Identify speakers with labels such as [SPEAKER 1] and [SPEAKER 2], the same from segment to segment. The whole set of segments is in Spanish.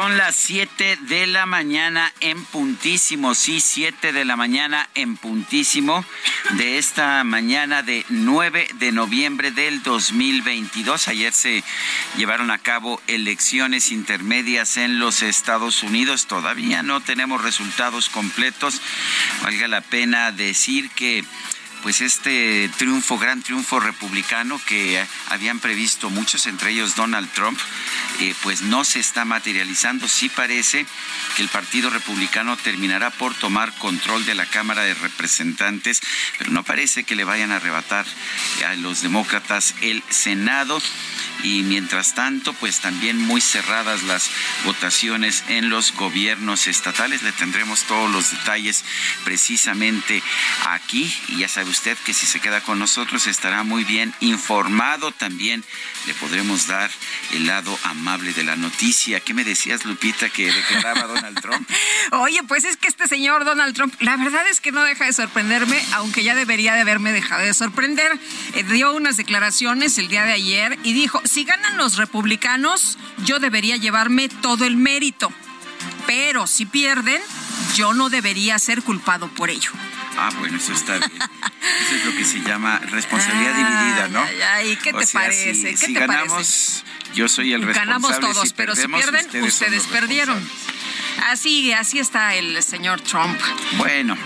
[SPEAKER 1] Son las 7 de la mañana en puntísimo, sí, 7 de la mañana en puntísimo de esta mañana de 9 de noviembre del 2022. Ayer se llevaron a cabo elecciones intermedias en los Estados Unidos. Todavía no tenemos resultados completos. Valga la pena decir que pues este triunfo, gran triunfo republicano que habían previsto muchos, entre ellos Donald Trump, eh, pues no se está materializando. Sí parece que el Partido Republicano terminará por tomar control de la Cámara de Representantes, pero no parece que le vayan a arrebatar a los demócratas el Senado y mientras tanto, pues también muy cerradas las votaciones en los gobiernos estatales. Le tendremos todos los detalles precisamente aquí y ya usted que si se queda con nosotros estará muy bien informado. También le podremos dar el lado amable de la noticia. ¿Qué me decías, Lupita, que declaraba Donald Trump?
[SPEAKER 2] Oye, pues es que este señor Donald Trump, la verdad es que no deja de sorprenderme, aunque ya debería de haberme dejado de sorprender. Eh, dio unas declaraciones el día de ayer y dijo, si ganan los republicanos, yo debería llevarme todo el mérito. Pero si pierden, yo no debería ser culpado por ello.
[SPEAKER 1] Ah, bueno, eso está bien. Eso es lo que se llama responsabilidad dividida, ¿no?
[SPEAKER 2] Ay, ay, ¿qué te
[SPEAKER 1] O sea,
[SPEAKER 2] parece?
[SPEAKER 1] Si,
[SPEAKER 2] ¿Qué
[SPEAKER 1] si
[SPEAKER 2] te
[SPEAKER 1] ganamos,
[SPEAKER 2] parece?
[SPEAKER 1] yo soy el responsable.
[SPEAKER 2] Ganamos todos,
[SPEAKER 1] si
[SPEAKER 2] pero si pierden,
[SPEAKER 1] ustedes,
[SPEAKER 2] ustedes perdieron. Así, así está el señor Trump.
[SPEAKER 1] Bueno,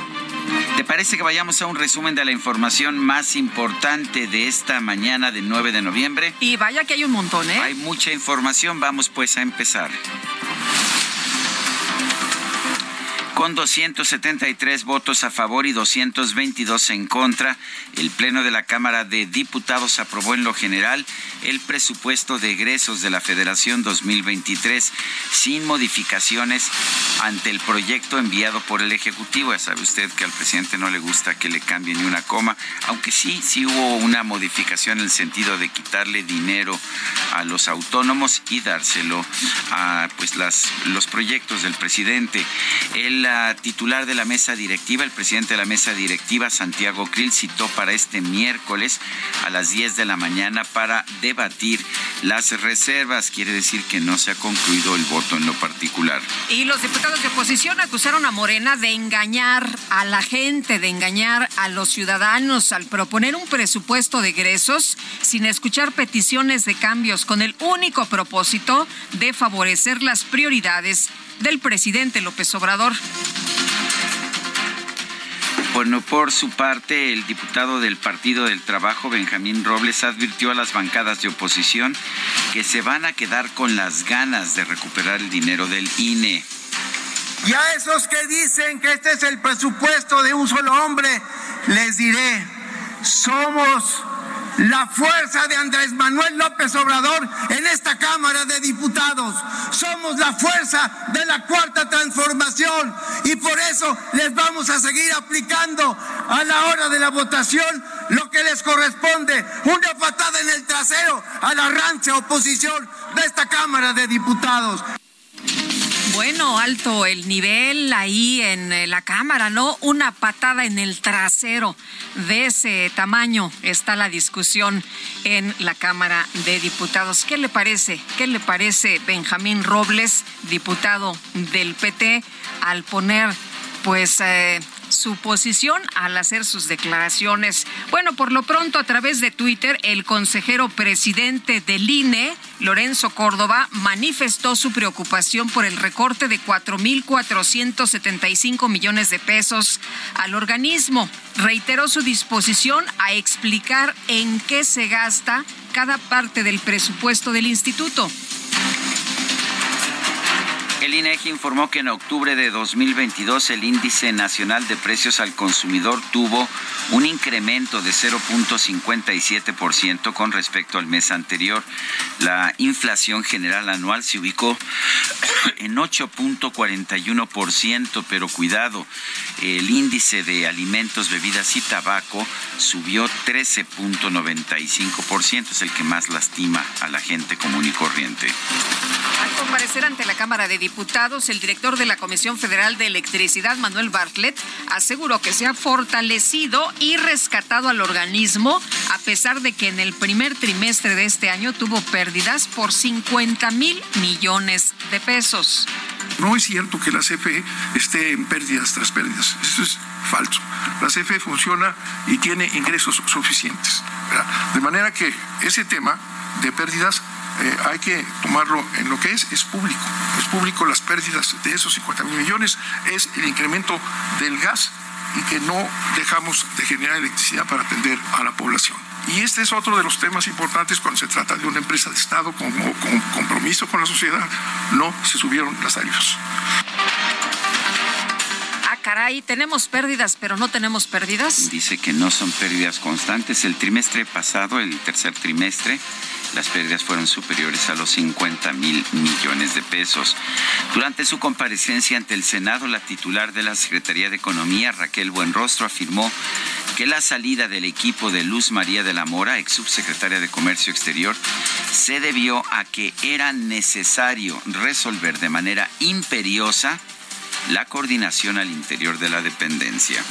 [SPEAKER 1] ¿te parece que vayamos a un resumen de la información más importante de esta mañana de 9 de noviembre?
[SPEAKER 2] Y vaya que hay un montón, ¿eh?
[SPEAKER 1] Hay mucha información, vamos pues a empezar. Con 273 votos a favor y 222 en contra, el Pleno de la Cámara de Diputados aprobó en lo general el presupuesto de egresos de la Federación 2023 sin modificaciones ante el proyecto enviado por el Ejecutivo. Ya sabe usted que al presidente no le gusta que le cambie ni una coma, aunque sí, sí hubo una modificación en el sentido de quitarle dinero a los autónomos y dárselo a pues las, los proyectos del presidente. El ah, titular de la mesa directiva, el presidente de la mesa directiva, Santiago Krill, citó para este miércoles a las 10 de la mañana para debatir las reservas. Quiere decir que no se ha concluido el voto en lo particular.
[SPEAKER 2] Y los diputados de oposición acusaron a Morena de engañar a la gente, de engañar a los ciudadanos al proponer un presupuesto de egresos sin escuchar peticiones de cambios con el único propósito de favorecer las prioridades del presidente López Obrador.
[SPEAKER 1] Bueno, por su parte, el diputado del Partido del Trabajo, Benjamín Robles, advirtió a las bancadas de oposición que se van a quedar con las ganas de recuperar el dinero del. INE.
[SPEAKER 3] Y a esos que dicen que este es el presupuesto de un solo hombre, les diré, somos la fuerza de Andrés Manuel López Obrador en esta Cámara de Diputados. Somos la fuerza de la cuarta transformación y por eso les vamos a seguir aplicando a la hora de la votación lo que les corresponde, una patada en el trasero a la rancha oposición de esta Cámara de Diputados.
[SPEAKER 2] Bueno, alto el nivel ahí en eh, la Cámara, ¿no? Una patada en el trasero de ese tamaño está la discusión en la Cámara de Diputados. ¿Qué le parece? ¿Qué le parece Benjamín Robles, diputado del PT, al poner pues eh, su posición al hacer sus declaraciones. Bueno, por lo pronto a través de Twitter, el consejero presidente del INE, Lorenzo Córdoba, manifestó su preocupación por el recorte de 4.475 millones de pesos al organismo. Reiteró su disposición a explicar en qué se gasta cada parte del presupuesto del instituto.
[SPEAKER 1] El INEGI informó que en octubre de 2022 el índice nacional de precios al consumidor tuvo un incremento de 0.57% con respecto al mes anterior. La inflación general anual se ubicó en 8.41%, pero cuidado, el índice de alimentos, bebidas y tabaco subió 13.95%, es el que más lastima a la gente común y corriente.
[SPEAKER 2] Al comparecer ante la Cámara de Diputados, el director de la Comisión Federal de Electricidad, Manuel Bartlett, aseguró que se ha fortalecido y rescatado al organismo, a pesar de que en el primer trimestre de este año tuvo pérdidas por 50 mil millones de pesos.
[SPEAKER 4] No es cierto que la CFE esté en pérdidas tras pérdidas. Eso es falso. La CFE funciona y tiene ingresos suficientes. De manera que ese tema de pérdidas eh, hay que tomarlo en lo que es, es público. Es público las pérdidas de esos 50 mil millones, es el incremento del gas y que no dejamos de generar electricidad para atender a la población. Y este es otro de los temas importantes cuando se trata de una empresa de Estado con, con compromiso con la sociedad. No se subieron las tarifas.
[SPEAKER 2] Caray, tenemos pérdidas, pero no tenemos pérdidas.
[SPEAKER 1] Dice que no son pérdidas constantes. El trimestre pasado, el tercer trimestre, las pérdidas fueron superiores a los 50 mil millones de pesos. Durante su comparecencia ante el Senado, la titular de la Secretaría de Economía, Raquel Buenrostro, afirmó que la salida del equipo de Luz María de la Mora, ex subsecretaria de Comercio Exterior, se debió a que era necesario resolver de manera imperiosa la coordinación al interior de la dependencia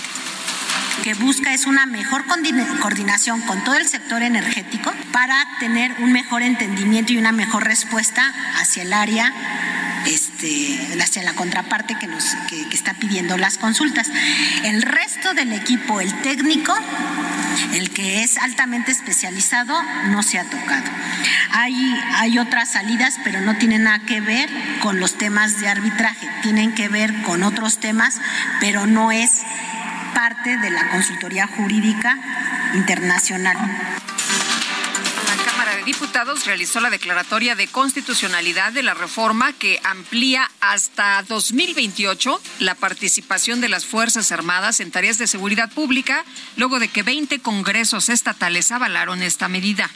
[SPEAKER 5] que busca es una mejor coordinación con todo el sector energético para tener un mejor entendimiento y una mejor respuesta hacia el área este, hacia la contraparte que, está pidiendo las consultas. El resto del equipo, el técnico, el que es altamente especializado, no se ha tocado. Hay, hay otras salidas, pero no tienen nada que ver con los temas de arbitraje, tienen que ver con otros temas, pero no es parte de la consultoría jurídica internacional.
[SPEAKER 2] Diputados realizó la declaratoria de constitucionalidad de la reforma que amplía hasta 2028 la participación de las Fuerzas Armadas en tareas de seguridad pública, luego de que 20 congresos estatales avalaron esta medida.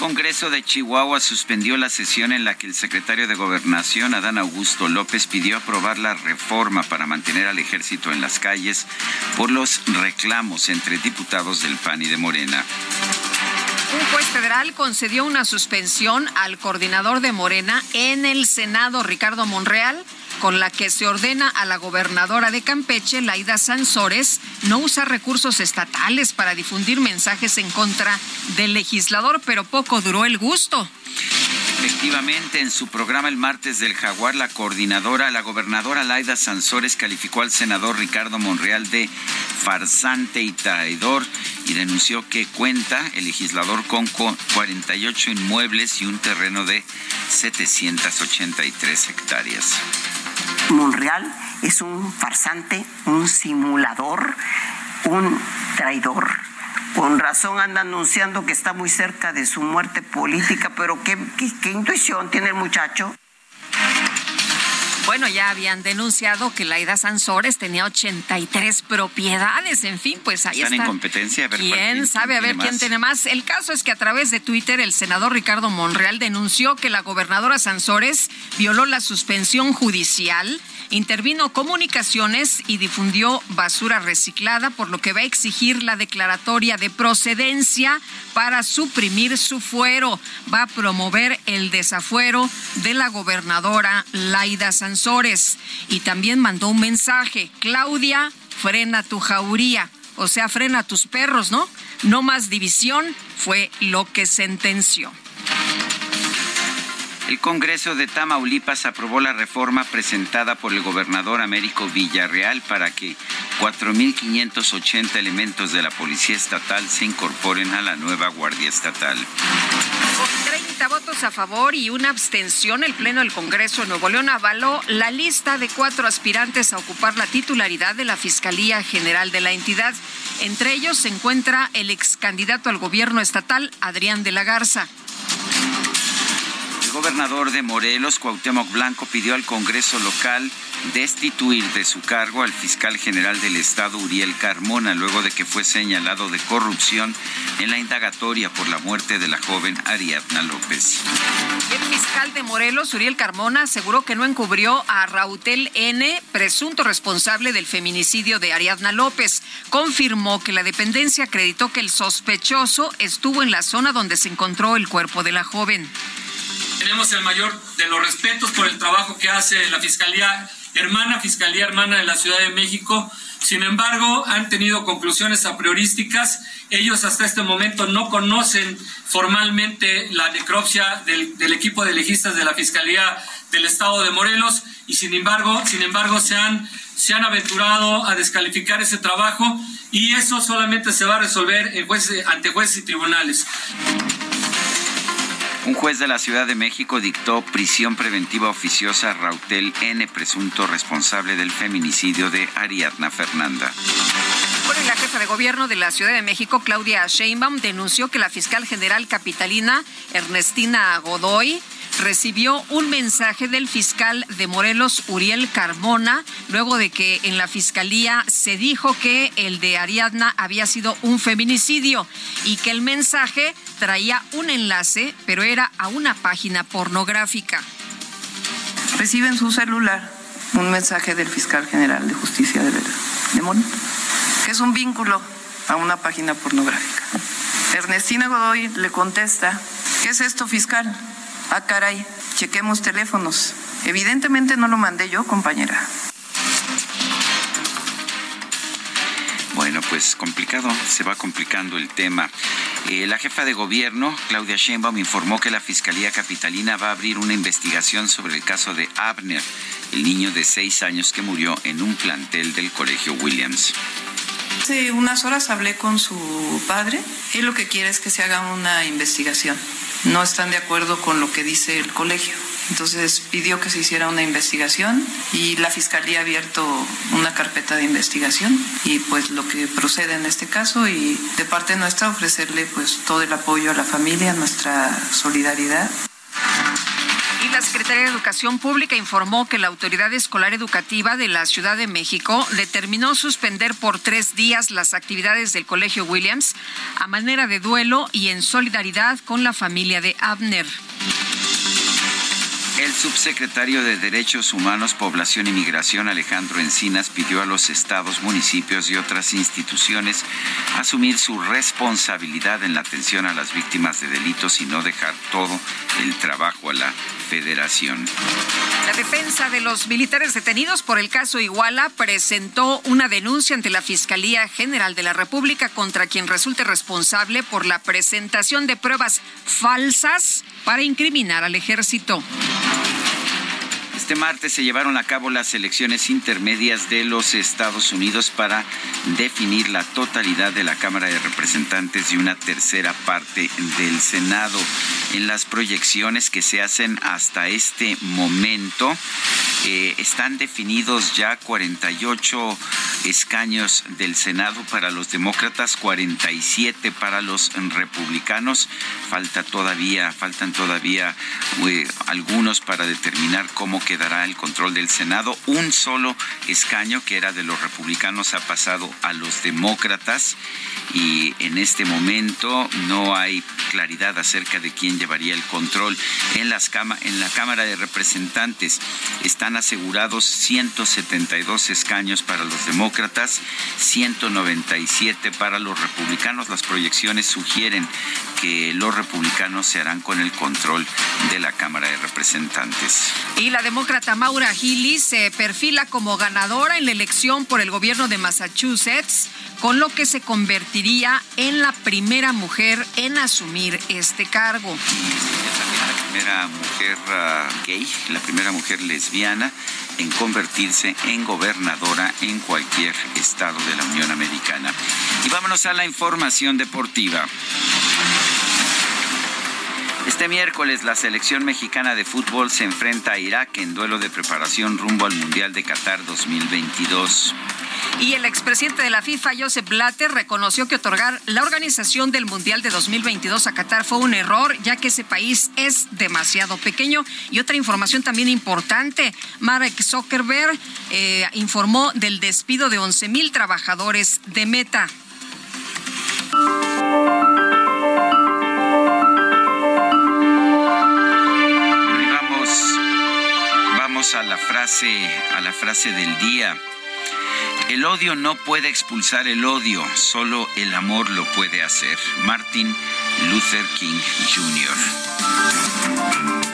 [SPEAKER 1] Congreso de Chihuahua suspendió la sesión en la que el secretario de Gobernación, Adán Augusto López, pidió aprobar la reforma para mantener al ejército en las calles por los reclamos entre diputados del PAN y de Morena.
[SPEAKER 2] Un juez federal concedió una suspensión al coordinador de Morena en el Senado, Ricardo Monreal, con la que se ordena a la gobernadora de Campeche, Laida Sansores, no usar recursos estatales para difundir mensajes en contra del legislador, pero poco duró el gusto.
[SPEAKER 1] Efectivamente, en su programa el martes del Jaguar, la coordinadora, la gobernadora Laida Sansores calificó al senador Ricardo Monreal de farsante y traidor y denunció que cuenta el legislador con 48 inmuebles y un terreno de 783 hectáreas.
[SPEAKER 6] Monreal es un farsante, un simulador, un traidor. Con razón anda anunciando que está muy cerca de su muerte política, pero qué, intuición tiene el muchacho.
[SPEAKER 2] Bueno, ya habían denunciado que Laida Sansores tenía 83 propiedades. En fin, pues ahí
[SPEAKER 1] están. en competencia. A ver
[SPEAKER 2] ¿Quién sabe? A ver quién tiene más. El caso es que a través de Twitter el senador Ricardo Monreal denunció que la gobernadora Sansores violó la suspensión judicial intervino comunicaciones y difundió basura reciclada, por lo que va a exigir la declaratoria de procedencia para suprimir su fuero. Va a promover el desafuero de la gobernadora Laida Y también mandó un mensaje, Claudia, frena tu jauría o sea, frena tus perros, ¿no? No más división fue lo que sentenció.
[SPEAKER 1] El Congreso de Tamaulipas aprobó la reforma presentada por el gobernador Américo Villarreal para que 4.580 elementos de la Policía Estatal se incorporen a la nueva Guardia Estatal.
[SPEAKER 2] Con 30 votos a favor y una abstención, el Pleno del Congreso de Nuevo León avaló la lista de cuatro aspirantes a ocupar la titularidad de la Fiscalía General de la entidad. Entre ellos se encuentra el ex candidato al gobierno estatal, Adrián de la Garza.
[SPEAKER 1] El gobernador de Morelos, Cuauhtémoc Blanco, pidió al Congreso local destituir de su cargo al fiscal general del Estado, Uriel Carmona, luego de que fue señalado de corrupción en la indagatoria por la muerte de la joven Ariadna López.
[SPEAKER 2] El fiscal de Morelos, Uriel Carmona, aseguró que no encubrió a Rautel N., presunto responsable del feminicidio de Ariadna López. Confirmó que la dependencia acreditó que el sospechoso estuvo en la zona donde se encontró el cuerpo de la joven.
[SPEAKER 7] Tenemos el mayor de los respetos por el trabajo que hace la Fiscalía Hermana, Fiscalía Hermana de la Ciudad de México. Sin embargo, han tenido conclusiones a priorísticas. Ellos hasta este momento no conocen formalmente la necropsia del, equipo de legistas de la Fiscalía del Estado de Morelos y sin embargo, sin embargo se han, se han aventurado a descalificar ese trabajo y eso solamente se va a resolver ante jueces y tribunales.
[SPEAKER 1] Un juez de la Ciudad de México dictó prisión preventiva oficiosa a Rautel N., presunto responsable del feminicidio de Ariadna Fernanda.
[SPEAKER 2] La jefa de gobierno de la Ciudad de México, Claudia Sheinbaum, denunció que la fiscal general capitalina, Ernestina Godoy, recibió un mensaje del fiscal de Morelos, Uriel Carmona, luego de que en la fiscalía se dijo que el de Ariadna había sido un feminicidio y que el mensaje traía un enlace, pero era a una página pornográfica.
[SPEAKER 8] Recibe en su celular un mensaje del fiscal general de justicia de, de que es un vínculo a una página pornográfica. Ernestina Godoy le contesta, ¿qué es esto, fiscal? Ah, caray, chequemos teléfonos. Evidentemente no lo mandé yo, compañera.
[SPEAKER 1] Bueno, pues complicado, se va complicando el tema. Eh, la jefa de gobierno, Claudia Sheinbaum, informó que la Fiscalía Capitalina va a abrir una investigación sobre el caso de Abner, el niño de seis años que murió en un plantel del Colegio Williams.
[SPEAKER 8] Hace unas horas hablé con su padre. Él lo que quiere es que se haga una investigación no están de acuerdo con lo que dice el colegio. Entonces pidió que se hiciera una investigación y la Fiscalía ha abierto una carpeta de investigación y pues lo que procede en este caso y de parte nuestra ofrecerle pues todo el apoyo a la familia, nuestra solidaridad.
[SPEAKER 2] Y la Secretaría de Educación Pública informó que la Autoridad Escolar Educativa de la Ciudad de México determinó suspender por tres días las actividades del Colegio Williams a manera de duelo y en solidaridad con la familia de Abner.
[SPEAKER 1] El subsecretario de Derechos Humanos, Población y Migración, Alejandro Encinas, pidió a los estados, municipios y otras instituciones asumir su responsabilidad en la atención a las víctimas de delitos y no dejar todo el trabajo a la federación.
[SPEAKER 2] La defensa de los militares detenidos por el caso Iguala presentó una denuncia ante la Fiscalía General de la República contra quien resulte responsable por la presentación de pruebas falsas para incriminar al ejército.
[SPEAKER 1] Este martes se llevaron a cabo las elecciones intermedias de los Estados Unidos para definir la totalidad de la Cámara de Representantes y una tercera parte del Senado. En las proyecciones que se hacen hasta este momento, están definidos ya 48 escaños del Senado para los demócratas, 47 para los republicanos. Falta todavía, faltan todavía eh, algunos para determinar cómo quedará el control del Senado. Un solo escaño que era de los republicanos ha pasado a los demócratas y en este momento no hay claridad acerca de quién llevaría el control en las en la Cámara de Representantes. Asegurados 172 escaños para los demócratas, 197 para los republicanos. Las proyecciones sugieren que los republicanos se harán con el control de la Cámara de Representantes.
[SPEAKER 2] Y la demócrata Maura Healy se perfila como ganadora en la elección por el gobierno de Massachusetts, con lo que se convertiría en la primera mujer en asumir este cargo.
[SPEAKER 1] Primera mujer ah, gay, la primera mujer lesbiana en convertirse en gobernadora en cualquier estado de la Unión Americana. Y vámonos a la información deportiva. Este miércoles la selección mexicana de fútbol se enfrenta a Irak en duelo de preparación rumbo al Mundial de Qatar 2022.
[SPEAKER 2] Y el expresidente de la FIFA, Joseph Blatter, reconoció que otorgar la organización del Mundial de 2022 a Qatar fue un error, ya que ese país es demasiado pequeño. Y otra información también importante, Mark Zuckerberg eh, informó del despido de 11 mil trabajadores de Meta.
[SPEAKER 1] A la frase del día. El odio no puede expulsar el odio, solo el amor lo puede hacer. Martin Luther King Jr.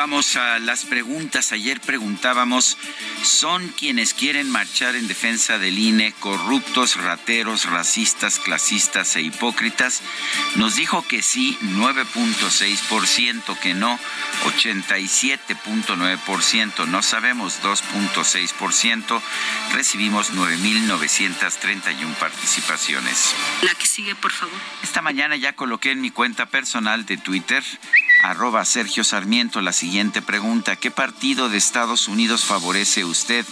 [SPEAKER 1] vamos a las preguntas. Ayer preguntábamos, ¿son quienes quieren marchar en defensa del INE corruptos, rateros, racistas, clasistas e hipócritas? Nos dijo que sí, 9.6%, que no, 87.9%, no sabemos, 2.6%. Recibimos 9.931 participaciones.
[SPEAKER 2] La que sigue, por favor.
[SPEAKER 1] Esta mañana ya coloqué en mi cuenta personal de Twitter arroba Sergio Sarmiento la siguiente pregunta. ¿Qué partido de Estados Unidos favorece usted?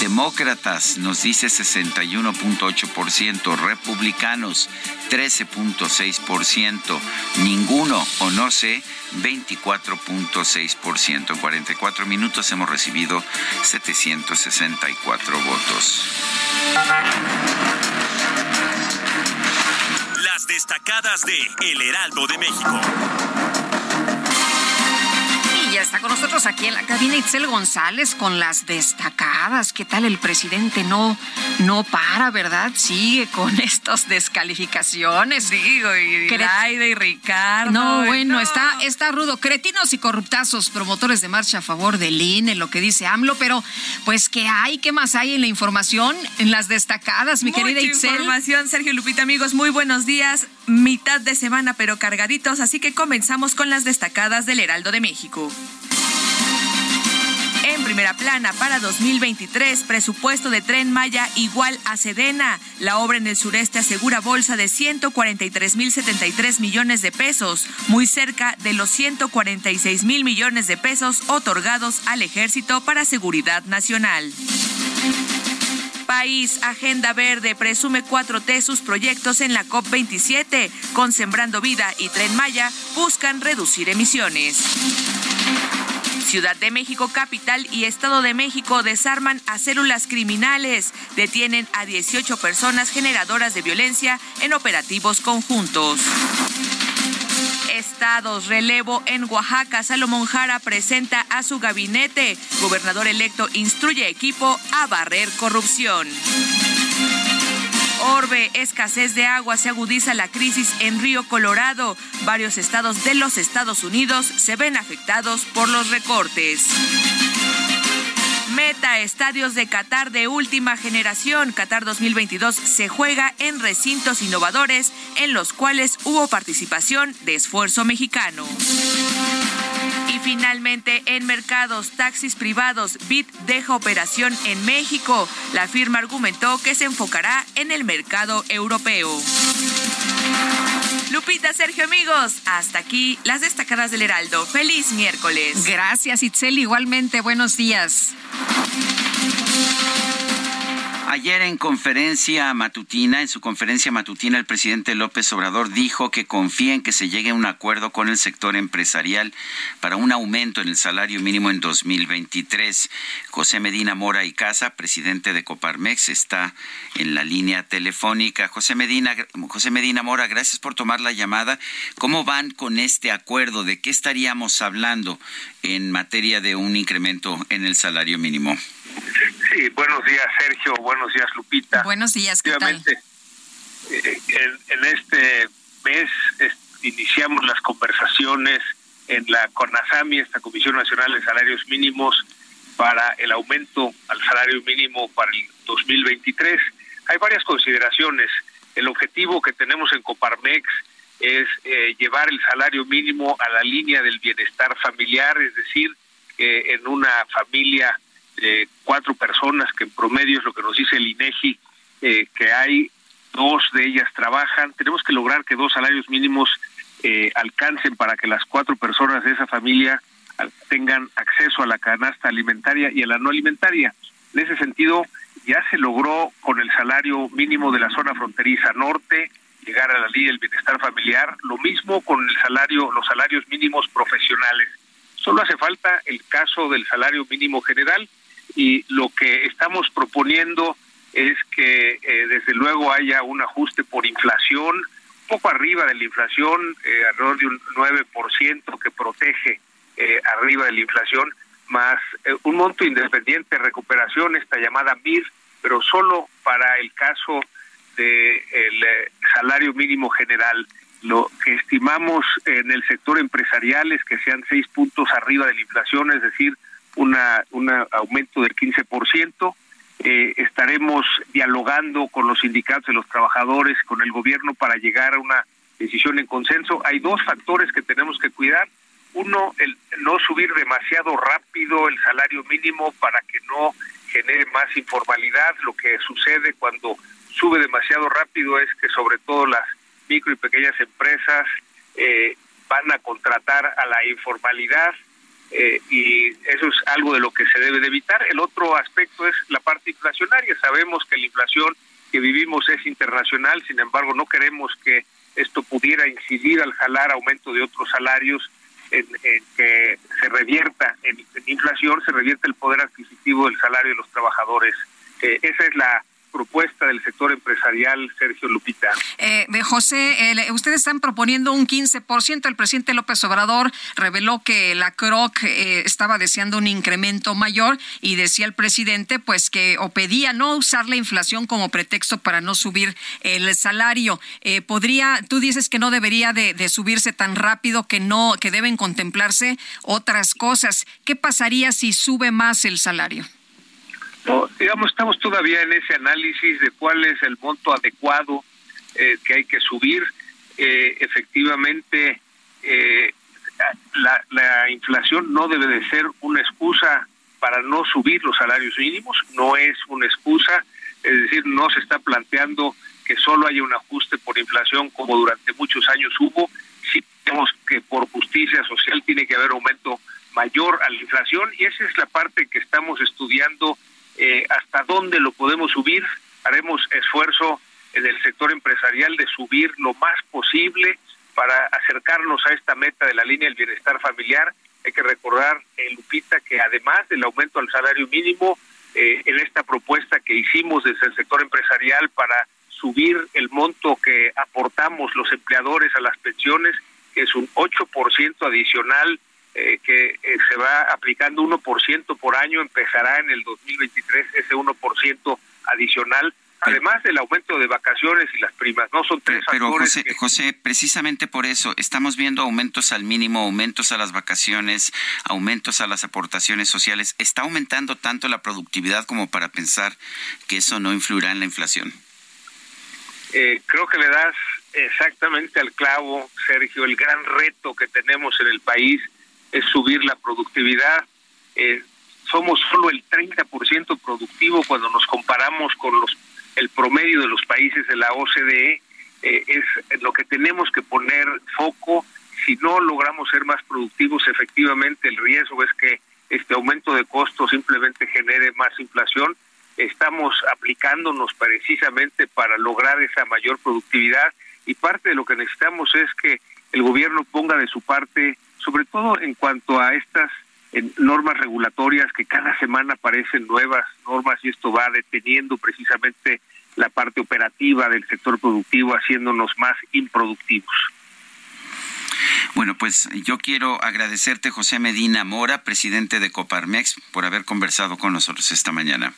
[SPEAKER 1] Demócratas nos dice 61.8%, republicanos 13.6%, ninguno o no sé 24.6%. En 44 minutos hemos recibido 764 votos.
[SPEAKER 9] Las destacadas de El Heraldo de México
[SPEAKER 2] ya está con nosotros aquí en la cabina Itzel González con las destacadas. ¿Qué tal el presidente? No, no para, ¿verdad? Sigue con estas descalificaciones.
[SPEAKER 10] Digo, y Laida y Ricardo.
[SPEAKER 2] No, bueno, Está, está rudo. Cretinos y corruptazos, promotores de marcha a favor del INE, lo que dice AMLO, pero pues ¿qué hay? ¿Qué más hay en la información? En las destacadas, mi querida Itzel.
[SPEAKER 10] información, Sergio Lupita, amigos, muy buenos días. Mitad de semana, pero cargaditos, así que comenzamos con las destacadas del Heraldo de México. En primera plana para 2023, presupuesto de Tren Maya igual a Sedena. La obra en el sureste asegura bolsa de 143.073 millones de pesos, muy cerca de los 146 mil millones de pesos otorgados al ejército para seguridad nacional. País, Agenda Verde, presume 4T sus proyectos en la COP27. Con Sembrando Vida y Tren Maya buscan reducir emisiones. Ciudad de México Capital y Estado de México desarman a células criminales. Detienen a 18 personas generadoras de violencia en operativos conjuntos. Estados, relevo en Oaxaca. Salomón Jara presenta a su gabinete. Gobernador electo instruye equipo a barrer corrupción. Orbe, escasez de agua, se agudiza la crisis en Río Colorado. Varios estados de los Estados Unidos se ven afectados por los recortes. Meta, estadios de Qatar de última generación. Qatar 2022 se juega en recintos innovadores en los cuales hubo participación de esfuerzo mexicano. Y finalmente, en mercados, taxis privados, BIT deja operación en México. La firma argumentó que se enfocará en el mercado europeo. Lupita, Sergio, amigos, hasta aquí las destacadas del Heraldo. Feliz miércoles.
[SPEAKER 2] Gracias, Itzel. Igualmente, buenos días.
[SPEAKER 1] Ayer en conferencia matutina, en su conferencia matutina, el presidente López Obrador dijo que confía en que se llegue a un acuerdo con el sector empresarial para un aumento en el salario mínimo en 2023. José Medina Mora y Casa, presidente de Coparmex, está en la línea telefónica. José Medina, José Medina Mora, gracias por tomar la llamada. ¿Cómo van con este acuerdo? ¿De qué estaríamos hablando en materia de un incremento en el salario mínimo?
[SPEAKER 11] Sí, buenos días Sergio, buenos días Lupita.
[SPEAKER 2] Buenos días, ¿qué tal?
[SPEAKER 11] Eh, en, este mes iniciamos las conversaciones en la CONASAMI, esta Comisión Nacional de Salarios Mínimos, para el aumento al salario mínimo para el 2023. Hay varias consideraciones. El objetivo que tenemos en Coparmex es eh, llevar el salario mínimo a la línea del bienestar familiar, es decir, que en una familia de cuatro personas, que en promedio es lo que nos dice el INEGI, eh, que hay dos de ellas trabajan. Tenemos que lograr que dos salarios mínimos eh, alcancen para que las cuatro personas de esa familia tengan acceso a la canasta alimentaria y a la no alimentaria. En ese sentido, ya se logró con el salario mínimo de la zona fronteriza norte llegar a la ley del bienestar familiar, lo mismo con el salario, los salarios mínimos profesionales. Solo hace falta el caso del salario mínimo general y lo que estamos proponiendo es que eh, desde luego haya un ajuste por inflación, poco arriba de la inflación, eh, alrededor de un 9% que protege eh, arriba de la inflación, más un monto independiente de recuperación, esta llamada MIR, pero solo para el caso del salario mínimo general. Lo que estimamos en el sector empresarial es que sean seis puntos arriba de la inflación, es decir, una, un aumento del 15%. Eh, estaremos dialogando con los sindicatos de los trabajadores, con el gobierno para llegar a una decisión en consenso. Hay dos factores que tenemos que cuidar. Uno, el no subir demasiado rápido el salario mínimo para que no genere más informalidad. Lo que sucede cuando sube demasiado rápido es que sobre todo las micro y pequeñas empresas eh, van a contratar a la informalidad eh, y eso es algo de lo que se debe de evitar. El otro aspecto es la parte inflacionaria. Sabemos que la inflación que vivimos es internacional, sin embargo no queremos que esto pudiera incidir al jalar aumento de otros salarios en, que se revierta en, inflación, se revierta el poder adquisitivo del salario de los trabajadores. Eh, esa es la propuesta del sector empresarial, Sergio Lupita.
[SPEAKER 2] Eh, de José, ustedes están proponiendo un 15%. El presidente López Obrador reveló que la CROC eh, estaba deseando un incremento mayor y decía el presidente, pues que o pedía no usar la inflación como pretexto para no subir el salario. Eh, podría, tú dices que no debería de, de subirse tan rápido, que no, que deben contemplarse otras cosas. ¿Qué pasaría si sube más el salario?
[SPEAKER 11] Digamos, estamos todavía en ese análisis de cuál es el monto adecuado eh, que hay que subir. Eh, efectivamente, eh, la, la inflación no debe de ser una excusa para no subir los salarios mínimos, no es una excusa, es decir, no se está planteando que solo haya un ajuste por inflación como durante muchos años hubo, sí tenemos que por justicia social tiene que haber aumento mayor a la inflación y esa es la parte que estamos estudiando eh, hasta dónde lo podemos subir. Haremos esfuerzo en el sector empresarial de subir lo más posible para acercarnos a esta meta de la línea del bienestar familiar. Hay que recordar, eh, Lupita, que además del aumento al salario mínimo, eh, en esta propuesta que hicimos desde el sector empresarial para subir el monto que aportamos los empleadores a las pensiones, que es un 8% adicional eh, que eh, se va aplicando 1% por año, empezará en el 2023 ese 1% adicional, además del aumento de vacaciones y las primas, no son tres
[SPEAKER 1] Pero José, José, precisamente por eso estamos viendo aumentos al mínimo, aumentos a las vacaciones, aumentos a las aportaciones sociales. ¿Está aumentando tanto la productividad como para pensar que eso no influirá en la inflación?
[SPEAKER 11] Eh, creo que le das exactamente al clavo, Sergio, el gran reto que tenemos en el país es subir la productividad. Eh, somos solo el 30% productivo cuando nos comparamos con los el promedio de los países de la OCDE. eh, es lo que tenemos que poner foco. Si no logramos ser más productivos, efectivamente el riesgo es que este aumento de costos simplemente genere más inflación. Estamos aplicándonos precisamente para lograr esa mayor productividad y parte de lo que necesitamos es que el gobierno ponga de su parte, sobre todo en cuanto a estas normas regulatorias que cada semana aparecen nuevas normas y esto va deteniendo precisamente la parte operativa del sector productivo, haciéndonos más improductivos.
[SPEAKER 1] Bueno, pues yo quiero agradecerte, José Medina Mora, presidente de Coparmex, por haber conversado con nosotros esta mañana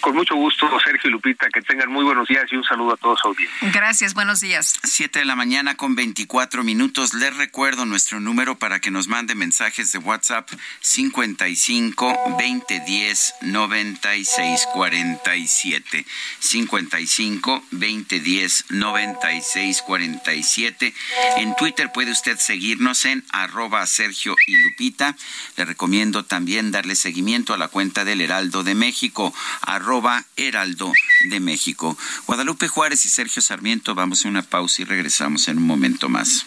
[SPEAKER 11] con mucho gusto, Sergio y Lupita, que tengan muy buenos días y un saludo a todos audiencia.
[SPEAKER 2] Gracias, buenos días.
[SPEAKER 1] Siete de la mañana con 24 minutos. Les recuerdo nuestro número para que nos mande mensajes de WhatsApp 55 2010 96 47. 55 2010 96 47. En Twitter puede usted seguirnos en arroba Sergio y Lupita. Le recomiendo también darle seguimiento a la cuenta del Heraldo de México arroba Heraldo de México. Guadalupe Juárez y Sergio Sarmiento, vamos a una pausa y regresamos en un momento más.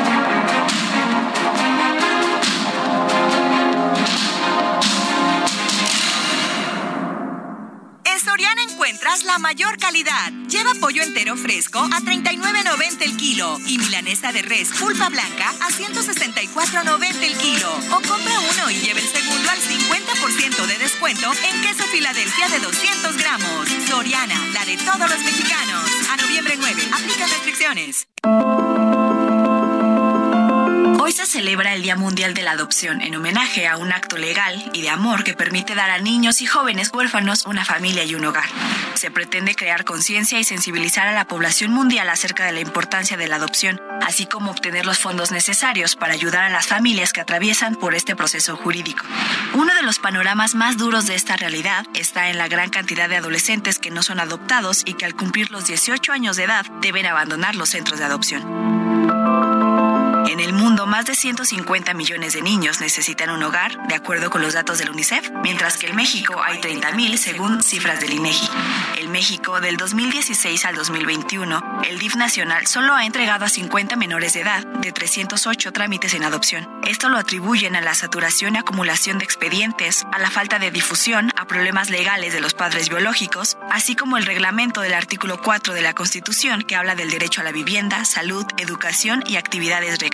[SPEAKER 12] Soriana encuentras la mayor calidad. Lleva pollo entero fresco a 39.90 el kilo y milanesa de res pulpa blanca a 164.90 el kilo. O compra uno y lleve el segundo al 50% de descuento en queso Filadelfia de 200 gramos. Soriana, la de todos los mexicanos. A noviembre 9, aplica restricciones.
[SPEAKER 13] Hoy se celebra el Día Mundial de la Adopción en homenaje a un acto legal y de amor que permite dar a niños y jóvenes huérfanos una familia y un hogar. Se pretende crear conciencia y sensibilizar a la población mundial acerca de la importancia de la adopción, así como obtener los fondos necesarios para ayudar a las familias que atraviesan por este proceso jurídico. Uno de los panoramas más duros de esta realidad está en la gran cantidad de adolescentes que no son adoptados y que al cumplir los 18 años de edad deben abandonar los centros de adopción. En el mundo, más de 150 millones de niños necesitan un hogar, de acuerdo con los datos del UNICEF, mientras que en México hay 30.000 según cifras del INEGI. En México, del 2016 al 2021, el DIF nacional solo ha entregado a 50 menores de edad de 308 trámites en adopción. Esto lo atribuyen a la saturación y acumulación de expedientes, a la falta de difusión, a problemas legales de los padres biológicos, así como el reglamento del artículo 4 de la Constitución que habla del derecho a la vivienda, salud, educación y actividades recreativas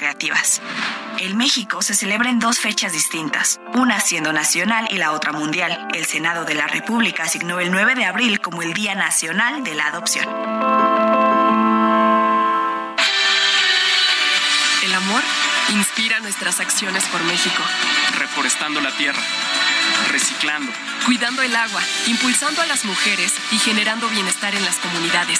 [SPEAKER 13] en México se celebra en dos fechas distintas, una siendo nacional y la otra mundial. El Senado de la República asignó el 9 de abril como el Día Nacional de la Adopción.
[SPEAKER 14] El amor inspira nuestras acciones por México.
[SPEAKER 15] Reforestando la tierra, reciclando,
[SPEAKER 14] cuidando el agua, impulsando a las mujeres y generando bienestar en las comunidades.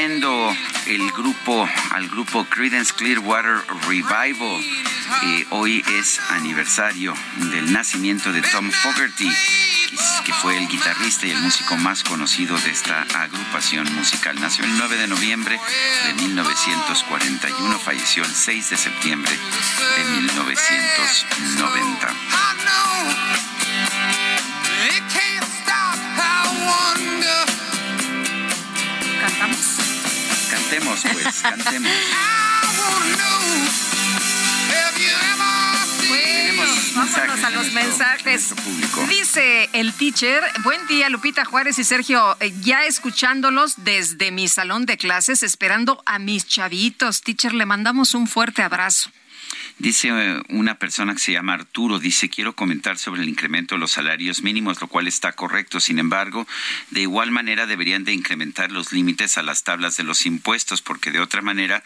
[SPEAKER 1] Oyendo el grupo, al grupo Credence Clearwater Revival. Hoy es aniversario del nacimiento de Tom Fogerty, que fue el guitarrista y el músico más conocido de esta agrupación musical. Nació el 9 de noviembre de 1941, falleció el 6 de septiembre de 1990. Cantemos, pues, cantemos.
[SPEAKER 2] vámonos a los mensajes. Dice el teacher, buen día Lupita Juárez y Sergio, eh, ya escuchándolos desde mi salón de clases, esperando a mis chavitos. Teacher, le mandamos un fuerte abrazo.
[SPEAKER 1] Dice eh, una persona que se llama Arturo, dice, quiero comentar sobre el incremento de los salarios mínimos, lo cual está correcto. Sin embargo, de igual manera deberían de incrementar los límites a las tablas de los impuestos, porque de otra manera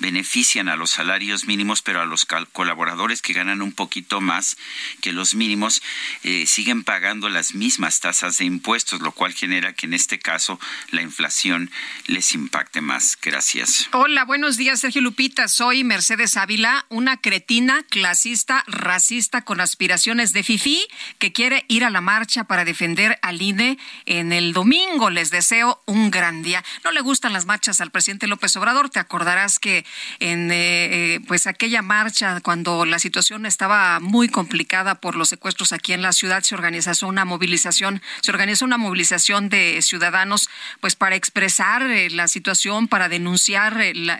[SPEAKER 1] benefician a los salarios mínimos, pero a los colaboradores que ganan un poquito más que los mínimos eh, siguen pagando las mismas tasas de impuestos, lo cual genera que en este caso la inflación les impacte más. Gracias.
[SPEAKER 2] Hola, buenos días, Sergio Lupita. Soy Mercedes Ávila, una cretina, clasista, racista con aspiraciones de fifí que quiere ir a la marcha para defender al INE en el domingo. Les deseo un gran día. No le gustan las marchas al presidente López Obrador. Te acordarás que en eh, eh, pues aquella marcha cuando la situación estaba muy complicada por los secuestros aquí en la ciudad se organizó una movilización, se organizó una movilización de ciudadanos pues para expresar eh, la situación, para denunciar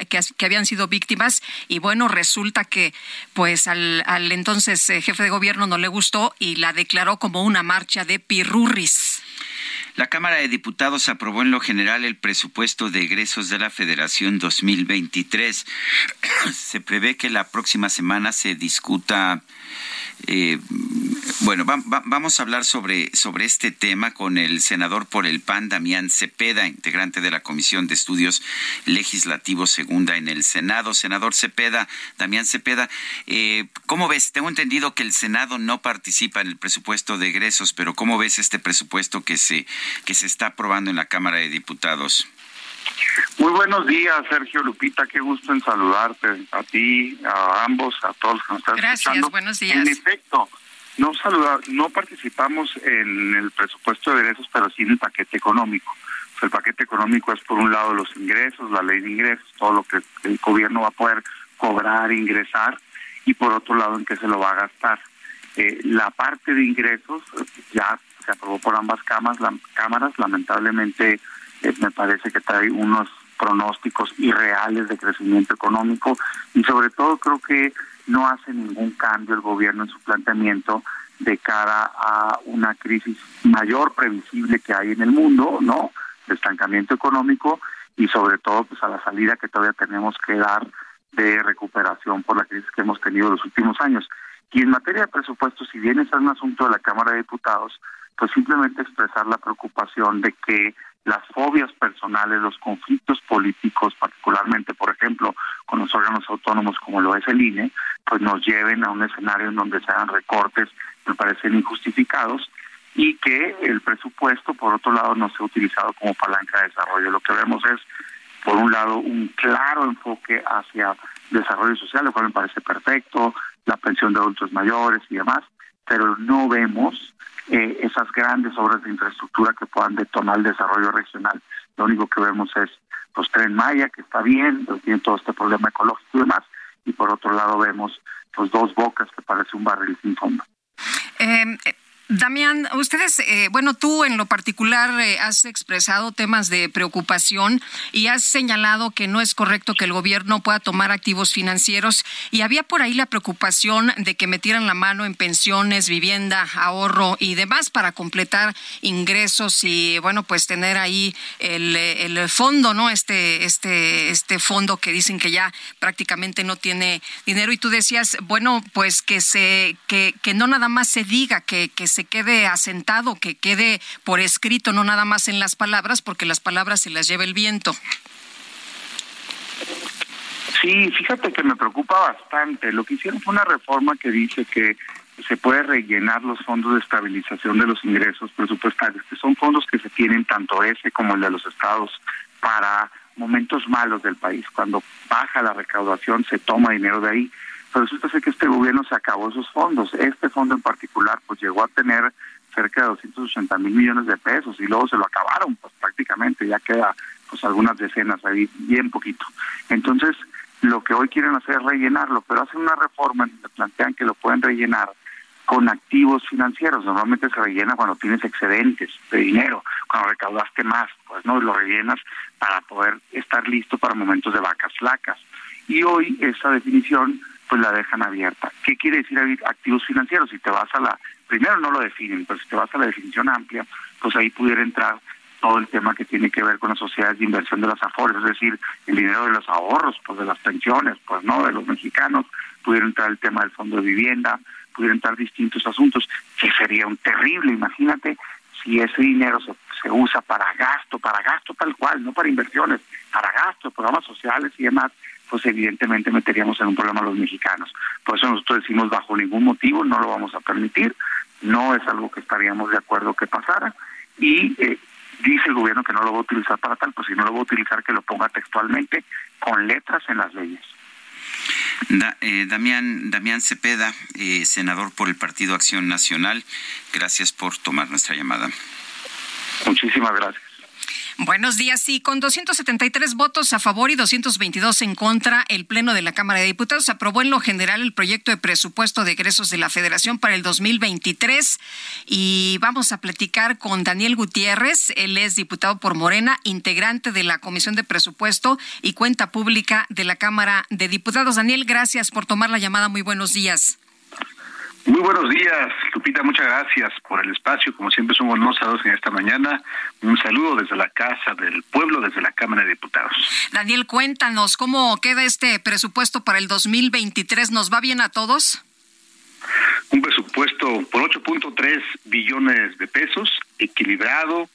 [SPEAKER 2] que, que habían sido víctimas y bueno, resulta que pues al, entonces eh, jefe de gobierno no le gustó y la declaró como una marcha de pirurris.
[SPEAKER 1] La Cámara de Diputados aprobó en lo general el presupuesto de egresos de la Federación 2023. Se prevé que la próxima semana se discuta eh, bueno, vamos a hablar sobre, sobre este tema con el senador por el PAN, Damián Cepeda, integrante de la Comisión de Estudios Legislativos Segunda en el Senado. Senador Cepeda, Damián Cepeda, eh, ¿cómo ves? Tengo entendido que el Senado no participa en el presupuesto de egresos, pero ¿cómo ves este presupuesto que se, que se está aprobando en la Cámara de Diputados?
[SPEAKER 16] Muy buenos días, Sergio Lupita. Qué gusto en saludarte a ti, a ambos, a todos los que nos están
[SPEAKER 2] Gracias, buenos días.
[SPEAKER 16] En efecto, no saluda, no participamos en el presupuesto de ingresos, pero sí en el paquete económico. el paquete económico es por un lado los ingresos, la ley de ingresos, todo lo que el gobierno va a poder cobrar, ingresar, y por otro lado en qué se lo va a gastar. Eh, la parte de ingresos ya se aprobó por ambas cámaras, cámaras lamentablemente eh, me parece que trae unos pronósticos irreales de crecimiento económico y sobre todo creo que no hace ningún cambio el gobierno en su planteamiento de cara a una crisis mayor previsible que hay en el mundo, ¿no? De estancamiento económico y sobre todo pues a la salida que todavía tenemos que dar de recuperación por la crisis que hemos tenido los últimos años. Y en materia de presupuesto, si bien es un asunto de la Cámara de Diputados, pues simplemente expresar la preocupación de que las fobias personales, los conflictos políticos, particularmente, por ejemplo, con los órganos autónomos como lo es el INE, pues nos lleven a un escenario en donde se hagan recortes, me parecen injustificados, y que el presupuesto, por otro lado, no sea utilizado como palanca de desarrollo. Lo que vemos es, por un lado, un claro enfoque hacia desarrollo social, lo cual me parece perfecto, la pensión de adultos mayores y demás, pero no vemos eh, esas grandes obras de infraestructura que puedan detonar el desarrollo regional. Lo único que vemos es los Tren Maya, que está bien, pero tiene todo este problema ecológico y demás, y por otro lado vemos los dos bocas que parece un barril sin fondo.
[SPEAKER 2] Eh, Damián, ustedes, eh, bueno, tú en lo particular eh, has expresado temas de preocupación y has señalado que no es correcto que el gobierno pueda tomar activos financieros y había por ahí la preocupación de que metieran la mano en pensiones, vivienda, ahorro y demás para completar ingresos y, bueno, pues tener ahí el, el fondo, ¿no? Este, este, este fondo que dicen que ya prácticamente no tiene dinero y tú decías, bueno, pues que se, que, que no nada más se diga que, que se quede asentado, que quede por escrito, no nada más en las palabras, porque las palabras se las lleva el viento.
[SPEAKER 16] Sí, fíjate que me preocupa bastante. Lo que hicieron fue una reforma que dice que se puede rellenar los fondos de estabilización de los ingresos presupuestarios, que son fondos que se tienen tanto ese como el de los estados para momentos malos del país. Cuando baja la recaudación se toma dinero de ahí. Resulta ser que este gobierno se acabó esos fondos. Este fondo en particular pues llegó a tener cerca de 280 mil millones de pesos y luego se lo acabaron pues prácticamente, ya queda pues algunas decenas ahí, bien poquito. Entonces, lo que hoy quieren hacer es rellenarlo, pero hacen una reforma en donde plantean que lo pueden rellenar con activos financieros. Normalmente se rellena cuando tienes excedentes de dinero, cuando recaudaste más, pues no, lo rellenas para poder estar listo para momentos de vacas flacas. Y hoy esa definición pues la dejan abierta. ¿Qué quiere decir activos financieros? Si te vas a la, primero no lo definen, pero si te vas a la definición amplia, pues ahí pudiera entrar todo el tema que tiene que ver con las sociedades de inversión de las afores, es decir, el dinero de los ahorros, pues de las pensiones, pues no, de los mexicanos, pudiera entrar el tema del fondo de vivienda, pudiera entrar distintos asuntos, que sería un terrible, imagínate si ese dinero se, se usa para gasto, para gasto tal cual, no para inversiones, para gasto, programas sociales y demás, pues evidentemente meteríamos en un problema a los mexicanos. Por eso nosotros decimos bajo ningún motivo no lo vamos a permitir, no es algo que estaríamos de acuerdo que pasara y eh, dice el gobierno que no lo va a utilizar para tal, pues si no lo va a utilizar que lo ponga textualmente con letras en las leyes.
[SPEAKER 1] Eh, Damián, Damián Cepeda, eh, senador por el Partido Acción Nacional, gracias por tomar nuestra llamada.
[SPEAKER 16] Muchísimas gracias.
[SPEAKER 2] Buenos días. Sí, con 273 votos a favor y 222 en contra, el Pleno de la Cámara de Diputados aprobó en lo general el proyecto de presupuesto de egresos de la Federación para el 2023. Y vamos a platicar con Daniel Gutiérrez. Él es diputado por Morena, integrante de la Comisión de Presupuesto y Cuenta Pública de la Cámara de Diputados. Daniel, gracias por tomar la llamada. Muy buenos días.
[SPEAKER 17] Muy buenos días, Lupita, muchas gracias por el espacio. Como siempre, somos gozosos en esta mañana. Un saludo desde la Casa del Pueblo, desde la Cámara de Diputados.
[SPEAKER 2] Daniel, cuéntanos, ¿cómo queda este presupuesto para el 2023? ¿Nos va bien a todos?
[SPEAKER 17] Un presupuesto por 8.3 billones de pesos, equilibrado,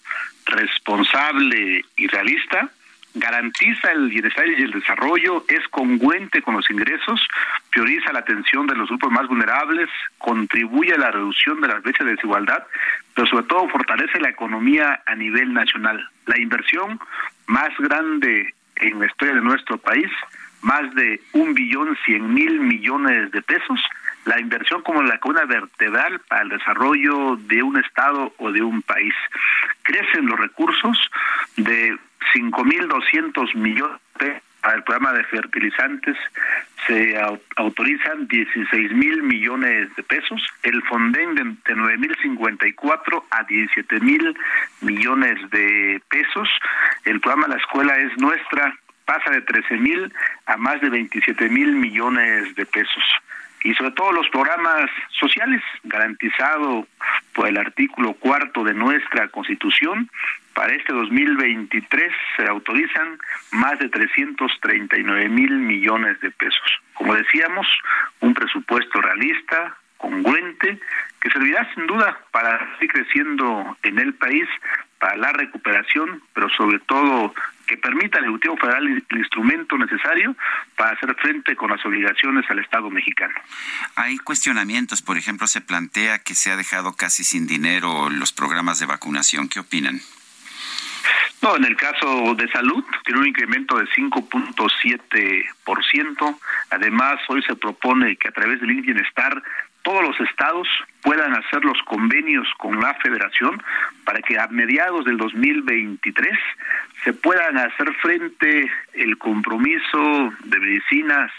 [SPEAKER 17] responsable y realista garantiza el bienestar y el desarrollo, es congruente con los ingresos, prioriza la atención de los grupos más vulnerables, contribuye a la reducción de las brechas de desigualdad, pero sobre todo fortalece la economía a nivel nacional. La inversión más grande en la historia de nuestro país, más de un billón cien mil millones de pesos, la inversión como la columna vertebral para el desarrollo de un estado o de un país. Crecen los recursos de 5.200 millones para el programa de fertilizantes. Se autorizan 16 mil millones de pesos, el Fonden de, de 9.054 a 17 mil millones de pesos, el programa La Escuela es Nuestra. Pasa de 13 mil a más de 27 mil millones de pesos y sobre todo los programas sociales garantizado por el artículo cuarto de nuestra Constitución. Para este 2023 se autorizan más de 339 mil millones de pesos. Como decíamos, un presupuesto realista, congruente, que servirá sin duda para seguir creciendo en el país, para la recuperación, pero sobre todo que permita al Ejecutivo Federal el instrumento necesario para hacer frente con las obligaciones al Estado mexicano.
[SPEAKER 1] Hay cuestionamientos, por ejemplo, se plantea que se ha dejado casi sin dinero los programas de vacunación. ¿Qué opinan?
[SPEAKER 17] No, en el caso de salud, tiene un incremento de 5.7%. Además, hoy se propone que a través del Bienestar todos los estados puedan hacer los convenios con la federación para que a mediados del 2023 se puedan hacer frente el compromiso de medicinas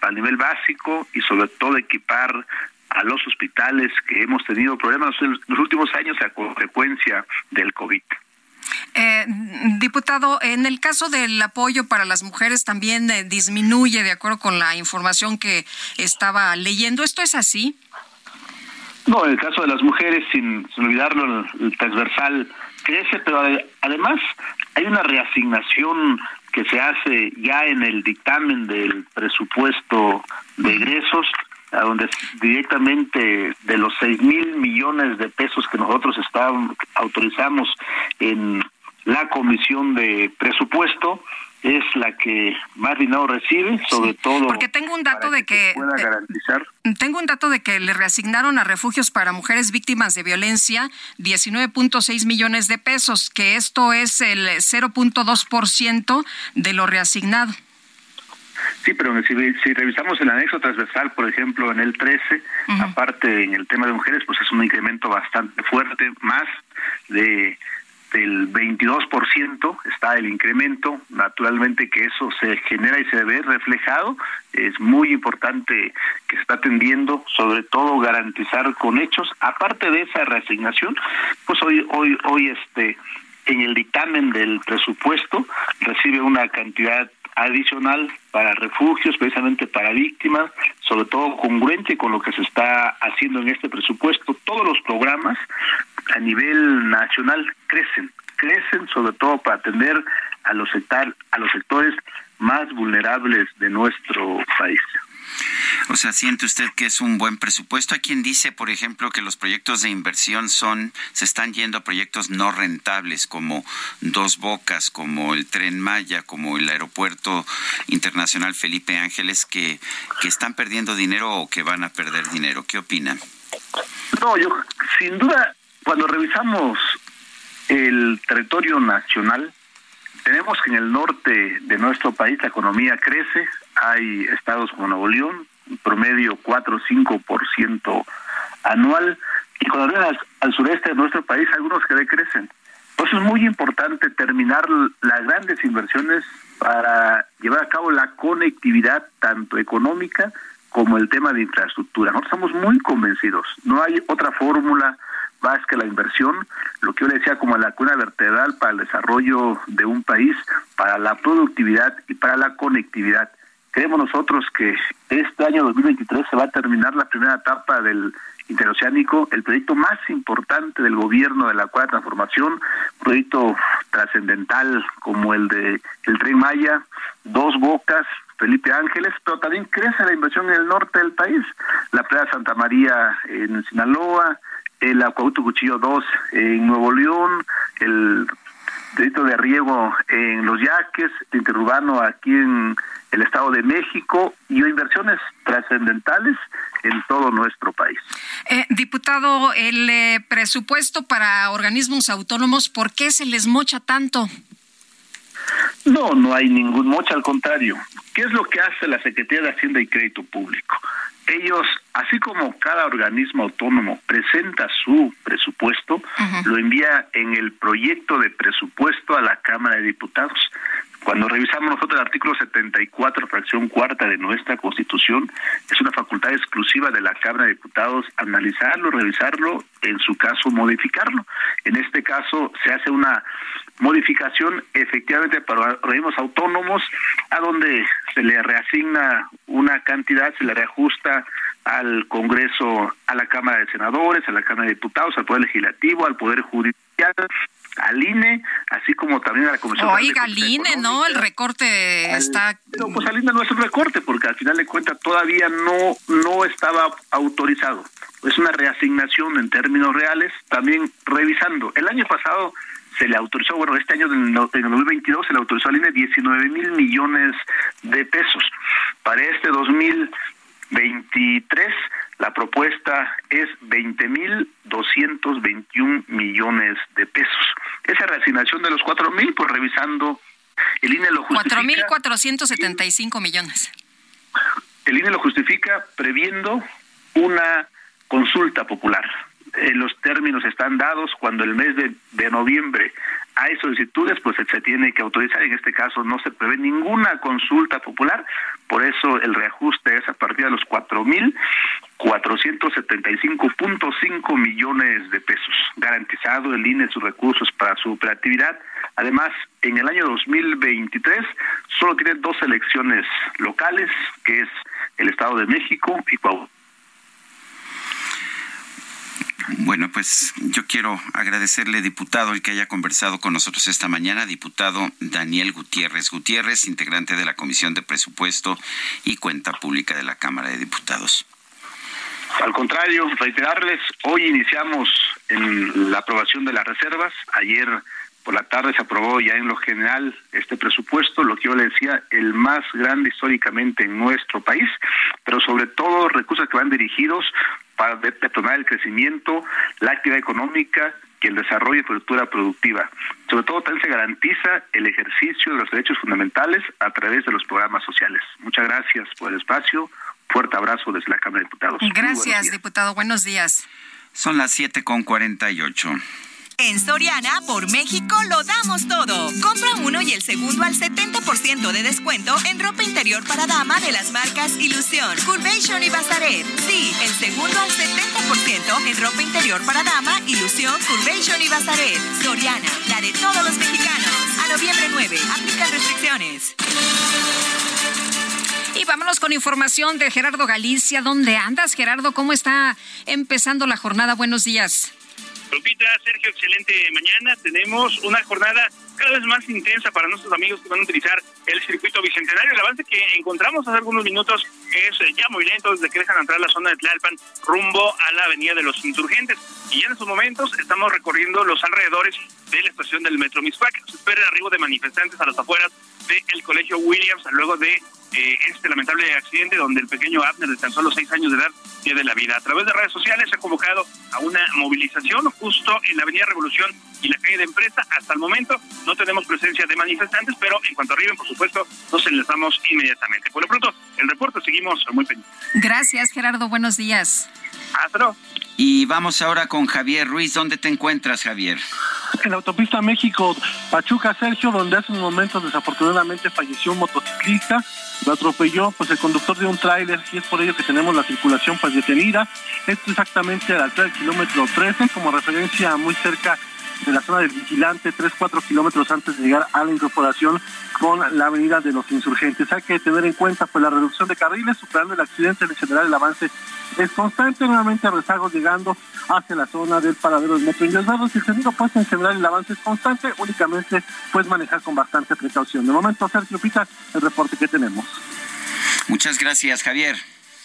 [SPEAKER 17] a nivel básico y sobre todo equipar a los hospitales que hemos tenido problemas en los últimos años a consecuencia del COVID.
[SPEAKER 2] Eh, diputado, en el caso del apoyo para las mujeres también eh, disminuye de acuerdo con la información que estaba leyendo. ¿Esto es así?
[SPEAKER 17] No, en el caso de las mujeres, sin, olvidarlo, el, transversal crece, pero además hay una reasignación que se hace ya en el dictamen del presupuesto de egresos, a donde directamente de los seis mil millones de pesos que nosotros autorizamos en la comisión de presupuesto, es la que más dinero recibe, sobre todo.
[SPEAKER 2] Porque tengo un dato de que.
[SPEAKER 17] pueda garantizar.
[SPEAKER 2] Tengo un dato de que le reasignaron a refugios para mujeres víctimas de violencia 19.6 millones de pesos, que esto es el 0.2% de lo reasignado.
[SPEAKER 17] Sí, pero si, si, revisamos el anexo transversal, por ejemplo, en el 13, aparte en el tema de mujeres, pues es un incremento bastante fuerte, más de del 22% está el incremento, naturalmente que eso se genera y se ve reflejado, es muy importante que se está atendiendo, sobre todo garantizar con hechos, aparte de esa reasignación, pues hoy hoy hoy este en el dictamen del presupuesto recibe una cantidad adicional para refugios, precisamente para víctimas, sobre todo congruente con lo que se está haciendo en este presupuesto. Todos los programas a nivel nacional crecen, crecen sobre todo para atender a los, a los sectores más vulnerables de nuestro país.
[SPEAKER 1] O sea, siente usted que es un buen presupuesto. Hay quien dice, por ejemplo, que los proyectos de inversión son, se están yendo a proyectos no rentables, como Dos Bocas, como el Tren Maya, como el Aeropuerto Internacional Felipe Ángeles, que, que están perdiendo dinero o que van a perder dinero. ¿Qué opinan?
[SPEAKER 17] No, yo, sin duda, cuando revisamos el territorio nacional, tenemos que en el norte de nuestro país la economía crece, hay estados como Nuevo León, promedio 4 o 5% anual, y cuando vienes al, sureste de nuestro país, algunos que decrecen. Entonces es muy importante terminar las grandes inversiones para llevar a cabo la conectividad tanto económica como el tema de infraestructura. Nosotros estamos muy convencidos, no hay otra fórmula más que la inversión, lo que yo le decía como la cuna vertebral para el desarrollo de un país, para la productividad y para la conectividad. Creemos nosotros que este año 2023 se va a terminar la primera etapa del interoceánico, el proyecto más importante del gobierno de la cuarta transformación, proyecto trascendental como el de el Tren Maya, Dos Bocas, Felipe Ángeles, pero también crece la inversión en el norte del país, la playa Santa María en Sinaloa, el Acuauto Cuchillo 2 en Nuevo León, el delito de riego en Los Yaques, interurbano aquí en el Estado de México y inversiones trascendentales en todo nuestro país.
[SPEAKER 2] Eh, diputado, el eh, presupuesto para organismos autónomos, ¿por qué se les mocha tanto?
[SPEAKER 17] No, no hay ningún mocha, al contrario. ¿Qué es lo que hace la Secretaría de Hacienda y Crédito Público? Ellos, así como cada organismo autónomo presenta su presupuesto, lo envía en el proyecto de presupuesto a la Cámara de Diputados. Cuando revisamos nosotros el artículo 74, fracción cuarta de nuestra Constitución, es una facultad exclusiva de la Cámara de Diputados analizarlo, revisarlo, en su caso modificarlo. En este caso se hace una modificación efectivamente para organismos autónomos, a donde se le reasigna una cantidad, se le reajusta al Congreso, a la Cámara de Senadores, a la Cámara de Diputados, al Poder Legislativo, al Poder Judicial, al INE, así como también a la Comisión.
[SPEAKER 2] Oiga, al INE, ¿no? El recorte está.
[SPEAKER 17] No, pues al INE no es un recorte, porque al final de cuentas todavía no, no estaba autorizado. Es una reasignación en términos reales, también revisando. El año pasado se le autorizó, bueno, este año en el 2022 se le autorizó al INE 19 mil millones de pesos. Para este 2023 la propuesta es 20 mil 221 millones de pesos. Esa reasignación de los 4 mil, pues revisando, el INE lo justifica. 4
[SPEAKER 2] mil 475 millones.
[SPEAKER 17] El INE lo justifica previendo una consulta popular eh, los términos están dados cuando el mes de, de, noviembre hay solicitudes, pues se tiene que autorizar. En este caso no se prevé ninguna consulta popular, por eso el reajuste es a partir de los cuatro mil cuatrocientos setenta y cinco punto cinco millones de pesos, garantizado el INE sus recursos para su operatividad. Además, en el año 2023 solo tiene dos elecciones locales, que es el Estado de México y Coahuila
[SPEAKER 1] bueno, pues yo quiero agradecerle, diputado, el que haya conversado con nosotros esta mañana, diputado Daniel Gutiérrez Gutiérrez, integrante de la Comisión de Presupuesto y Cuenta Pública de la Cámara de Diputados.
[SPEAKER 17] Al contrario, reiterarles, hoy iniciamos en la aprobación de las reservas, ayer por la tarde se aprobó ya en lo general este presupuesto, lo que yo le decía, el más grande históricamente en nuestro país, pero sobre todo recursos que van dirigidos para detonar el crecimiento, la actividad económica y el desarrollo y cultura productiva. Sobre todo también se garantiza el ejercicio de los derechos fundamentales a través de los programas sociales. Muchas gracias por el espacio. Fuerte abrazo desde la Cámara de Diputados.
[SPEAKER 2] Gracias, diputado. Buenos días.
[SPEAKER 1] Son las 7 con 48.
[SPEAKER 12] En Soriana, por México, lo damos todo. Compra uno y el segundo al 70% de descuento en ropa interior para dama de las marcas Ilusión, Curvation y Bazaret. Sí, el segundo al 70% en ropa interior para dama, Ilusión, Curvation y Bazaret. Soriana, la de todos los mexicanos. A noviembre 9, aplican restricciones.
[SPEAKER 2] Y vámonos con información de Gerardo Galicia. ¿Dónde andas, Gerardo? ¿Cómo está empezando la jornada? Buenos días.
[SPEAKER 18] Lupita, Sergio, excelente mañana. Tenemos una jornada cada vez más intensa para nuestros amigos que van a utilizar el circuito bicentenario. El avance que encontramos hace algunos minutos es ya muy lento desde que dejan entrar la zona de Tlalpan rumbo a la avenida de los insurgentes. Y en estos momentos estamos recorriendo los alrededores de la estación del Metro Miscuac. Se espera el arribo de manifestantes a las afueras del Colegio Williams luego de eh, este lamentable accidente donde el pequeño Abner de tan solo seis años de edad pierde la vida. A través de redes sociales se ha convocado a una movilización justo en la Avenida Revolución y la calle de Empresa. Hasta el momento no tenemos presencia de manifestantes, pero en cuanto arriben, por supuesto, nos enlazamos inmediatamente. Por lo pronto, el reporte seguimos muy pendientes.
[SPEAKER 2] Gracias, Gerardo. Buenos días.
[SPEAKER 18] Hasta luego.
[SPEAKER 1] Y vamos ahora con Javier Ruiz. ¿Dónde te encuentras, Javier?
[SPEAKER 19] En la autopista México Pachuca Sergio, donde hace unos momentos desafortunadamente falleció un motociclista, lo atropelló pues el conductor de un tráiler y es por ello que tenemos la circulación pues detenida. Esto exactamente a la altura del kilómetro 13, como referencia muy cerca de la zona del vigilante, 3-4 kilómetros antes de llegar a la incorporación con la avenida de los insurgentes. Hay que tener en cuenta pues la reducción de carriles, superando el accidente, en general el avance es constante, nuevamente rezagos llegando hacia la zona del paradero del metro y el sentido pues en general el avance es constante, únicamente pues manejar con bastante precaución. De momento, Sergio Pita, el reporte que tenemos.
[SPEAKER 1] Muchas gracias, Javier.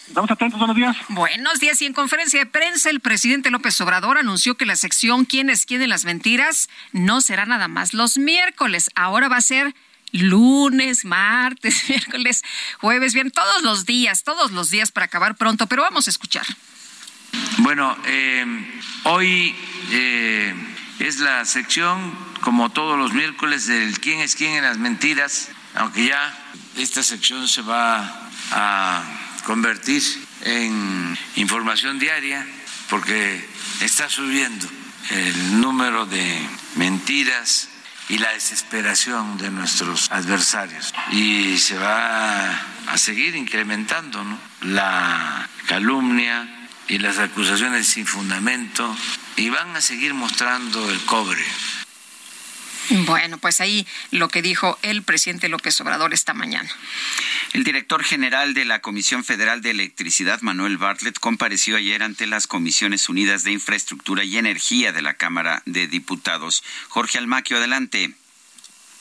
[SPEAKER 19] Estamos atentos, buenos días.
[SPEAKER 2] Buenos días. Y en conferencia de prensa, el presidente López Obrador anunció que la sección Quienes quieren las mentiras no será nada más los miércoles. Ahora va a ser lunes, martes, miércoles, jueves, bien, todos los días, todos los días para acabar pronto, pero vamos a escuchar.
[SPEAKER 20] Bueno, eh, hoy eh, es la sección, como todos los miércoles, del quién es quién en las mentiras, aunque ya esta sección se va a convertir en información diaria porque está subiendo el número de mentiras y la desesperación de nuestros adversarios. Y se va a seguir incrementando la calumnia y las acusaciones sin fundamento y van a seguir mostrando el cobre.
[SPEAKER 2] Bueno, pues ahí lo que dijo el presidente López Obrador esta mañana.
[SPEAKER 1] El director general de la Comisión Federal de Electricidad, Manuel Bartlett, compareció ayer ante las Comisiones Unidas de Infraestructura y Energía de la Cámara de Diputados. Jorge Almaquio, adelante.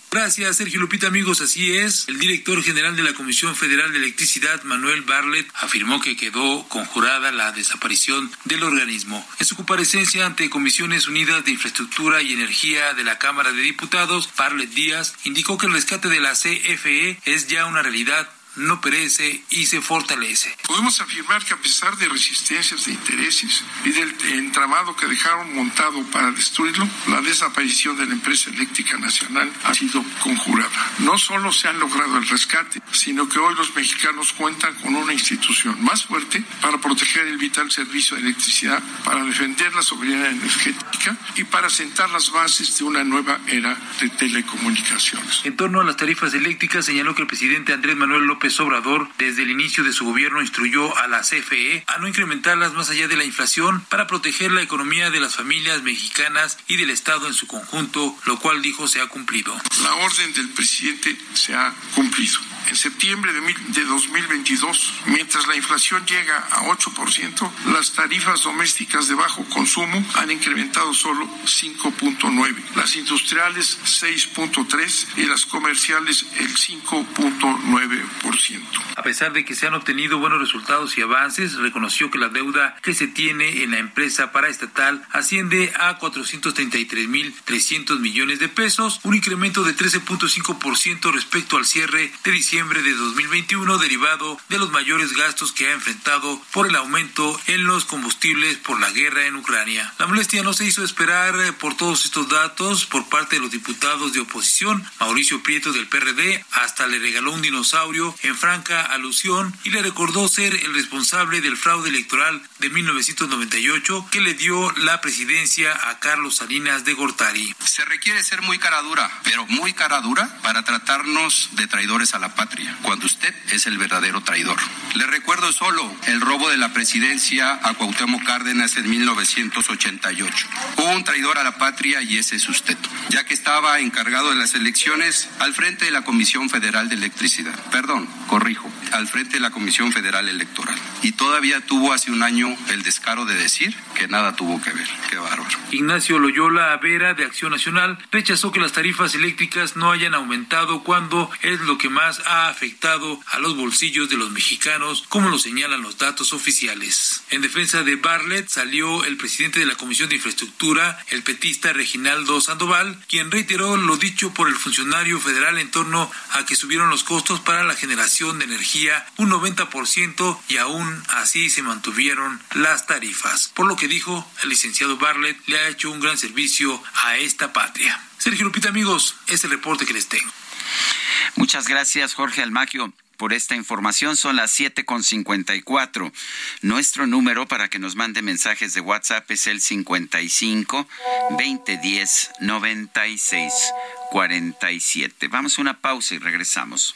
[SPEAKER 21] Gracias, Sergio Lupita, amigos. Así es. El director general de la Comisión Federal de Electricidad, Manuel Bartlett, afirmó que quedó conjurada la desaparición del organismo. En su comparecencia ante Comisiones Unidas de Infraestructura y Energía de la Cámara de Diputados, Bartlett Díaz indicó que el rescate de la CFE es ya una realidad no perece y se fortalece.
[SPEAKER 4] Podemos afirmar que a pesar de resistencias de intereses y del entramado que dejaron montado para destruirlo, la desaparición de la empresa eléctrica nacional ha sido conjurada. No solo se ha logrado el rescate, sino que hoy los mexicanos cuentan con una institución más fuerte para proteger el vital servicio de electricidad, para defender la soberanía energética y para sentar las bases de una nueva era de telecomunicaciones.
[SPEAKER 21] En torno a las tarifas eléctricas, señaló que el presidente Andrés Manuel López Obrador, desde el inicio de su gobierno, instruyó a la CFE a no incrementarlas más allá de la inflación para proteger la economía de las familias mexicanas y del Estado en su conjunto, lo cual dijo se ha cumplido.
[SPEAKER 4] La orden del presidente se ha cumplido. En septiembre de, mil- de 2022, mientras la inflación llega a 8%, las tarifas domésticas de bajo consumo han incrementado solo 5.9, las industriales 6.3 y las comerciales el 5.9%.
[SPEAKER 21] pesar de que se han obtenido buenos resultados y avances, reconoció que la deuda que se tiene en la empresa paraestatal asciende a 433.300 millones de pesos, un incremento de 13.5% respecto al cierre de diciembre de 2021 derivado de los mayores gastos que ha enfrentado por el aumento en los combustibles por la guerra en Ucrania. La molestia no se hizo esperar eh, por todos estos datos por parte de los diputados de oposición. Mauricio Prieto del PRD hasta le regaló un dinosaurio en franca alusión y le recordó ser el responsable del fraude electoral de 1998 que le dio la presidencia a Carlos Salinas de Gortari.
[SPEAKER 22] Se requiere ser muy cara dura, pero muy cara dura para tratarnos de traidores a la patria, cuando usted es el verdadero traidor. Le recuerdo solo el robo de la presidencia a Cuauhtémoc Cárdenas en 1988. Hubo un traidor a la patria y ese es usted, ya que estaba encargado de las elecciones al frente de la Comisión Federal de Electricidad. Perdón, corrijo, al frente de la Comisión Federal Electoral. Y todavía tuvo hace un año el descaro de decir que nada tuvo que ver. Qué bárbaro.
[SPEAKER 21] Ignacio Loyola Vera de Acción Nacional rechazó que las tarifas eléctricas no hayan aumentado cuando es lo que más ha afectado a los bolsillos de los mexicanos, como lo señalan los datos oficiales. En defensa de Bartlett salió el presidente de la Comisión de Infraestructura, el petista Reginaldo Sandoval, quien reiteró lo dicho por el funcionario federal en torno a que subieron los costos para la generación de energía un 90% y aún así se mantuvieron las tarifas. Por lo que dijo el licenciado Bartlett, le ha hecho un gran servicio a esta patria. Sergio Lupita, amigos, es el reporte que les tengo.
[SPEAKER 1] Muchas gracias, Jorge Almaquio por esta información. Son las siete con cincuenta y cuatro. Nuestro número para que nos mande mensajes de WhatsApp es el 55 2010 96 47. Vamos a una pausa y regresamos.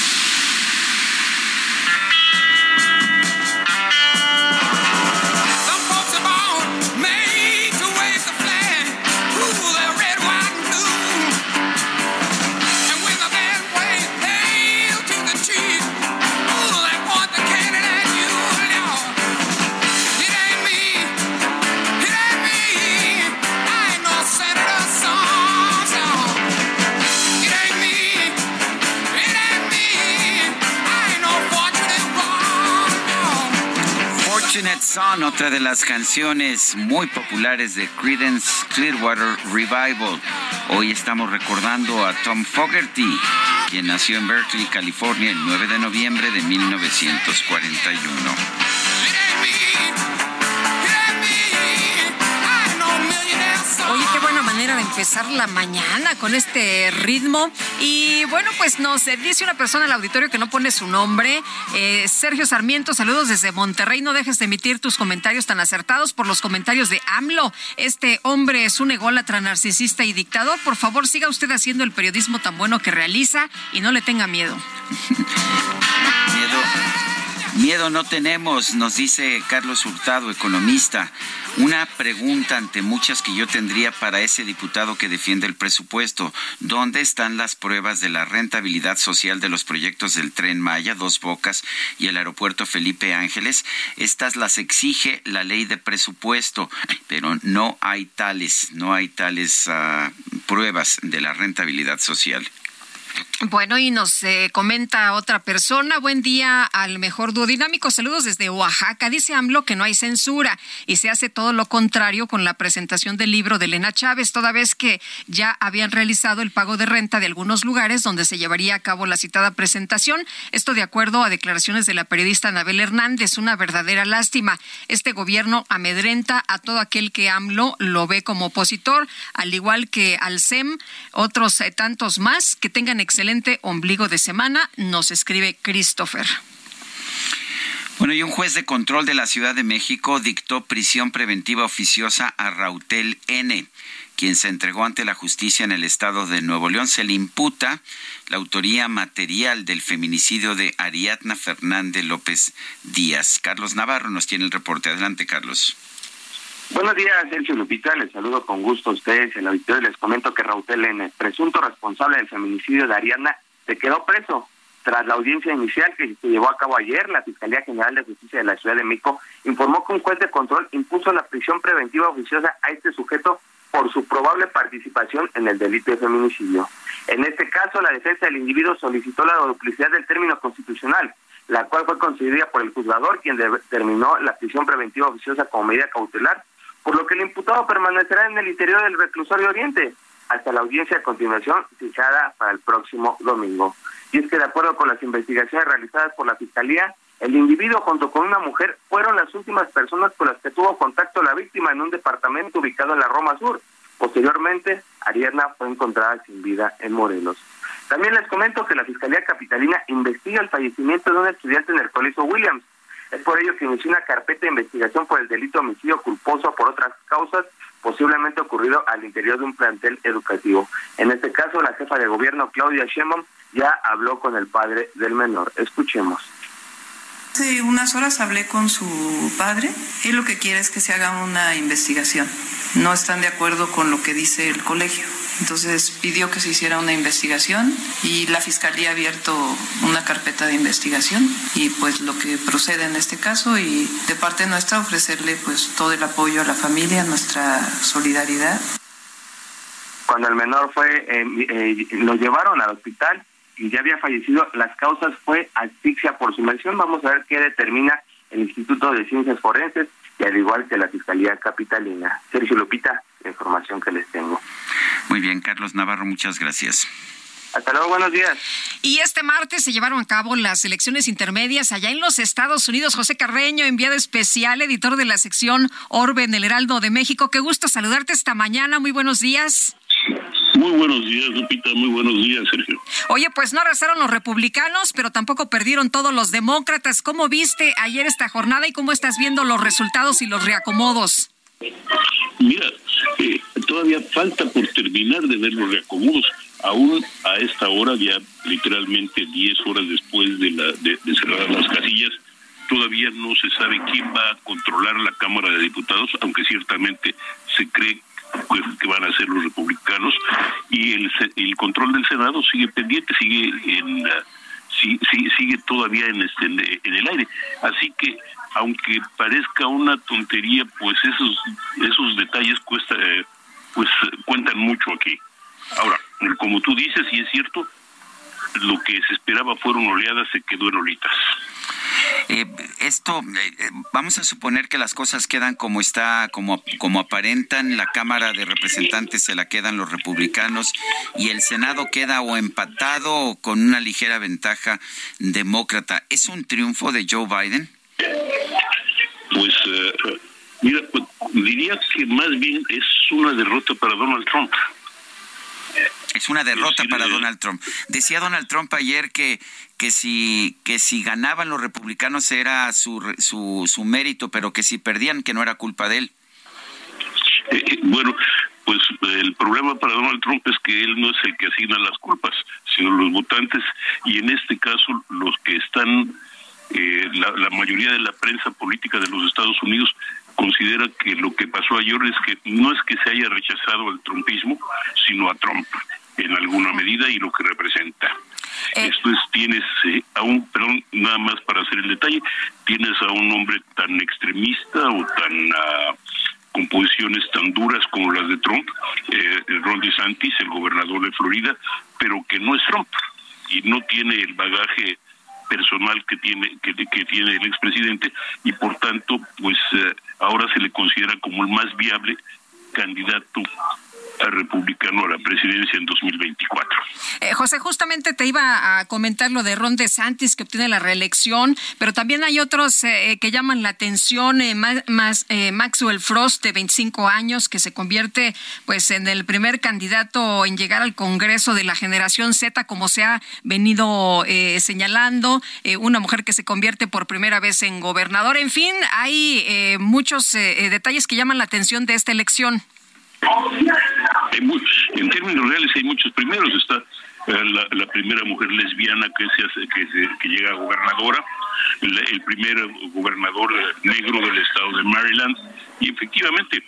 [SPEAKER 1] Son, otra de las canciones muy populares de Creedence Clearwater Revival. Hoy estamos recordando a Tom Fogerty, quien nació en Berkeley, California, el 9 de noviembre de 1941.
[SPEAKER 2] De empezar la mañana con este ritmo. Y bueno, pues nos dice una persona al auditorio que no pone su nombre. Eh, Sergio Sarmiento, saludos desde Monterrey. No dejes de emitir tus comentarios tan acertados por los comentarios de AMLO. Este hombre es un ególatra, narcisista y dictador. Por favor, siga usted haciendo el periodismo tan bueno que realiza y no le tenga miedo.
[SPEAKER 1] Miedo. No tenemos, nos dice Carlos Hurtado, economista. Una pregunta ante muchas que yo tendría para ese diputado que defiende el presupuesto. ¿Dónde están las pruebas de la rentabilidad social de los proyectos del tren Maya, Dos Bocas y el aeropuerto Felipe Ángeles? Estas las exige la ley de presupuesto, pero no hay tales, no hay tales ah, pruebas de la rentabilidad social.
[SPEAKER 2] Bueno, y nos eh, comenta otra persona, buen día al mejor dúo dinámico, saludos desde Oaxaca. Dice AMLO que no hay censura y se hace todo lo contrario con la presentación del libro de Elena Chávez, toda vez que ya habían realizado el pago de renta de algunos lugares donde se llevaría a cabo la citada presentación. Esto de acuerdo a declaraciones de la periodista Anabel Hernández, una verdadera lástima. Este gobierno amedrenta a todo aquel que AMLO lo ve como opositor, al igual que al SEM, otros eh, tantos más que tengan excelente ombligo de semana, nos escribe Christopher.
[SPEAKER 1] Bueno, y un juez de control de la Ciudad de México dictó prisión preventiva oficiosa a Rautel N., quien se entregó ante la justicia en el estado de Nuevo León. Se le imputa la autoría material del feminicidio de Ariadna Fernández López Díaz. Carlos Navarro nos tiene el reporte. Adelante, Carlos.
[SPEAKER 23] Buenos días, Sergio Lupita. Les saludo con gusto a ustedes. En la auditorio les comento que Rautel N., presunto responsable del feminicidio de Ariana, se quedó preso. Tras la audiencia inicial que se llevó a cabo ayer, la Fiscalía General de Justicia de la Ciudad de México informó que un juez de control impuso la prisión preventiva oficiosa a este sujeto por su probable participación en el delito de feminicidio. En este caso, la defensa del individuo solicitó la duplicidad del término constitucional, la cual fue concedida por el juzgador, quien determinó la prisión preventiva oficiosa como medida cautelar por lo que el imputado permanecerá en el interior del reclusorio Oriente hasta la audiencia de continuación fijada para el próximo domingo. Y es que de acuerdo con las investigaciones realizadas por la Fiscalía, el individuo junto con una mujer fueron las últimas personas con las que tuvo contacto la víctima en un departamento ubicado en la Roma Sur. Posteriormente, Ariadna fue encontrada sin vida en Morelos. También les comento que la Fiscalía Capitalina investiga el fallecimiento de un estudiante en el Colegio Williams, es por ello que inició una carpeta de investigación por el delito de homicidio culposo por otras causas, posiblemente ocurrido al interior de un plantel educativo. En este caso, la jefa de gobierno, Claudia Sheinbaum, ya habló con el padre del menor. Escuchemos.
[SPEAKER 8] Hace unas horas hablé con su padre. Él lo que quiere es que se haga una investigación. No están de acuerdo con lo que dice el colegio. Entonces pidió que se hiciera una investigación y la Fiscalía ha abierto una carpeta de investigación y pues lo que procede en este caso y de parte nuestra ofrecerle pues todo el apoyo a la familia, nuestra solidaridad.
[SPEAKER 23] Cuando el menor fue, eh, eh, lo llevaron al hospital y ya había fallecido, las causas fue asfixia por sumersión. Vamos a ver qué determina el Instituto de Ciencias Forenses y al igual que la Fiscalía Capitalina. Sergio Lupita, la información que les tengo.
[SPEAKER 1] Muy bien, Carlos Navarro, muchas gracias.
[SPEAKER 23] Hasta luego, buenos días.
[SPEAKER 2] Y este martes se llevaron a cabo las elecciones intermedias allá en los Estados Unidos. José Carreño, enviado especial, editor de la sección Orbe en el Heraldo de México. Qué gusto saludarte esta mañana. Muy buenos días.
[SPEAKER 24] Muy buenos días, Lupita. Muy buenos días, Sergio.
[SPEAKER 2] Oye, pues no arrasaron los republicanos, pero tampoco perdieron todos los demócratas. ¿Cómo viste ayer esta jornada y cómo estás viendo los resultados y los reacomodos?
[SPEAKER 24] Mira, eh, todavía falta por terminar de ver los reacomodos. Aún a esta hora, ya literalmente 10 horas después de, la, de, cerrar las casillas, todavía no se sabe quién va a controlar la Cámara de Diputados, aunque ciertamente se cree que van a ser los republicanos y el, el control del Senado sigue pendiente, sigue en sigue todavía en este en el aire. Así que aunque parezca una tontería, pues esos esos detalles cuesta eh, pues cuentan mucho aquí. Ahora, como tú dices, y es cierto, lo que se esperaba fueron oleadas, se quedó en olitas.
[SPEAKER 1] Eh, esto, eh, vamos a suponer que las cosas quedan como está, como, como aparentan, la Cámara de Representantes se la quedan los republicanos y el Senado queda o empatado o con una ligera ventaja demócrata. ¿Es un triunfo de Joe Biden?
[SPEAKER 24] Pues, eh, mira, pues, diría que más bien es una derrota para Donald Trump.
[SPEAKER 1] Es una derrota para Donald Trump. Decía Donald Trump ayer que, que, si, que si ganaban los republicanos era su, su, su mérito, pero que si perdían que no era culpa de él.
[SPEAKER 24] Eh, eh, bueno, pues el problema para Donald Trump es que él no es el que asigna las culpas, sino los votantes y en este caso los que están, eh, la, la mayoría de la prensa política de los Estados Unidos considera que lo que pasó ayer es que no es que se haya rechazado el trumpismo, sino a Trump en alguna medida y lo que representa.
[SPEAKER 2] Eh.
[SPEAKER 24] Esto es, tienes eh, a un, perdón, nada más para hacer el detalle, tienes a un hombre tan extremista o tan ah, con posiciones tan duras como las de Trump, eh, Ron DeSantis, el gobernador de Florida, pero que no es Trump y no tiene el bagaje personal que tiene que, que tiene el expresidente y por tanto pues eh, ahora se le considera como el más viable candidato republicano a la presidencia en 2024.
[SPEAKER 2] Eh, José, justamente te iba a comentar lo de Ron DeSantis que obtiene la reelección, pero también hay otros eh, que llaman la atención, eh, más, eh, Maxwell Frost de 25 años que se convierte pues en el primer candidato en llegar al Congreso de la generación Z como se ha venido eh, señalando, eh, una mujer que se convierte por primera vez en gobernador, en fin, hay eh, muchos eh, eh, detalles que llaman la atención de esta elección.
[SPEAKER 24] Hay mu- en términos reales hay muchos primeros. Está eh, la, la primera mujer lesbiana que se hace- que, se- que llega a gobernadora, el, el primer gobernador negro del estado de Maryland y efectivamente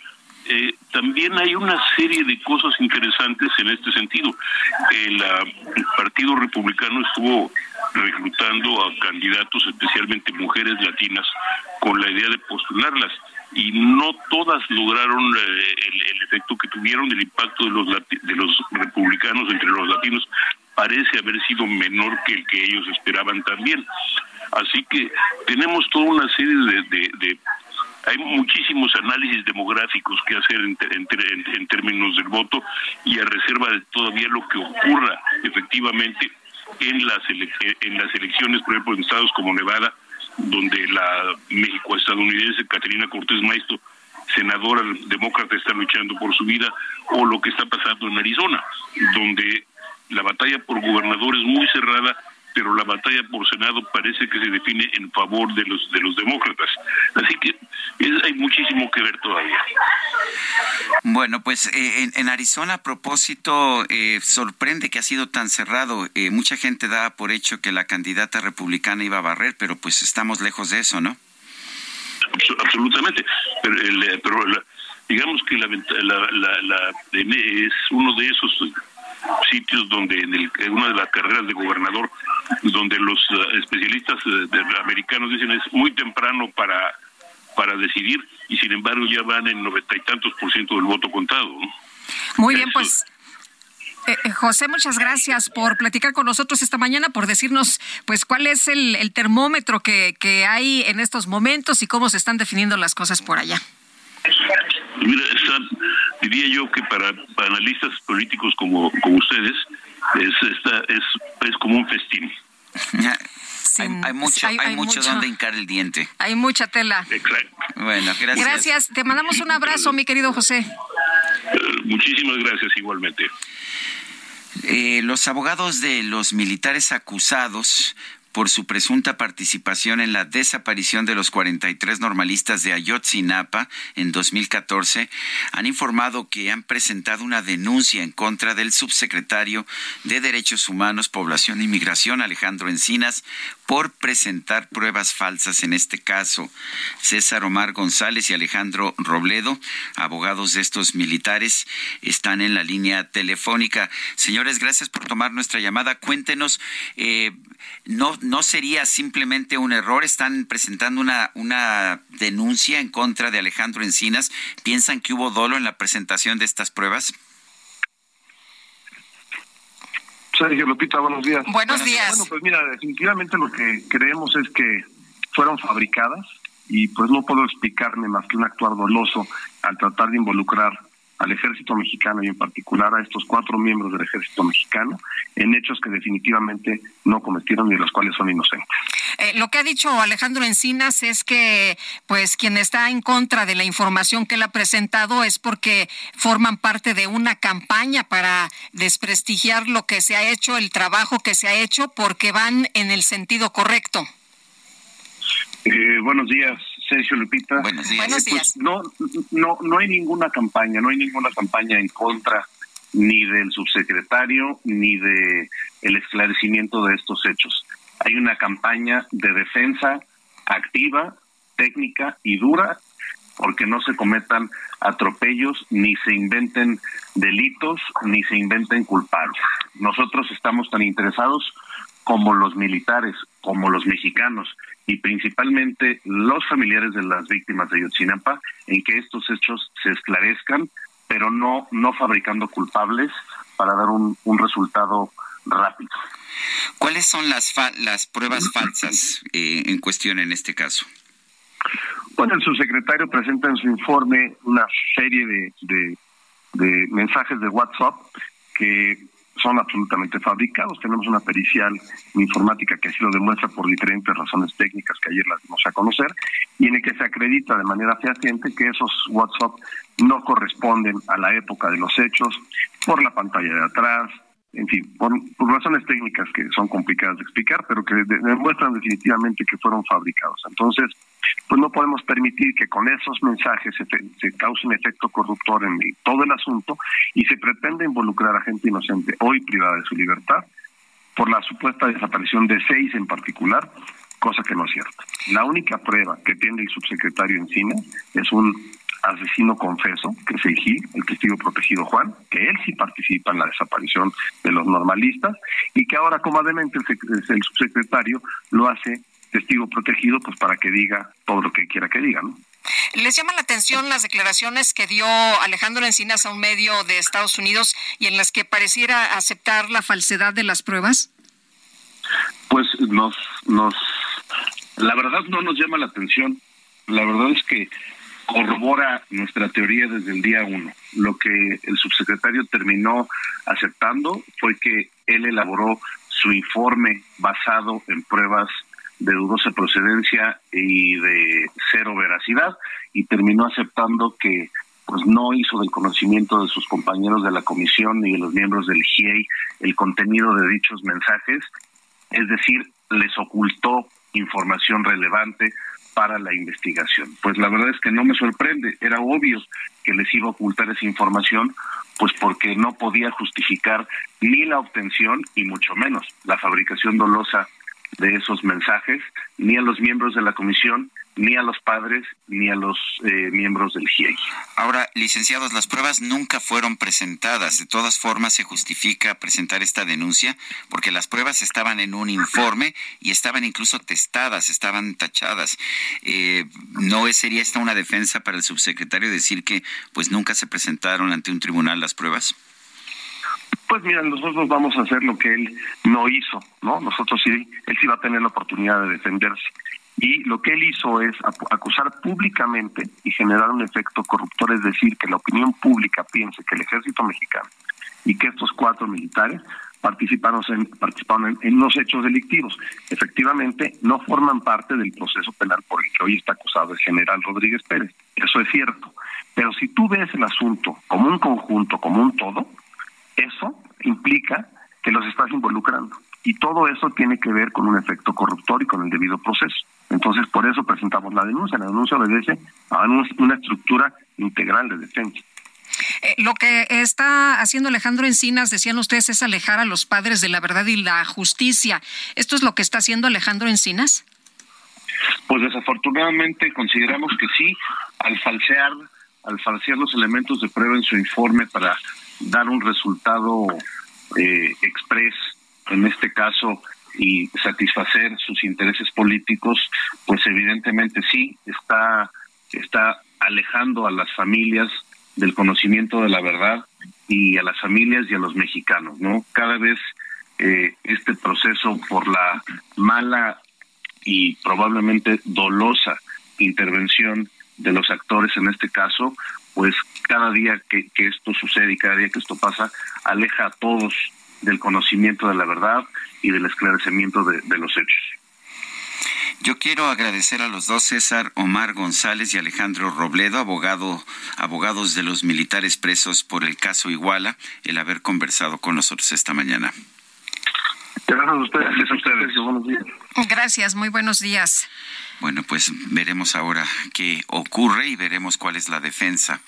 [SPEAKER 24] eh, también hay una serie de cosas interesantes en este sentido. El, ah, el Partido Republicano estuvo reclutando a candidatos, especialmente mujeres latinas, con la idea de postularlas y no todas lograron eh, el, el efecto que tuvieron el impacto de los de los republicanos entre los latinos parece haber sido menor que el que ellos esperaban también. Así que tenemos toda una serie de, de- hay muchísimos análisis demográficos que hacer en, en en- en términos del voto y a reserva de todavía lo que ocurra efectivamente en las en las elecciones por ejemplo en estados como Nevada donde la México estadounidense Caterina Cortés Maestro, senadora demócrata, está luchando por su vida, o lo que está pasando en Arizona, donde la batalla por gobernador es muy cerrada, pero la batalla por senado parece que se define en favor de los de los demócratas. Así que es- hay muchísimo que ver todavía.
[SPEAKER 1] Bueno, pues eh, en, en Arizona, a propósito, eh, sorprende que ha sido tan cerrado. Eh, mucha gente da por hecho que la candidata republicana iba a barrer, pero pues estamos lejos de eso, ¿no?
[SPEAKER 24] Absolutamente pero, el, eh, pero la- digamos que la, la- la- en- es uno de esos sitios donde en, el- en una de las carreras de gobernador donde los eh, especialistas de- americanos dicen es muy temprano para para decidir y sin embargo ya van en noventa y tantos por ciento del voto contado ¿no?
[SPEAKER 2] Muy bien, pues. eh, eh, José, muchas gracias por platicar con nosotros esta mañana, por decirnos, pues, cuál es el, el termómetro que, que hay en estos momentos y cómo se están definiendo las cosas por allá.
[SPEAKER 24] Mira, está- diría yo que para, para analistas políticos como, como ustedes es, esta, es, es como un festín.
[SPEAKER 1] hay, hay mucho,
[SPEAKER 2] hay-
[SPEAKER 1] hay,
[SPEAKER 2] hay
[SPEAKER 1] mucho
[SPEAKER 2] mucho.
[SPEAKER 1] donde hincar el diente.
[SPEAKER 2] Hay mucha tela.
[SPEAKER 1] Bueno, gracias.
[SPEAKER 2] Gracias. Te mandamos un abrazo, mi querido José.
[SPEAKER 24] Eh, muchísimas gracias igualmente.
[SPEAKER 1] Eh, los abogados de los militares acusados por su presunta participación en la desaparición de los 43 normalistas de Ayotzinapa en 2014 han informado que han presentado una denuncia en contra del subsecretario de Derechos Humanos, Población e Inmigración, Alejandro Encinas, por presentar pruebas falsas en este caso. César Omar González y Alejandro Robledo, abogados de estos militares, están en la línea telefónica. Señores, gracias por tomar nuestra llamada. Cuéntenos, eh, no, ¿no sería simplemente un error? ¿Están presentando una, una denuncia en contra de Alejandro Encinas? ¿Piensan que hubo dolo en la presentación de estas pruebas?
[SPEAKER 4] Sergio Lupita, buenos días.
[SPEAKER 2] Buenos días.
[SPEAKER 4] Bueno, pues mira, definitivamente lo que creemos es que fueron fabricadas y pues no puedo explicarme más que un actuar doloso al tratar de involucrar al ejército mexicano y en particular a estos cuatro miembros del ejército mexicano en hechos que definitivamente no cometieron y de los cuales son inocentes.
[SPEAKER 2] Eh, lo que ha dicho Alejandro Encinas es que, pues, quien está en contra de la información que él ha presentado es porque forman parte de una campaña para desprestigiar lo que se ha hecho, el trabajo que se ha hecho, porque van en el sentido correcto.
[SPEAKER 4] Eh, buenos días, Sergio Lupita.
[SPEAKER 1] Buenos
[SPEAKER 2] días. Buenos días.
[SPEAKER 4] Pues, no, no, no hay ninguna campaña, no hay ninguna campaña en contra ni del subsecretario ni de el esclarecimiento de estos hechos. Hay una campaña de defensa activa, técnica y dura
[SPEAKER 25] porque no se cometan atropellos, ni se inventen delitos, ni se inventen culpables. Nosotros estamos tan interesados como los militares, como los mexicanos y principalmente los familiares de las víctimas de Yotzinapa en que estos hechos se esclarezcan, pero no, no fabricando culpables para dar un, un resultado rápido.
[SPEAKER 1] ¿Cuáles son las, las pruebas falsas eh, en cuestión en este caso?
[SPEAKER 25] Bueno, el subsecretario presenta en su informe una serie de, de, mensajes de WhatsApp que son absolutamente fabricados. Tenemos una pericial informática que así lo demuestra por diferentes razones técnicas que ayer las dimos a conocer y en el que se acredita de manera fehaciente que esos WhatsApp no corresponden a la época de los hechos por la pantalla de atrás, en fin, por, razones técnicas que son complicadas de explicar, pero que demuestran definitivamente que fueron fabricados. Entonces, pues no podemos permitir que con esos mensajes se, se cause un efecto corruptor en todo el asunto y se pretende involucrar a gente inocente, hoy privada de su libertad, por la supuesta desaparición de seis en particular, cosa que no es cierto. La única prueba que tiene el subsecretario Encina es un asesino confeso, que es el el testigo protegido Juan, que él sí participa en la desaparición de los normalistas y que ahora comodamente el, el subsecretario lo hace testigo protegido pues para que diga todo lo que quiera que diga, ¿no?
[SPEAKER 2] ¿Les llama la atención las declaraciones que dio Alejandro Encinas a un medio de Estados Unidos y en las que pareciera aceptar la falsedad de las pruebas?
[SPEAKER 25] Pues nos, nos, la verdad no nos llama la atención. La verdad es que corrobora nuestra teoría desde el día uno. Lo que el subsecretario terminó aceptando fue que él elaboró su informe basado en pruebas de dudosa procedencia y de cero veracidad y terminó aceptando que pues no hizo del conocimiento de sus compañeros de la comisión ni de los miembros del GIEI el contenido de dichos mensajes, es decir, les ocultó información relevante para la investigación. Pues la verdad es que no me sorprende, era obvio que les iba a ocultar esa información, pues porque no podía justificar ni la obtención y mucho menos la fabricación dolosa de esos mensajes, ni a los miembros de la comisión, ni a los padres, ni a los eh, miembros del GIEI.
[SPEAKER 1] Ahora, licenciados, las pruebas nunca fueron presentadas. De todas formas, se justifica presentar esta denuncia porque las pruebas estaban en un informe y estaban incluso testadas, estaban tachadas. Eh, ¿No sería esta una defensa para el subsecretario decir que pues nunca se presentaron ante un tribunal las pruebas?
[SPEAKER 25] Pues mira, nosotros vamos a hacer lo que él no hizo, ¿no? Nosotros sí, él sí va a tener la oportunidad de defenderse. Y lo que él hizo es acusar públicamente y generar un efecto corruptor, es decir, que la opinión pública piense que el ejército mexicano y que estos cuatro militares participaron en, participaron en, los hechos delictivos. Efectivamente, no forman parte del proceso penal por el que hoy está acusado el general Rodríguez Pérez. Eso es cierto. Pero si tú ves el asunto como un conjunto, como un todo, eso implica que los estás involucrando. Y todo eso tiene que ver con un efecto corruptor y con el debido proceso. Entonces, por eso presentamos la denuncia. La denuncia obedece a una estructura integral de defensa.
[SPEAKER 2] Eh, lo que está haciendo Alejandro Encinas, decían ustedes, es alejar a los padres de la verdad y la justicia. ¿Esto es lo que está haciendo Alejandro Encinas?
[SPEAKER 25] Pues desafortunadamente consideramos que sí, al falsear, al falsear los elementos de prueba en su informe para dar un resultado eh, express, en este caso, y satisfacer sus intereses políticos, pues evidentemente sí, está, está alejando a las familias del conocimiento de la verdad y a las familias y a los mexicanos, ¿no? Cada vez eh, este proceso por la mala y probablemente dolosa intervención de los actores en este caso, pues cada día que, esto sucede y cada día que esto pasa, aleja a todos del conocimiento de la verdad y del esclarecimiento de, los hechos.
[SPEAKER 1] Yo quiero agradecer a los dos, César Omar González y Alejandro Robledo, abogado, abogados de los militares presos por el caso Iguala, el haber conversado con nosotros esta mañana.
[SPEAKER 25] Gracias a ustedes. Gracias,
[SPEAKER 2] Buenos días. Gracias, muy buenos días.
[SPEAKER 1] Bueno, pues veremos ahora qué ocurre y veremos cuál es la defensa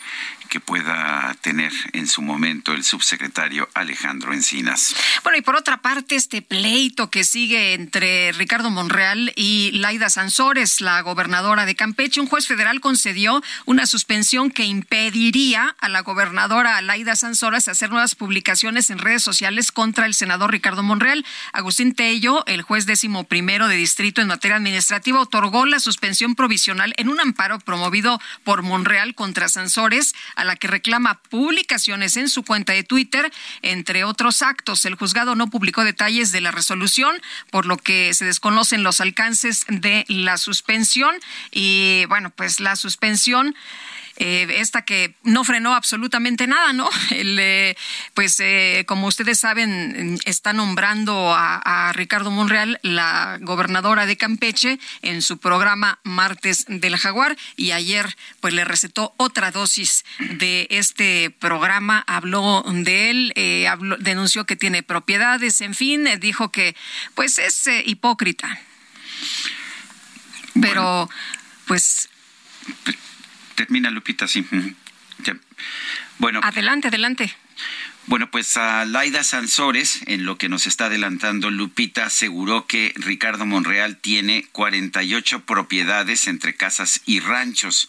[SPEAKER 1] que pueda tener en su momento el subsecretario Alejandro Encinas.
[SPEAKER 2] Bueno, y por otra parte, este pleito que sigue entre Ricardo Monreal y Laida Sansores, la gobernadora de Campeche, un juez federal concedió una suspensión que impediría a la gobernadora Laida Sansores hacer nuevas publicaciones en redes sociales contra el senador Ricardo Monreal. Agustín Tello, el juez décimo primero de distrito en materia administrativa, otorgó la suspensión provisional en un amparo promovido por Monreal contra Sansores a la que reclama publicaciones en su cuenta de Twitter, entre otros actos. El juzgado no publicó detalles de la resolución, por lo que se desconocen los alcances de la suspensión. Y bueno, pues la suspensión eh, esta que no frenó absolutamente nada, ¿no? Eh, pues eh, como ustedes saben, está nombrando a, Ricardo Monreal la gobernadora de Campeche en su programa Martes del Jaguar y ayer pues le recetó otra dosis de este programa, habló de él, habló, denunció que tiene propiedades, en fin, dijo que pues es hipócrita. Pero pues
[SPEAKER 1] termina Lupita, sí. Bueno.
[SPEAKER 2] Adelante, adelante.
[SPEAKER 1] Bueno, pues a Laida Sansores, en lo que nos está adelantando Lupita, aseguró que Ricardo Monreal tiene 48 propiedades entre casas y ranchos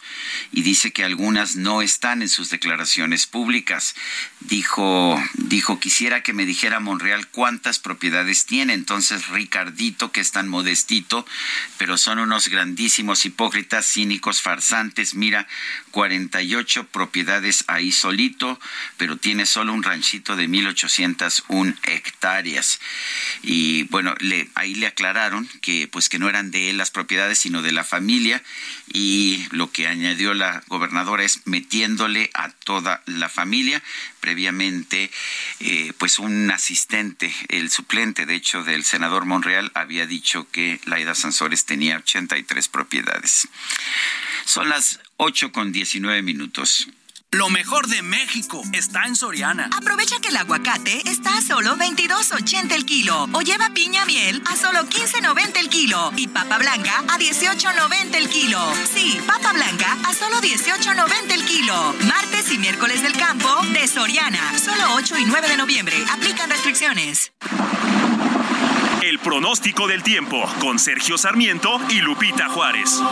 [SPEAKER 1] y dice que algunas no están en sus declaraciones públicas. Dijo, dijo, quisiera que me dijera Monreal cuántas propiedades tiene. Entonces, Ricardito, que es tan modestito, pero son unos grandísimos hipócritas, cínicos, farsantes. Mira, 48 propiedades ahí solito, pero tiene solo un ranchito de 1.801 hectáreas. Y bueno, le, ahí le aclararon que pues que no eran de él las propiedades, sino de la familia. Y lo que añadió la gobernadora es metiéndole a toda la familia. Previamente, eh, pues un asistente, el suplente, de hecho, del senador Monreal, había dicho que Laida Sansores tenía 83 propiedades. Son las 8 con 19 minutos.
[SPEAKER 26] Lo mejor de México está en Soriana.
[SPEAKER 12] Aprovecha que el aguacate está a solo 22.80 el kilo o lleva piña miel a solo 15.90 el kilo y papa blanca a 18.90 el kilo. Sí, papa blanca a solo 18.90 el kilo. Martes y miércoles del campo de Soriana. Solo 8 y 9 de noviembre. Aplican restricciones.
[SPEAKER 9] El pronóstico del tiempo con Sergio Sarmiento y Lupita Juárez.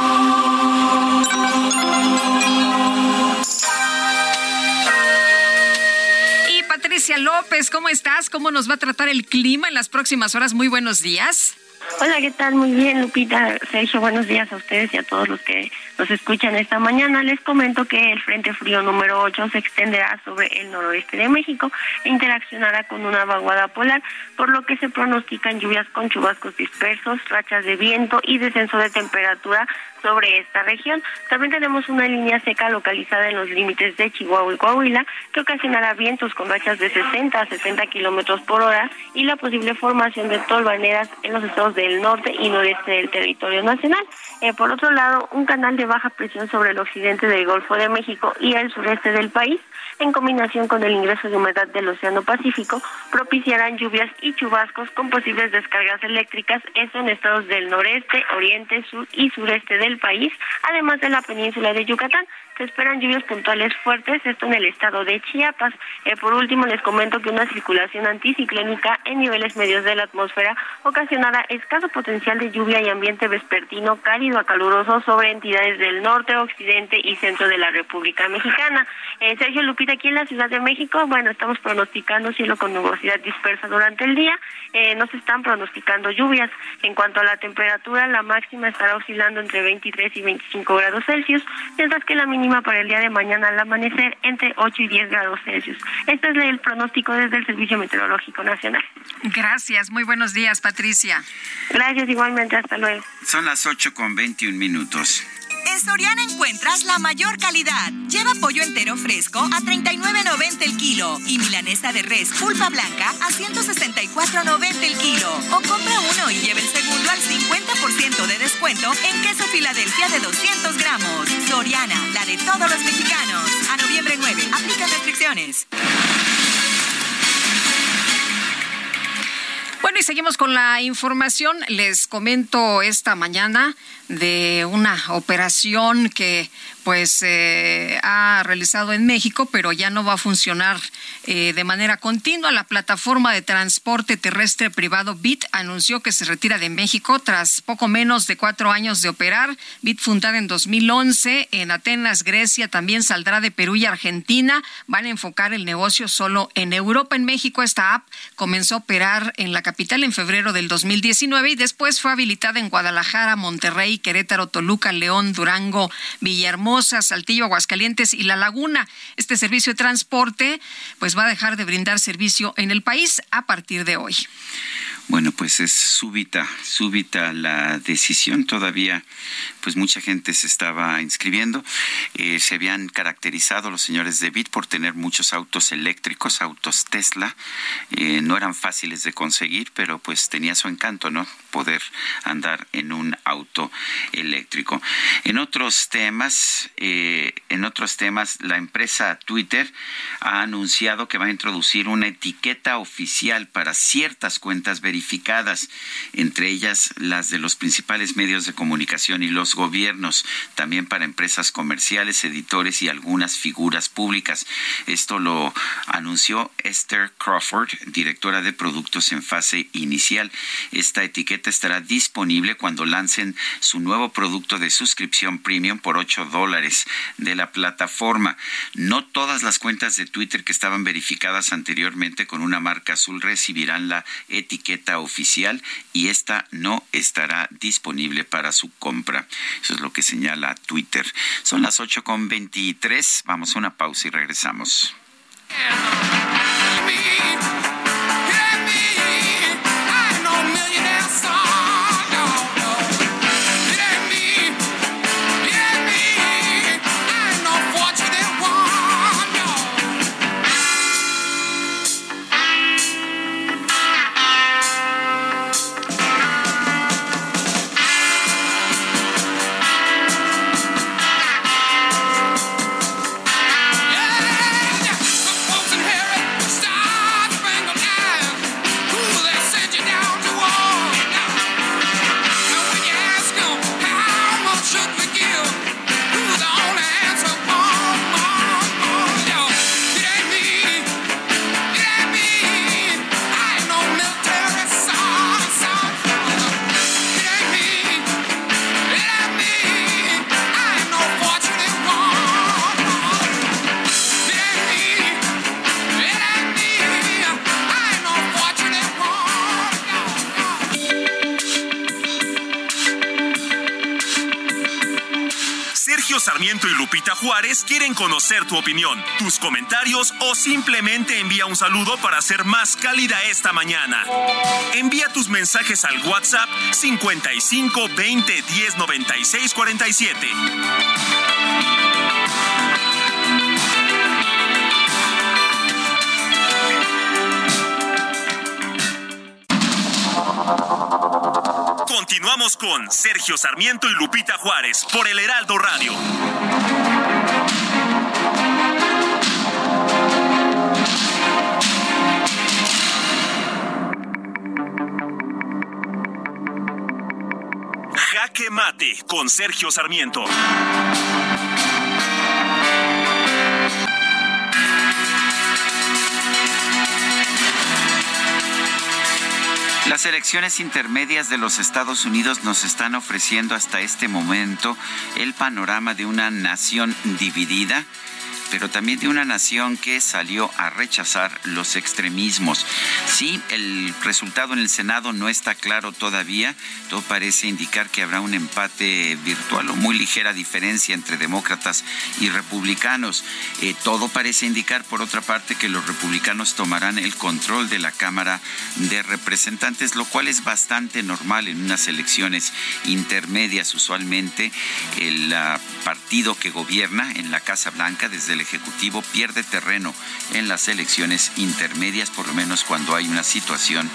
[SPEAKER 2] Patricia López, ¿cómo estás? ¿Cómo nos va a tratar el clima en las próximas horas? Muy buenos días.
[SPEAKER 27] Hola, ¿qué tal? Muy bien, Lupita. Sergio, buenos días a ustedes y a todos los que nos escuchan esta mañana. Les comento que el Frente Frío número 8 se extenderá sobre el noroeste de México e interaccionará con una vaguada polar, por lo que se pronostican lluvias con chubascos dispersos, rachas de viento y descenso de temperatura sobre esta región. También tenemos una línea seca localizada en los límites de Chihuahua y Coahuila que ocasionará vientos con rachas de 60 a 70 kilómetros por hora y la posible formación de tolvaneras en los estados del norte y noreste del territorio nacional. Eh, por otro lado, un canal de baja presión sobre el occidente del Golfo de México y el sureste del país en combinación con el ingreso de humedad del Océano Pacífico, propiciarán lluvias y chubascos con posibles descargas eléctricas, eso en estados del noreste, oriente, sur y sureste del país, además de la península de Yucatán. Se esperan lluvias puntuales fuertes, esto en el estado de Chiapas. Eh, por último, les comento que una circulación anticiclónica en niveles medios de la atmósfera ocasionará escaso potencial de lluvia y ambiente vespertino cálido a caluroso sobre entidades del norte, occidente y centro de la República Mexicana. Eh, Sergio Lupita, aquí en la Ciudad de México, bueno, estamos pronosticando cielo con nubosidad dispersa durante el día. Eh, no se están pronosticando lluvias. En cuanto a la temperatura, la máxima estará oscilando entre 23 y 25 grados Celsius, mientras que la mínima para el día de mañana al amanecer entre 8 y 10 grados Celsius. Este es el pronóstico desde el Servicio Meteorológico Nacional.
[SPEAKER 2] Gracias, muy buenos días, Patricia.
[SPEAKER 27] Gracias, igualmente, hasta luego.
[SPEAKER 1] Son las 8 con 21 minutos.
[SPEAKER 12] En Soriana encuentras la mayor calidad. Lleva pollo entero fresco a 39.90 el kilo y milanesa de res pulpa blanca a 164.90 el kilo. O compra uno y lleve el segundo al 50% de descuento en queso Filadelfia de 200 gramos. Soriana, la de todos los mexicanos. A noviembre 9, aplica restricciones.
[SPEAKER 2] Bueno, y seguimos con la información. Les comento esta mañana de una operación que pues eh, ha realizado en México, pero ya no va a funcionar eh, de manera continua. La plataforma de transporte terrestre privado BIT anunció que se retira de México tras poco menos de cuatro años de operar. BIT, fundada en 2011 en Atenas, Grecia, también saldrá de Perú y Argentina. Van a enfocar el negocio solo en Europa. En México, esta app comenzó a operar en la capital en febrero del 2019 y después fue habilitada en Guadalajara, Monterrey, Querétaro, Toluca, León, Durango, Villahermosa, Saltillo, Aguascalientes y La Laguna. Este servicio de transporte pues va a dejar de brindar servicio en el país a partir de hoy.
[SPEAKER 1] Bueno, pues es súbita, súbita la decisión. Todavía, pues mucha gente se estaba inscribiendo. Eh, se habían caracterizado los señores de por tener muchos autos eléctricos, autos Tesla. Eh, no eran fáciles de conseguir, pero pues tenía su encanto, ¿no? Poder andar en un auto eléctrico. En otros temas, eh, en otros temas, la empresa Twitter ha anunciado que va a introducir una etiqueta oficial para ciertas cuentas verificadas verificadas, entre ellas las de los principales medios de comunicación y los gobiernos, también para empresas comerciales, editores y algunas figuras públicas. Esto lo anunció Esther Crawford, directora de productos en fase inicial. Esta etiqueta estará disponible cuando lancen su nuevo producto de suscripción premium por 8 dólares de la plataforma. No todas las cuentas de Twitter que estaban verificadas anteriormente con una marca azul recibirán la etiqueta oficial y esta no estará disponible para su compra. Eso es lo que señala Twitter. Son las 8.23. Vamos a una pausa y regresamos.
[SPEAKER 9] Lupita Juárez quieren conocer tu opinión, tus comentarios o simplemente envía un saludo para ser más cálida esta mañana. Envía tus mensajes al WhatsApp 55 20 10 96 47. Continuamos con Sergio Sarmiento y Lupita Juárez por el Heraldo Radio. Con Sergio Sarmiento.
[SPEAKER 1] Las elecciones intermedias de los Estados Unidos nos están ofreciendo hasta este momento el panorama de una nación dividida pero también de una nación que salió a rechazar los extremismos. Sí, el resultado en el Senado no está claro todavía. Todo parece indicar que habrá un empate virtual o muy ligera diferencia entre demócratas y republicanos. Eh, todo parece indicar, por otra parte, que los republicanos tomarán el control de la Cámara de Representantes, lo cual es bastante normal en unas elecciones intermedias. Usualmente el ah, partido que gobierna en la Casa Blanca desde del Ejecutivo pierde terreno en las elecciones intermedias, por lo menos cuando hay una situación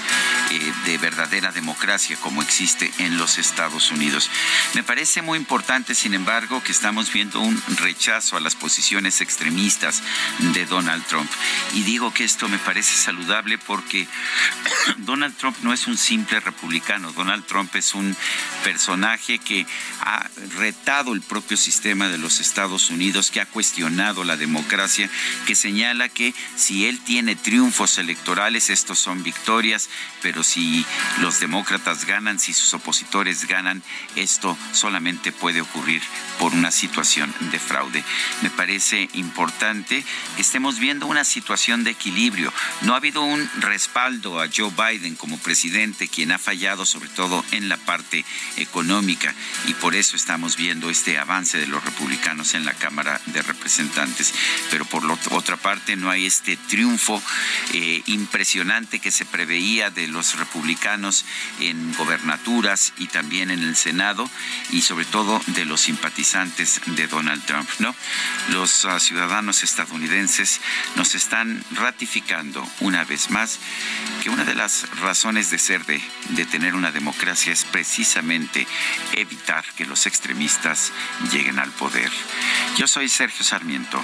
[SPEAKER 1] eh, de verdadera democracia como existe en los Estados Unidos. Me parece muy importante, sin embargo, que estamos viendo un rechazo a las posiciones extremistas de Donald Trump. Y digo que esto me parece saludable porque Donald Trump no es un simple republicano. Donald Trump es un personaje que ha retado el propio sistema de los Estados Unidos, que ha cuestionado la democracia, que señala que si él tiene triunfos electorales, estos son victorias, pero si los demócratas ganan, si sus opositores ganan, esto solamente puede ocurrir por una situación de fraude. Me parece importante que estemos viendo una situación de equilibrio. No ha habido un respaldo a Joe Biden como presidente, quien ha fallado sobre todo en la parte económica, y por eso estamos viendo este avance de los republicanos en la Cámara de Representantes. Pero por otra parte, no hay este triunfo eh, impresionante que se preveía de los republicanos en gobernaturas y también en el Senado y sobre todo de los simpatizantes de Donald Trump. ¿no? Los uh, ciudadanos estadounidenses nos están ratificando una vez más que una de las razones de ser de tener una democracia es precisamente evitar que los extremistas lleguen al poder. Yo soy Sergio Sarmiento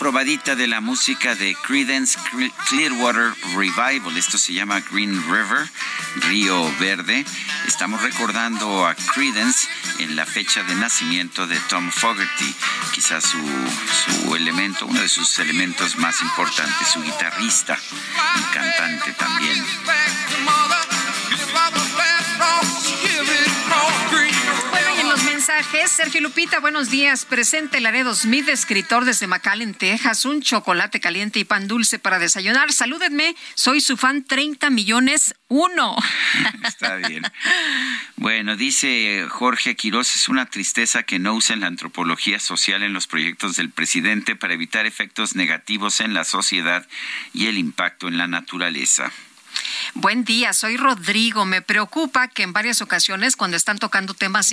[SPEAKER 1] Probadita de la música de Credence Clearwater Revival. Esto se llama Green River, Río Verde. Estamos recordando a Credence en la fecha de nacimiento de Tom Fogerty, quizás su, su elemento, uno de sus elementos más importantes, su guitarrista y cantante también.
[SPEAKER 2] Sergio Lupita, buenos días. Presente Laredo Smith, escritor desde McAllen, Texas. Un chocolate caliente y pan dulce para desayunar. Salúdenme, soy su fan 30 millones uno.
[SPEAKER 1] Está bien. Bueno, dice Jorge Quiroz, es una tristeza que no usen la antropología social en los proyectos del presidente para evitar efectos negativos en la sociedad y el impacto en la naturaleza.
[SPEAKER 2] Buen día, soy Rodrigo. Me preocupa que en varias ocasiones cuando están tocando temas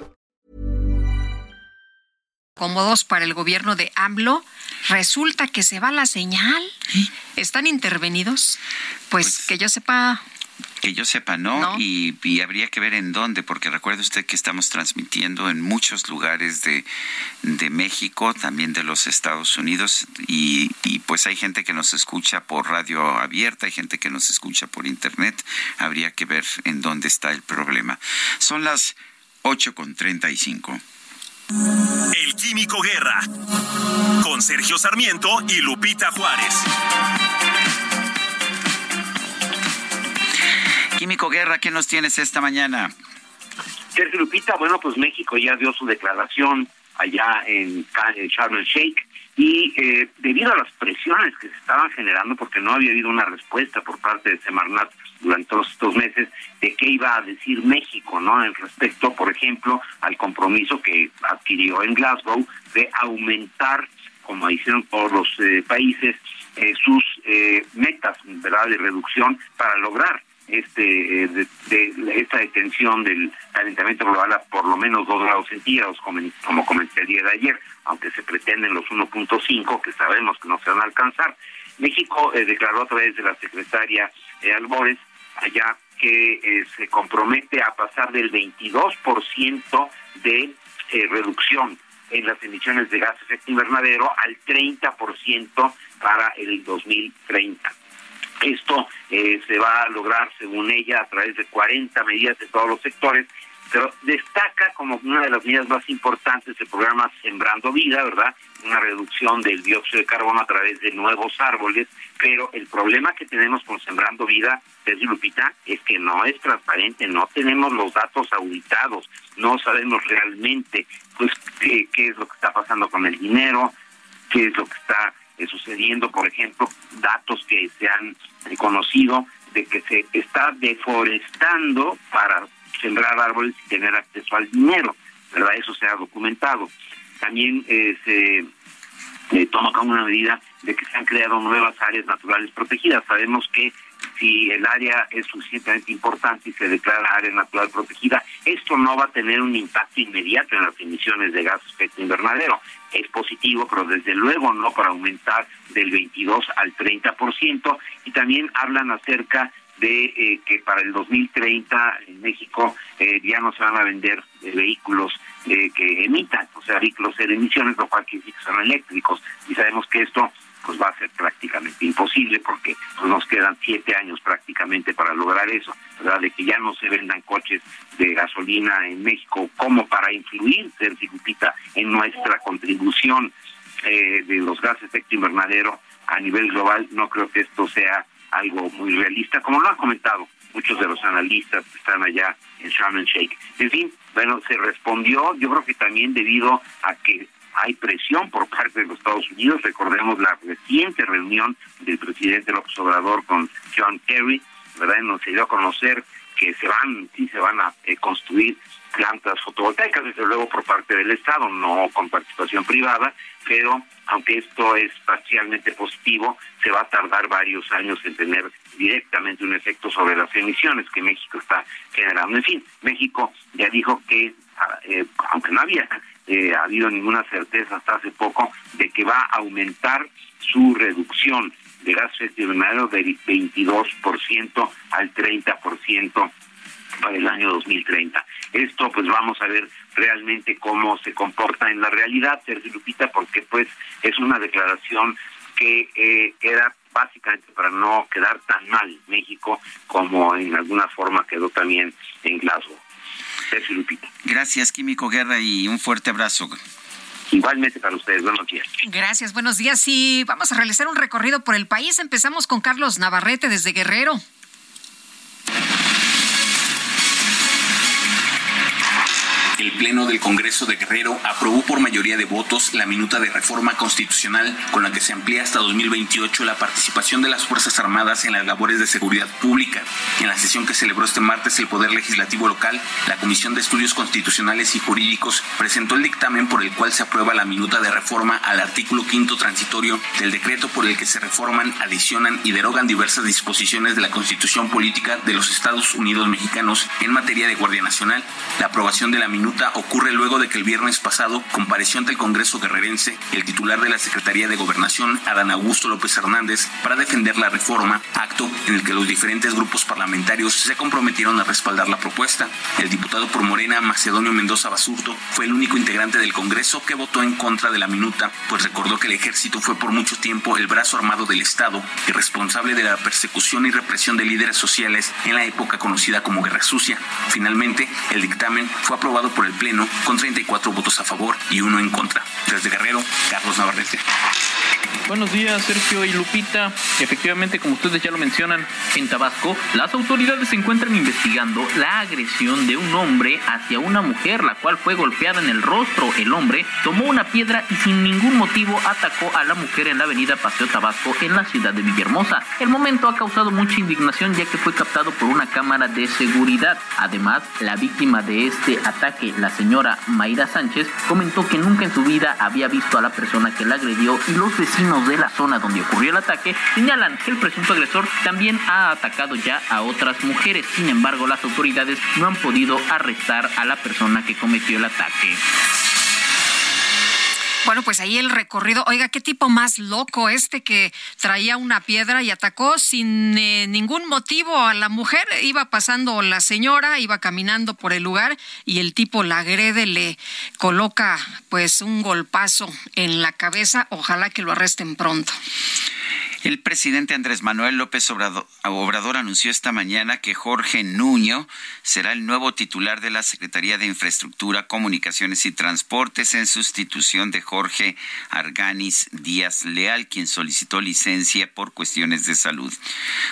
[SPEAKER 2] cómodos para el gobierno de AMLO, resulta que se va la señal. ¿Están intervenidos? Pues, pues, que yo sepa,
[SPEAKER 1] que yo sepa, no, Y, habría que ver en dónde, porque recuerde usted que estamos transmitiendo en muchos lugares de, México, también de los Estados Unidos, y, y, pues hay gente que nos escucha por radio abierta, hay gente que nos escucha por internet, habría que ver en dónde está el problema. Son las 8 con 35.
[SPEAKER 9] El Químico Guerra, con Sergio Sarmiento y Lupita Juárez.
[SPEAKER 1] Químico Guerra, ¿qué nos tienes esta mañana?
[SPEAKER 28] Sergio Lupita, bueno, pues México ya dio su declaración allá en, Sharm el Sheikh y eh, debido a las presiones que se estaban generando, porque no había habido una respuesta por parte de Semarnat durante todos estos meses de qué iba a decir México, ¿no? En respecto, por ejemplo, al compromiso que adquirió en Glasgow de aumentar como hicieron todos los eh, países, eh, sus eh, metas ¿verdad? de reducción para lograr este de, esta detención del calentamiento global a por lo menos dos grados centígrados, como, comenté el día de ayer, aunque se pretenden los 1.5, que sabemos que no se van a alcanzar. México declaró a través de la secretaria Albores allá que se compromete a pasar del 22% de reducción en las emisiones de gas efecto invernadero al 30% para el 2030. Esto eh, se va a lograr, según ella, a través de 40 medidas de todos los sectores, pero destaca como una de las medidas más importantes el programa Sembrando Vida, ¿verdad? Una reducción del dióxido de carbono a través de nuevos árboles, pero el problema que tenemos con Sembrando Vida, Lupita, es que no es transparente, no tenemos los datos auditados, no sabemos realmente pues qué, es lo que está pasando con el dinero, qué es lo que está sucediendo, por ejemplo, datos que se han conocido de que se está deforestando para sembrar árboles y tener acceso al dinero, ¿verdad? Eso se ha documentado. También eh, se eh, toma como una medida de que se han creado nuevas áreas naturales protegidas. Sabemos que si el área es suficientemente importante y se declara área natural protegida, esto no va a tener un impacto inmediato en las emisiones de gas efecto invernadero. Es positivo, pero desde luego no para aumentar del 22 al 30%. Y también hablan acerca de eh, que para el 2030 en México eh, ya no se van a vender eh, vehículos que emitan, o sea, vehículos de emisiones, lo cual quiere decir que son eléctricos. Y sabemos que esto pues va a ser prácticamente imposible porque pues, nos quedan siete años prácticamente para lograr eso, ¿verdad? De que ya no se vendan coches de gasolina en México como para influir, Lupita, en nuestra contribución de los gases de efecto invernadero a nivel global, no creo que esto sea algo muy realista, como lo han comentado muchos de los analistas que están allá en Sharm el. En fin, bueno, se respondió, yo creo que también debido a que hay presión por parte de los Estados Unidos, recordemos la reciente reunión del presidente López Obrador con John Kerry, ¿verdad? Nos se dio a conocer que se van, sí se van a eh, construir plantas fotovoltaicas, desde luego por parte del Estado, no con participación privada, pero aunque esto es parcialmente positivo, se va a tardar varios años en tener directamente un efecto sobre las emisiones que México está generando. En fin, México ya dijo que, ah, eh, aunque no había eh, habido ninguna certeza hasta hace poco, de que va a aumentar su reducción de gas invernadero del 22% al 30% para el año 2030. Esto pues vamos a ver realmente cómo se comporta en la realidad, Sergio Lupita, porque pues es una declaración que eh, era básicamente para no quedar tan mal México como en alguna forma quedó también en Glasgow. Sergio Lupita.
[SPEAKER 1] Gracias, Químico Guerra, y un fuerte abrazo.
[SPEAKER 28] Igualmente para ustedes, buenos días.
[SPEAKER 2] Gracias, buenos días. Y vamos a realizar un recorrido por el país. Empezamos con Carlos Navarrete desde Guerrero.
[SPEAKER 29] El Pleno del Congreso de Guerrero aprobó por mayoría de votos la minuta de reforma constitucional con la que se amplía hasta 2028 la participación de las Fuerzas Armadas en las labores de seguridad pública. En la sesión que celebró este martes el Poder Legislativo local, la Comisión de Estudios Constitucionales y Jurídicos presentó el dictamen por el cual se aprueba la minuta de reforma al artículo quinto transitorio del decreto por el que se reforman, adicionan y derogan diversas disposiciones de la Constitución Política de los Estados Unidos Mexicanos en materia de Guardia Nacional. La aprobación de la minuta ocurre luego de que el viernes pasado compareció ante el Congreso guerrerense el titular de la Secretaría de Gobernación, Adán Augusto López Hernández, para defender la reforma, acto en el que los diferentes grupos parlamentarios se comprometieron a respaldar la propuesta. El diputado por Morena, Macedonio Mendoza Basurto, fue el único integrante del Congreso que votó en contra de la minuta, pues recordó que el ejército fue por mucho tiempo el brazo armado del Estado y responsable de la persecución y represión de líderes sociales en la época conocida como Guerra Sucia. Finalmente, el dictamen fue aprobado por el Pleno con 34 votos a favor y uno en contra. Desde Guerrero, Carlos Navarrete.
[SPEAKER 30] Buenos días, Sergio y Lupita. Efectivamente, como ustedes ya lo mencionan, en Tabasco, las autoridades se encuentran investigando la agresión de un hombre hacia una mujer, la cual fue golpeada en el rostro. El hombre tomó una piedra y sin ningún motivo atacó a la mujer en la avenida Paseo Tabasco en la ciudad de Villahermosa. El momento ha causado mucha indignación ya que fue captado por una cámara de seguridad. Además, la víctima de este ataque, la señora Mayra Sánchez, comentó que nunca en su vida había visto a la persona que la agredió y los vecinos de la zona donde ocurrió el ataque señalan que el presunto agresor también ha atacado ya a otras mujeres. Sin embargo, las autoridades no han podido arrestar a la persona que cometió el ataque.
[SPEAKER 2] Bueno, pues ahí el recorrido. Oiga, qué tipo más loco este que traía una piedra y atacó sin eh, ningún motivo a la mujer. Iba pasando la señora, iba caminando por el lugar y el tipo la agrede, le coloca pues un golpazo en la cabeza. Ojalá que lo arresten pronto.
[SPEAKER 1] El presidente Andrés Manuel López Obrador, anunció esta mañana que Jorge Nuño será el nuevo titular de la Secretaría de Infraestructura, Comunicaciones y Transportes en sustitución de Jorge Arganis Díaz Leal, quien solicitó licencia por cuestiones de salud.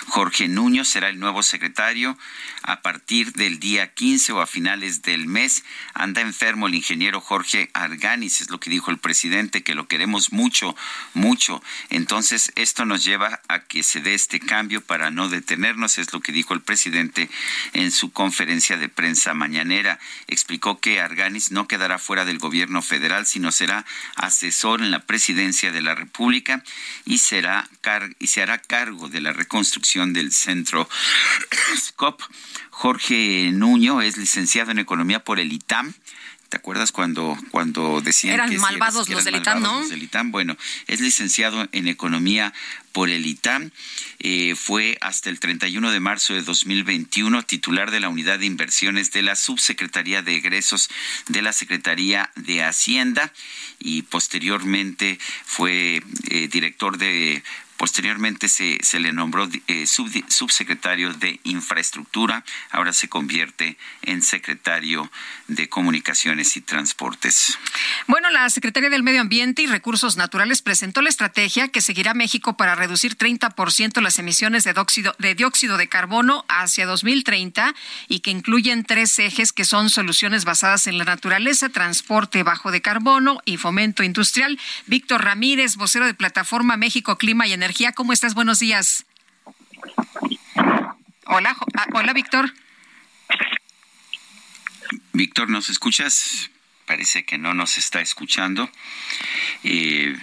[SPEAKER 1] Jorge Nuño será el nuevo secretario a partir del día 15 o a finales del mes. Anda enfermo el ingeniero Jorge Arganis, es lo que dijo el presidente, que lo queremos mucho, mucho. Entonces, esto nos lleva a que se dé este cambio para no detenernos, es lo que dijo el presidente en su conferencia de prensa mañanera. Explicó que Arganis no quedará fuera del gobierno federal, sino será asesor en la presidencia de la República y será y se hará cargo de la reconstrucción del centro SCOP. Jorge Nuño es licenciado en economía por el ITAM ¿Te acuerdas cuando, cuando decían
[SPEAKER 2] eran
[SPEAKER 1] que
[SPEAKER 2] malvados los del ITAM, ¿no?
[SPEAKER 1] Los del ITAM, bueno, es licenciado en economía por el ITAM. Eh, fue hasta el 31 de marzo de 2021 titular de la unidad de inversiones de la Subsecretaría de Egresos de la Secretaría de Hacienda y posteriormente fue eh, director de Posteriormente se, se le nombró eh, subsecretario de Infraestructura, ahora se convierte en secretario de Comunicaciones y Transportes.
[SPEAKER 2] Bueno, la Secretaría del Medio Ambiente y Recursos Naturales presentó la estrategia que seguirá México para reducir 30% las emisiones de dióxido, de dióxido de carbono hacia 2030 y que incluyen tres ejes que son soluciones basadas en la naturaleza, transporte bajo de carbono y fomento industrial. Víctor Ramírez, vocero de Plataforma México Clima y Energía ¿Cómo estás? Buenos días. Hola, ah, hola, Víctor.
[SPEAKER 1] Víctor, ¿nos escuchas? Parece que no nos está escuchando. Eh,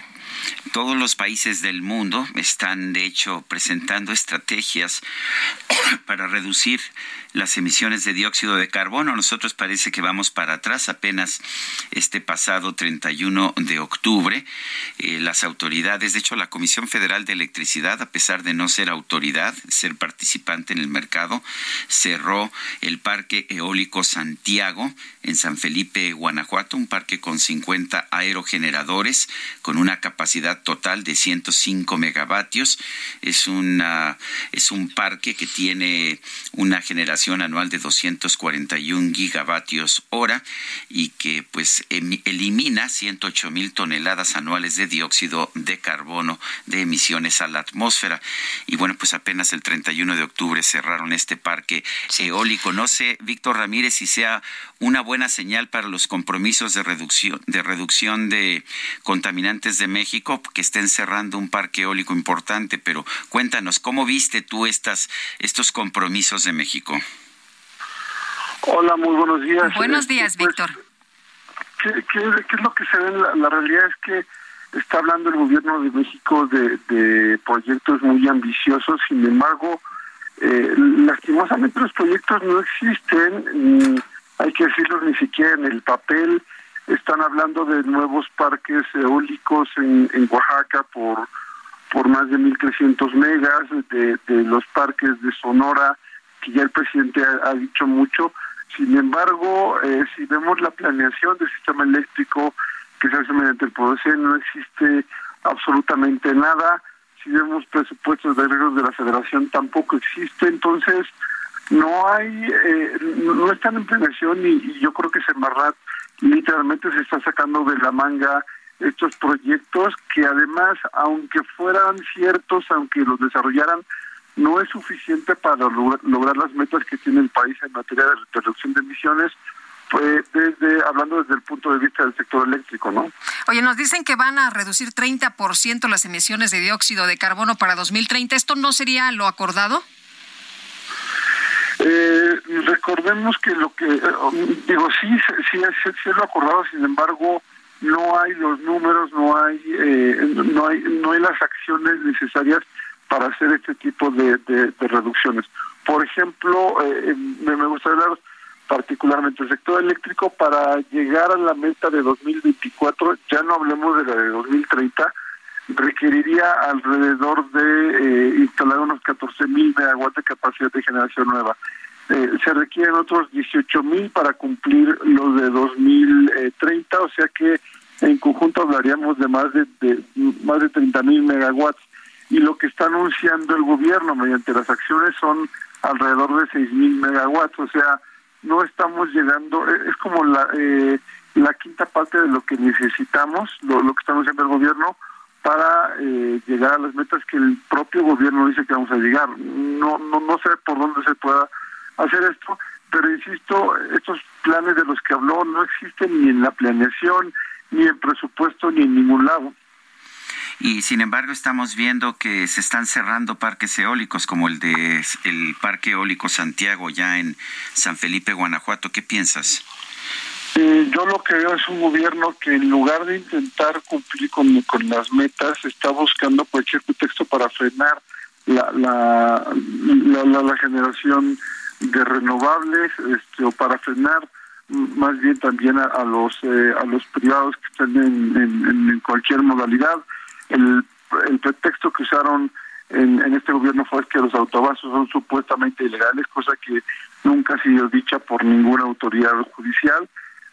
[SPEAKER 1] todos los países del mundo están, de hecho, presentando estrategias para reducir las emisiones de dióxido de carbono. Nosotros parece que vamos para atrás. Apenas este pasado 31 de octubre, eh, las autoridades, de hecho la Comisión Federal de Electricidad, a pesar de no ser autoridad, ser participante en el mercado, cerró el Parque Eólico Santiago en San Felipe, Guanajuato, un parque con 50 aerogeneradores con una capacidad total de 105 megavatios. Es, una, es un parque que tiene una generación anual de 241 gigavatios hora y que pues elimina 108 mil toneladas anuales de dióxido de carbono de emisiones a la atmósfera. Y bueno, pues apenas el 31 de octubre cerraron este parque eólico. No sé, Víctor Ramírez, si sea una buena señal para los compromisos de reducción de reducción de contaminantes de México que estén cerrando un parque eólico importante, pero cuéntanos cómo viste tú estas estos compromisos de México.
[SPEAKER 31] Hola, muy buenos días.
[SPEAKER 2] Buenos eh, días, pues, Víctor.
[SPEAKER 31] ¿qué, es lo que se ve? La, la, realidad es que está hablando el gobierno de México de, proyectos muy ambiciosos, sin embargo, eh, lastimosamente los proyectos no existen, hay que decirlo ni siquiera en el papel. Están hablando de nuevos parques eólicos en, en Oaxaca por por más de 1.300 megas, de, de los parques de Sonora, que ya el presidente ha dicho mucho, sin embargo, eh, si vemos la planeación del sistema eléctrico que se hace mediante el PODC, no existe absolutamente nada. Si vemos presupuestos de arreglos de la federación, tampoco existe. Entonces, no hay, eh, no están en planeación y, yo creo que Semarnat literalmente se está sacando de la manga estos proyectos que además, aunque fueran ciertos, aunque los desarrollaran, no es suficiente para lograr las metas que tiene el país en materia de reducción de emisiones pues desde hablando desde el punto de vista del sector eléctrico, ¿no?
[SPEAKER 2] Oye, nos dicen que van a reducir 30% las emisiones de dióxido de carbono para 2030. ¿Esto no sería lo acordado?
[SPEAKER 31] Eh, recordemos que lo que eh, digo sí sí, sí, es lo acordado, sin embargo no hay los números, no hay eh, no hay no hay las acciones necesarias para hacer este tipo de, de, reducciones. Por ejemplo, eh, me, me gustaría hablar particularmente el sector eléctrico para llegar a la meta de 2024, ya no hablemos de la de 2030, requeriría alrededor de eh, instalar unos 14 mil megawatts de capacidad de generación nueva. Eh, se requieren otros 18 mil para cumplir los de 2030, o sea que en conjunto hablaríamos de más de, de más de 30 mil megawatts. Y lo que está anunciando el gobierno mediante las acciones son alrededor de 6 mil megawatts, o sea, no estamos llegando, e, es como la, eh, la quinta parte de lo que necesitamos, lo, lo que está anunciando el gobierno, para eh, llegar a las metas que el propio gobierno dice que vamos a llegar. No, no, no sé por dónde se pueda hacer esto, pero insisto, estos planes de los que habló no existen ni en la planeación, ni en presupuesto, ni en ningún lado.
[SPEAKER 1] Y sin embargo estamos viendo que se están cerrando parques eólicos como el de el Parque Eólico Santiago ya en San Felipe, Guanajuato. ¿Qué piensas?
[SPEAKER 31] Eh, yo lo que veo es un gobierno que en lugar de intentar cumplir con, con las metas está buscando cualquier pretexto para frenar la, la, la, la, generación de renovables este, o para frenar más bien también a, los eh, a los privados que están en, cualquier modalidad el, el pretexto que usaron en, en, este gobierno fue que los autobuses son supuestamente ilegales, cosa que nunca ha sido dicha por ninguna autoridad judicial,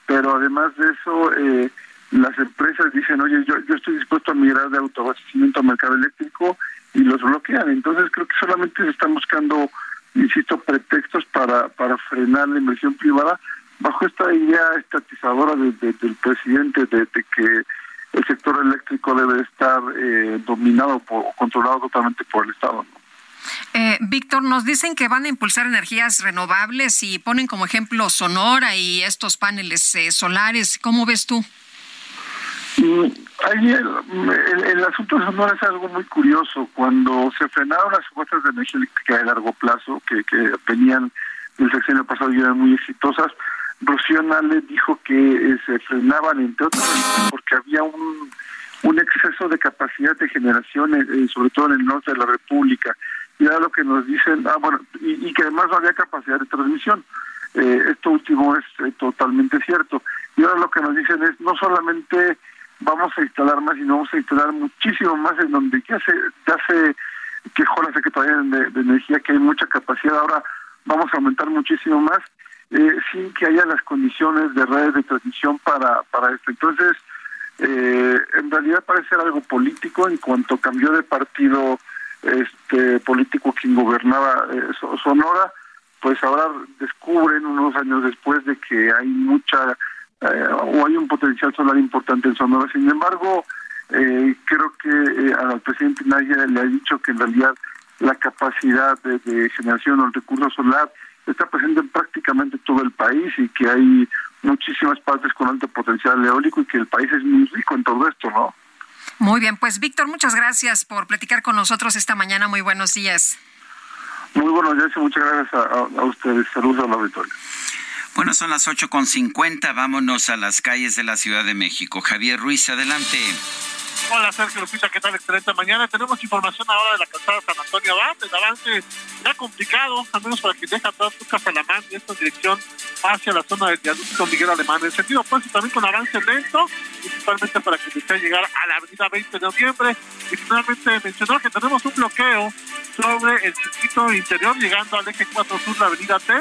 [SPEAKER 31] pero además de eso, eh, las empresas dicen, oye, yo, yo estoy dispuesto a migrar de autoabastecimiento al mercado eléctrico y los bloquean. Entonces creo que solamente se están buscando, insisto, pretextos para, para frenar la inversión privada bajo esta idea estatizadora de, del presidente de, que el sector eléctrico debe estar eh, dominado o controlado totalmente por el Estado.
[SPEAKER 2] Eh, Víctor, nos dicen que van a impulsar energías renovables y ponen como ejemplo Sonora y estos paneles eh, solares. ¿Cómo ves tú?
[SPEAKER 31] Mm, el, asunto de Sonora es algo muy curioso. Cuando se frenaron las supuestas de energía eléctrica de largo plazo, que, que venían del sexenio pasado y eran muy exitosas, Rocío Nale dijo que eh, se frenaban, entre otras porque había un, un exceso de capacidad de generación, eh, eh, sobre todo en el norte de la República. Y ahora lo que nos dicen, ah, bueno, y, que además no había capacidad de transmisión. esto último es totalmente cierto. Y ahora lo que nos dicen es, no solamente vamos a instalar más, sino vamos a instalar muchísimo más en donde ya se, ya se quejó la Secretaría de, Energía que hay mucha capacidad. Ahora vamos a aumentar muchísimo más eh, sin que haya las condiciones de redes de transmisión para, para esto. Entonces, eh, en realidad parece algo político en cuanto cambió de partido este político quien gobernaba eh, Sonora, pues ahora descubren unos años después de que hay mucha eh, o hay un potencial solar importante en Sonora. Sin embargo, creo que al presidente nadie le ha dicho que en realidad la capacidad de, de generación o el recurso solar está presente en prácticamente todo el país y que hay muchísimas partes con alto potencial eólico y que el país es muy rico en todo esto, ¿no?
[SPEAKER 2] Muy bien, pues Víctor, muchas gracias por platicar con nosotros esta mañana. Muy buenos días.
[SPEAKER 31] Muy buenos días y muchas gracias a, ustedes. Saludos a la auditorio.
[SPEAKER 1] Bueno, son las ocho con cincuenta. Vámonos a las calles de la Ciudad de México. Javier Ruiz, adelante.
[SPEAKER 32] Hola Sergio Lupita, ¿qué tal? Excelente mañana. Tenemos información ahora de la calzada San Antonio Abad. El avance ya complicado, al menos para quien deja atrás Lucas Alamán y esta dirección hacia la zona del viaducto Miguel Alemán. En sentido opuesto también con avance lento, principalmente para que desee llegar a la avenida 20 de noviembre. Y finalmente mencionar que tenemos un bloqueo sobre el circuito interior llegando al eje 4 sur, la avenida T.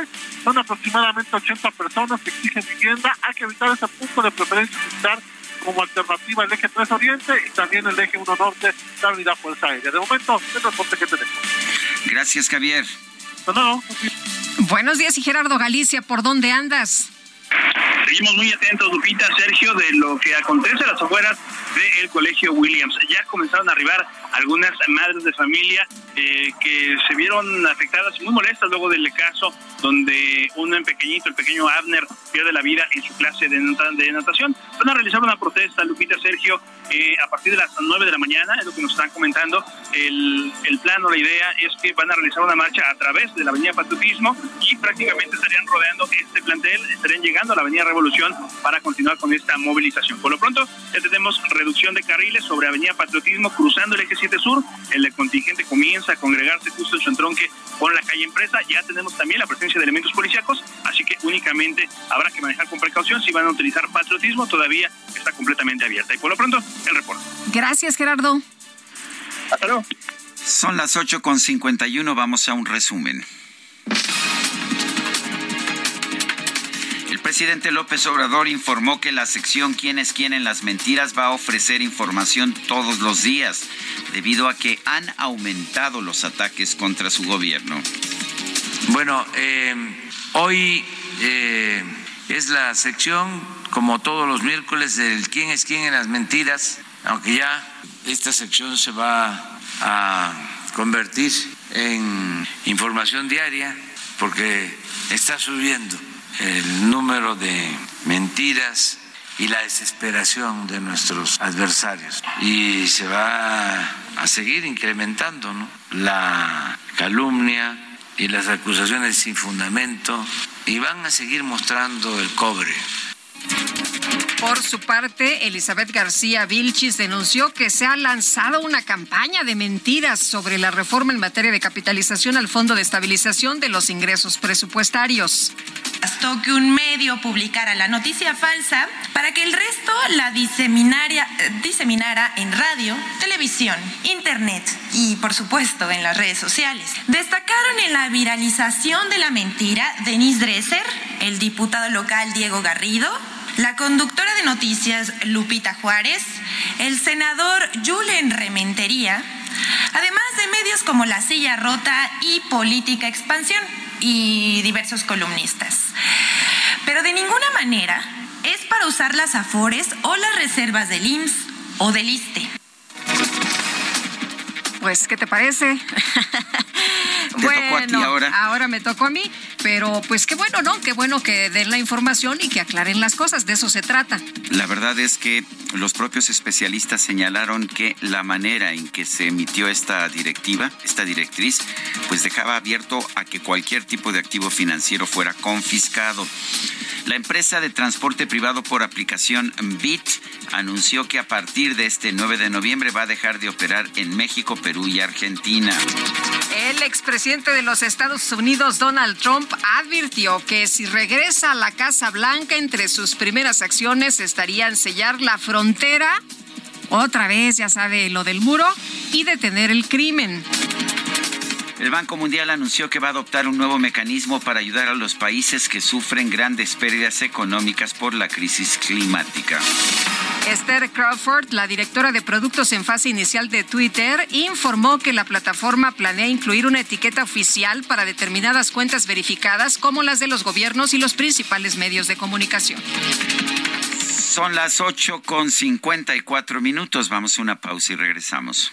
[SPEAKER 32] Son aproximadamente 80 personas que exigen vivienda. Hay que evitar ese punto de preferencia militar como alternativa el eje 3 Oriente y también el eje 1 Norte, la unidad Fuerza Aérea. De momento, el transporte que tenemos.
[SPEAKER 1] Gracias, Javier.
[SPEAKER 2] Buenos días, y Gerardo Galicia, ¿por dónde andas?
[SPEAKER 18] Seguimos muy atentos, Lupita, Sergio, de lo que acontece a las afueras del Colegio Williams. Ya comenzaron a arribar algunas madres de familia eh, que se vieron afectadas muy molestas luego del caso donde un pequeñito, el pequeño Abner, pierde la vida en su clase de, natación. Van a realizar una protesta, Lupita Sergio, eh, a partir de las 9 de la mañana, es lo que nos están comentando. El, el plan o la idea es que van a realizar una marcha a través de la Avenida Patriotismo y prácticamente estarían rodeando este plantel, estarían llegando a la Avenida Revolución para continuar con esta movilización. Por lo pronto, ya tenemos reducción de carriles sobre Avenida Patriotismo cruzando el eje 7 Sur. El contingente comienza a congregarse justo en su entronque con la calle Empresa. Ya tenemos también la presencia de elementos policíacos, así que únicamente habrá que manejar con precaución. Si van a utilizar patriotismo, todavía está completamente abierta. Y por lo pronto, el reporte.
[SPEAKER 2] Gracias, Gerardo.
[SPEAKER 18] Hasta luego.
[SPEAKER 1] Son las 8.51, vamos a un resumen. Presidente López Obrador informó que la sección Quién es quién en las mentiras va a ofrecer información todos los días, debido a que han aumentado los ataques contra su gobierno.
[SPEAKER 33] Bueno, eh, hoy eh, es la sección, como todos los miércoles, del quién es quién en las mentiras, aunque ya esta sección se va a convertir en información diaria, porque está subiendo el número de mentiras y la desesperación de nuestros adversarios. Y se va a seguir incrementando la calumnia, y las acusaciones sin fundamento y van a seguir mostrando el cobre.
[SPEAKER 2] Por su parte, Elizabeth García Vilchis denunció que se ha lanzado una campaña de mentiras sobre la reforma en materia de capitalización al Fondo de Estabilización de los Ingresos Presupuestarios.
[SPEAKER 34] Bastó que un medio publicara la noticia falsa para que el resto la diseminara, diseminara en radio, televisión, internet y, por supuesto, en las redes sociales. Destacaron en la viralización de la mentira Denis Dresser, el diputado local Diego Garrido, la conductora de noticias Lupita Juárez, el senador Julen Rementería, además de medios como La Silla Rota y Política Expansión y diversos columnistas. Pero de ninguna manera es para usar las afores o las reservas del IMSS o del ISTE.
[SPEAKER 2] Pues, ¿qué te parece?
[SPEAKER 1] bueno, ahora.
[SPEAKER 2] Ahora me tocó a mí, pero pues qué bueno, ¿no? Qué bueno que den la información y que aclaren las cosas, de eso se trata.
[SPEAKER 1] La verdad es que los propios especialistas señalaron que la manera en que se emitió esta directiva, esta directriz, pues dejaba abierto a que cualquier tipo de activo financiero fuera confiscado. La empresa de transporte privado por aplicación BIT anunció que a partir de este 9 de noviembre va a dejar de operar en México, Perú y Argentina.
[SPEAKER 2] El expresidente de los Estados Unidos, Donald Trump, advirtió que si regresa a la Casa Blanca, entre sus primeras acciones estarían sellar la frontera, otra vez, ya sabe, lo del muro, y detener el crimen.
[SPEAKER 1] El Banco Mundial anunció que va a adoptar un nuevo mecanismo para ayudar a los países que sufren grandes pérdidas económicas por la crisis climática.
[SPEAKER 2] Esther Crawford, la directora de productos en fase inicial de Twitter, informó que la plataforma planea incluir una etiqueta oficial para determinadas cuentas verificadas como las de los gobiernos y los principales medios de comunicación.
[SPEAKER 1] Son las 8 con 54 minutos. Vamos a una pausa y regresamos.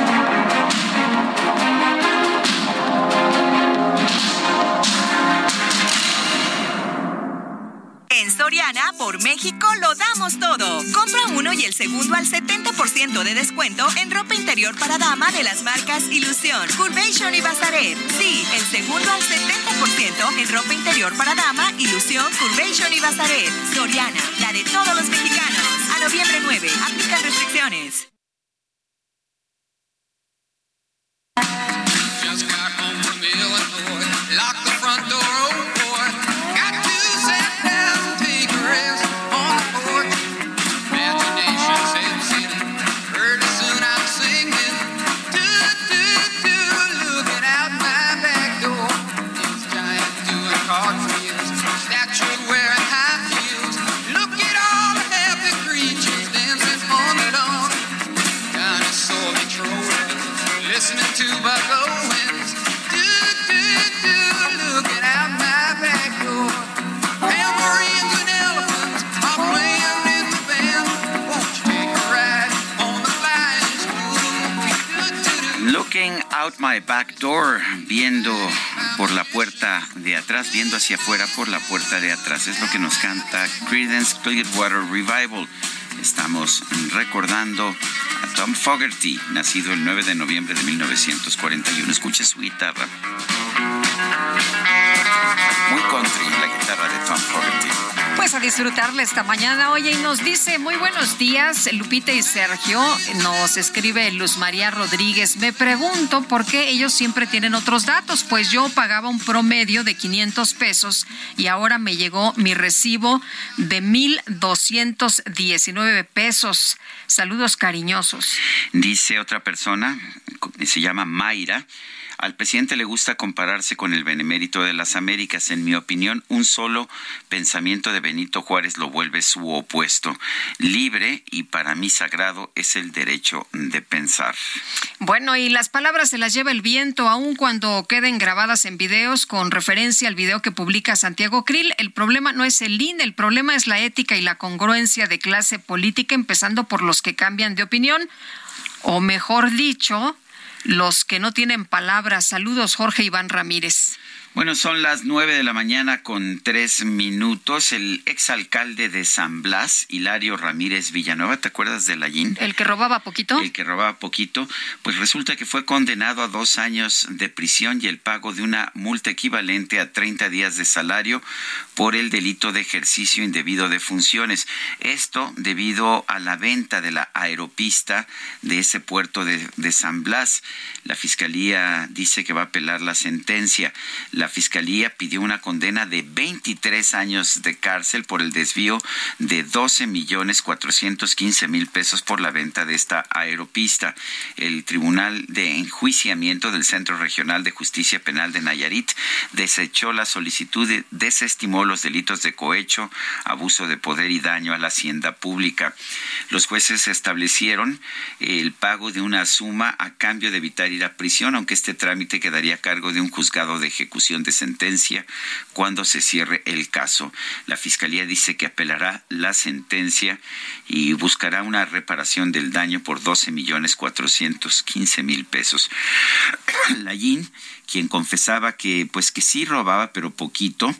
[SPEAKER 12] En Soriana, por México, lo damos todo. Compra uno y el segundo al 70% de descuento en ropa interior para dama de las marcas Ilusión, Curvation y Bazaret. Sí, el segundo al 70% en ropa interior para dama, Ilusión, Curvation y Bazaret. Soriana, la de todos los mexicanos. A noviembre 9, aplican restricciones.
[SPEAKER 1] Out My Back Door, viendo por la puerta de atrás, viendo hacia afuera por la puerta de atrás. Es lo que nos canta Credence Clearwater Revival. Estamos recordando a Tom Fogerty, nacido el 9 de noviembre de 1941. Escuche su guitarra. Muy country
[SPEAKER 2] A disfrutarle esta mañana. Oye, y nos dice, muy buenos días, Lupita y Sergio. Nos escribe Luz María Rodríguez. Me pregunto por qué ellos siempre tienen otros datos. Pues yo pagaba un promedio de 500 pesos y ahora me llegó mi recibo de 1,219 pesos. Saludos cariñosos.
[SPEAKER 1] Dice otra persona, se llama Mayra. Al presidente le gusta compararse con el benemérito de las Américas. En mi opinión, un solo pensamiento de Benito Juárez lo vuelve su opuesto. Libre y para mí sagrado es el derecho de pensar.
[SPEAKER 2] Bueno, y las palabras se las lleva el viento, aun cuando queden grabadas en videos con referencia al video que publica Santiago Krill. El problema no es el INE, el problema es la ética y la congruencia de clase política, empezando por los que cambian de opinión. O mejor dicho, los que no tienen palabras. Saludos, Jorge Iván Ramírez.
[SPEAKER 1] Bueno, son las nueve de la mañana con tres minutos. El exalcalde de San Blas, Hilario Ramírez Villanueva, ¿te acuerdas de Lallín?
[SPEAKER 2] ¿El que robaba poquito?
[SPEAKER 1] El que robaba poquito. Pues resulta que fue condenado a dos años de prisión y el pago de una multa equivalente a 30 días de salario por el delito de ejercicio indebido de funciones. Esto debido a la venta de la aeropista de ese puerto de, de San Blas. La fiscalía dice que va a apelar la sentencia la Fiscalía pidió una condena de 23 años de cárcel por el desvío de 12 millones 415 mil pesos por la venta de esta aeropista. El Tribunal de Enjuiciamiento del Centro Regional de Justicia Penal de Nayarit desechó la solicitud y desestimó los delitos de cohecho, abuso de poder y daño a la hacienda pública. Los jueces establecieron el pago de una suma a cambio de evitar ir a prisión, aunque este trámite quedaría a cargo de un juzgado de ejecución de sentencia cuando se cierre el caso. La Fiscalía dice que apelará la sentencia y buscará una reparación del daño por 12 millones 415 mil pesos. La quien confesaba que pues que sí robaba pero poquito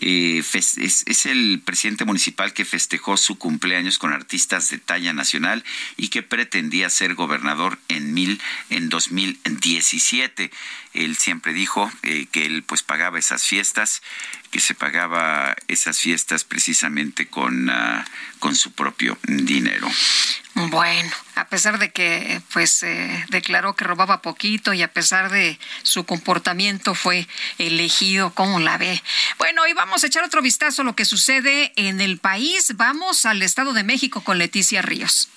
[SPEAKER 1] eh, es, el presidente municipal que festejó su cumpleaños con artistas de talla nacional y que pretendía ser gobernador en mil en 2017 él siempre dijo eh, que él pues pagaba esas fiestas que se pagaba esas fiestas precisamente con, uh, con su propio dinero.
[SPEAKER 2] Bueno, a pesar de que pues eh, declaró que robaba poquito y a pesar de su comportamiento fue elegido, ¿cómo la ve? Bueno, y vamos a echar otro vistazo a lo que sucede en el país. Vamos al Estado de México con Leticia Ríos.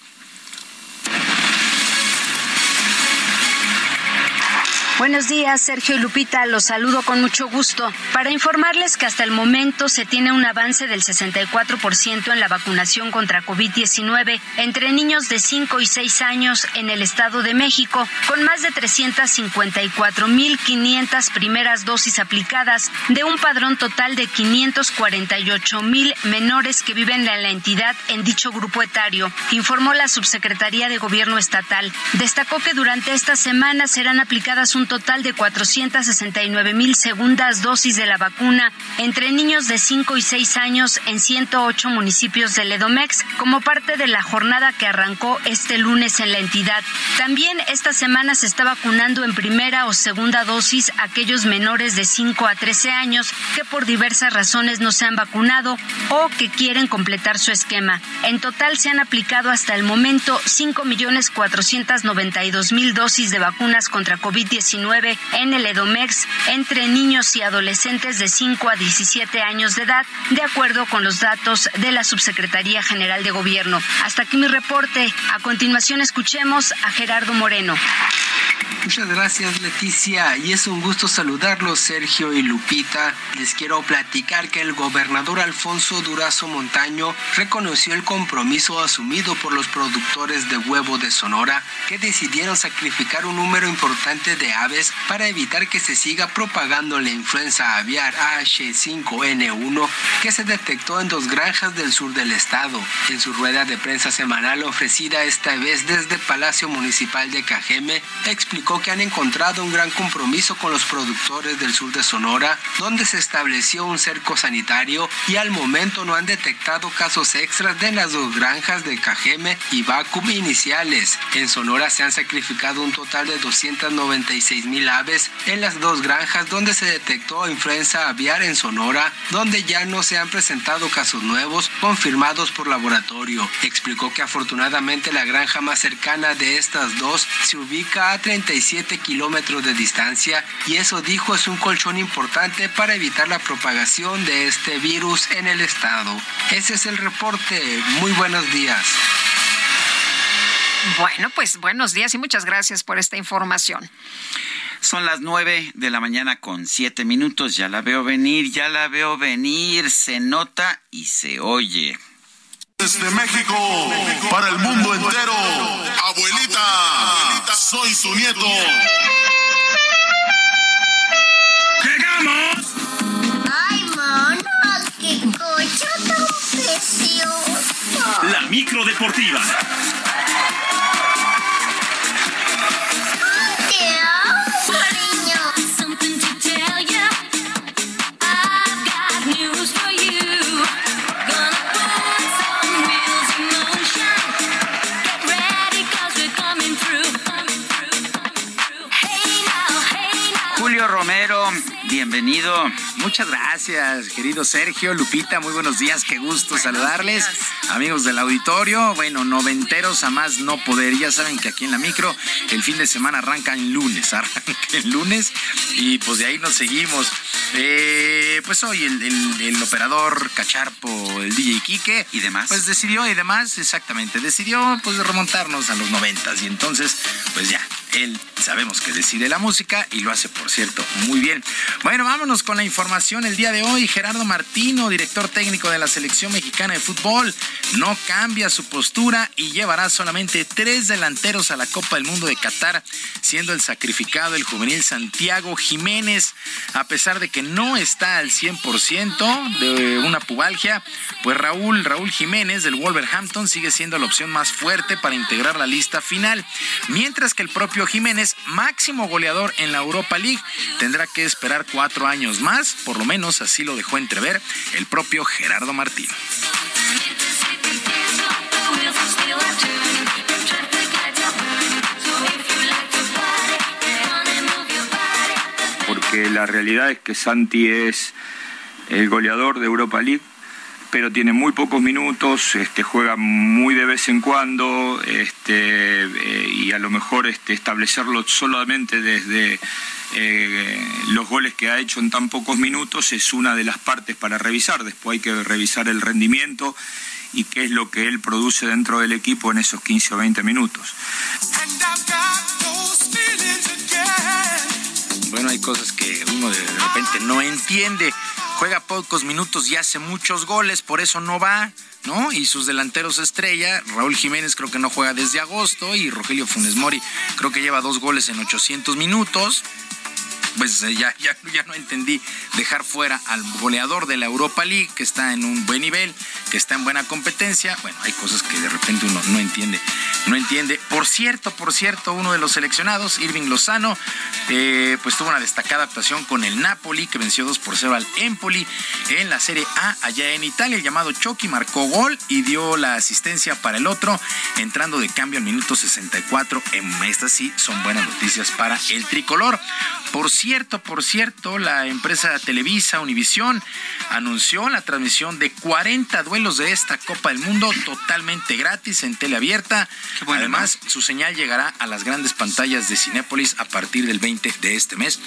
[SPEAKER 35] Buenos días, Sergio y Lupita. Los saludo con mucho gusto para informarles que hasta el momento se tiene un avance del 64% en la vacunación contra COVID-19 entre niños de 5 y 6 años en el Estado de México, con más de 354.500 primeras dosis aplicadas de un padrón total de 548.000 menores que viven en la entidad en dicho grupo etario, informó la Subsecretaría de Gobierno Estatal. Destacó que durante esta semana serán aplicadas un un total de 469 mil segundas dosis de la vacuna entre niños de 5 y 6 años en 108 municipios del Edomex como parte de la jornada que arrancó este lunes en la entidad. También esta semana se está vacunando en primera o segunda dosis aquellos menores de 5 a 13 años que por diversas razones no se han vacunado o que quieren completar su esquema. En total se han aplicado hasta el momento 5.492.000 dosis de vacunas contra COVID-19 en el Edomex entre niños y adolescentes de 5 a 17 años de edad, de acuerdo con los datos de la Subsecretaría General de Gobierno. Hasta aquí mi reporte. A continuación escuchemos a Gerardo Moreno.
[SPEAKER 36] Muchas gracias Leticia y es un gusto saludarlos Sergio y Lupita. Les quiero platicar que el gobernador Alfonso Durazo Montaño reconoció el compromiso asumido por los productores de huevo de Sonora que decidieron sacrificar un número importante de aves para evitar que se siga propagando la influenza aviar H5N1 que se detectó en dos granjas del sur del estado. En su rueda de prensa semanal ofrecida esta vez desde Palacio Municipal de Cajeme, explicó que han encontrado un gran compromiso con los productores del sur de Sonora, donde se estableció un cerco sanitario y al momento no han detectado casos extras de las dos granjas de Cajeme y Bacum iniciales. En Sonora se han sacrificado un total de 296 mil aves en las dos granjas donde se detectó influenza aviar en Sonora, donde ya no se han presentado casos nuevos confirmados por laboratorio. Explicó que afortunadamente la granja más cercana de estas dos se ubica a 37 kilómetros de distancia y eso dijo es un colchón importante para evitar la propagación de este virus en el estado. Ese es el reporte. Muy buenos días.
[SPEAKER 2] Bueno, pues buenos días y muchas gracias por esta información.
[SPEAKER 1] Son las nueve de la mañana con siete minutos. Ya la veo venir, ya la veo venir. Se nota y se oye.
[SPEAKER 37] Desde México, para el mundo entero. Abuelita, soy su nieto.
[SPEAKER 38] ¡Llegamos! ¡Ay, mono! ¡Qué coche tan precioso!
[SPEAKER 9] La micro deportiva.
[SPEAKER 39] Muchas gracias, querido Sergio, Lupita, muy buenos días, qué gusto saludarles. Amigos del auditorio, bueno, noventeros a más no poder. Ya saben que aquí en la micro el fin de semana arranca en lunes, arranca en lunes y pues de ahí nos seguimos. Eh, pues hoy el, el- el operador Cacharpo, el DJ Quique.
[SPEAKER 1] Y demás.
[SPEAKER 39] Pues decidió y demás, exactamente, decidió pues remontarnos a los noventas y entonces pues ya, él sabemos que decide la música y lo hace, por cierto, muy bien. Bueno, vámonos con la información el día de hoy. Gerardo Martino, director técnico de la selección mexicana de fútbol, no cambia su postura y llevará solamente tres delanteros a la Copa del Mundo de Qatar, siendo el sacrificado el juvenil Santiago Jiménez, a pesar de que no está al 100% de una pubalgia, pues Raúl, Raúl Jiménez del Wolverhampton sigue siendo la opción más fuerte para integrar la lista final, mientras que el propio Jiménez, máximo goleador en la Europa League, tendrá que esperar cuatro años más, por lo menos así lo dejó entrever el propio Gerardo Martín.
[SPEAKER 40] porque la realidad es que Santi es el goleador de Europa League, pero tiene muy pocos minutos, este, juega muy de vez en cuando, este, eh, y a lo mejor este, establecerlo solamente desde eh, los goles que ha hecho en tan pocos minutos es una de las partes para revisar. Después hay que revisar el rendimiento y qué es lo que él produce dentro del equipo en esos 15 o 20 minutos.
[SPEAKER 39] Bueno, hay cosas que uno de repente no entiende. Juega pocos minutos y hace muchos goles, por eso no va, ¿no? Y sus delanteros estrella, Raúl Jiménez creo que no juega desde agosto y Rogelio Funes Mori creo que lleva dos goles en 800 minutos. Pues eh, ya, ya, ya no entendí dejar fuera al goleador de la Europa League, que está en un buen nivel, que está en buena competencia. Bueno, hay cosas que de repente uno no entiende, no entiende. Por cierto, por cierto, uno de los seleccionados, Irving Lozano, eh, pues tuvo una destacada actuación con el Napoli, que venció 2 por 0 al Empoli en la Serie A allá en Italia. El llamado Chucky marcó gol y dio la asistencia para el otro, entrando de cambio al minuto 64. En estas sí son buenas noticias para el tricolor. Por cierto, por cierto, la empresa Televisa Univisión anunció la transmisión de 40 duelos de esta Copa del Mundo totalmente gratis en teleabierta. Además, su señal llegará a las grandes pantallas de Cinépolis a partir del 20 de este mes.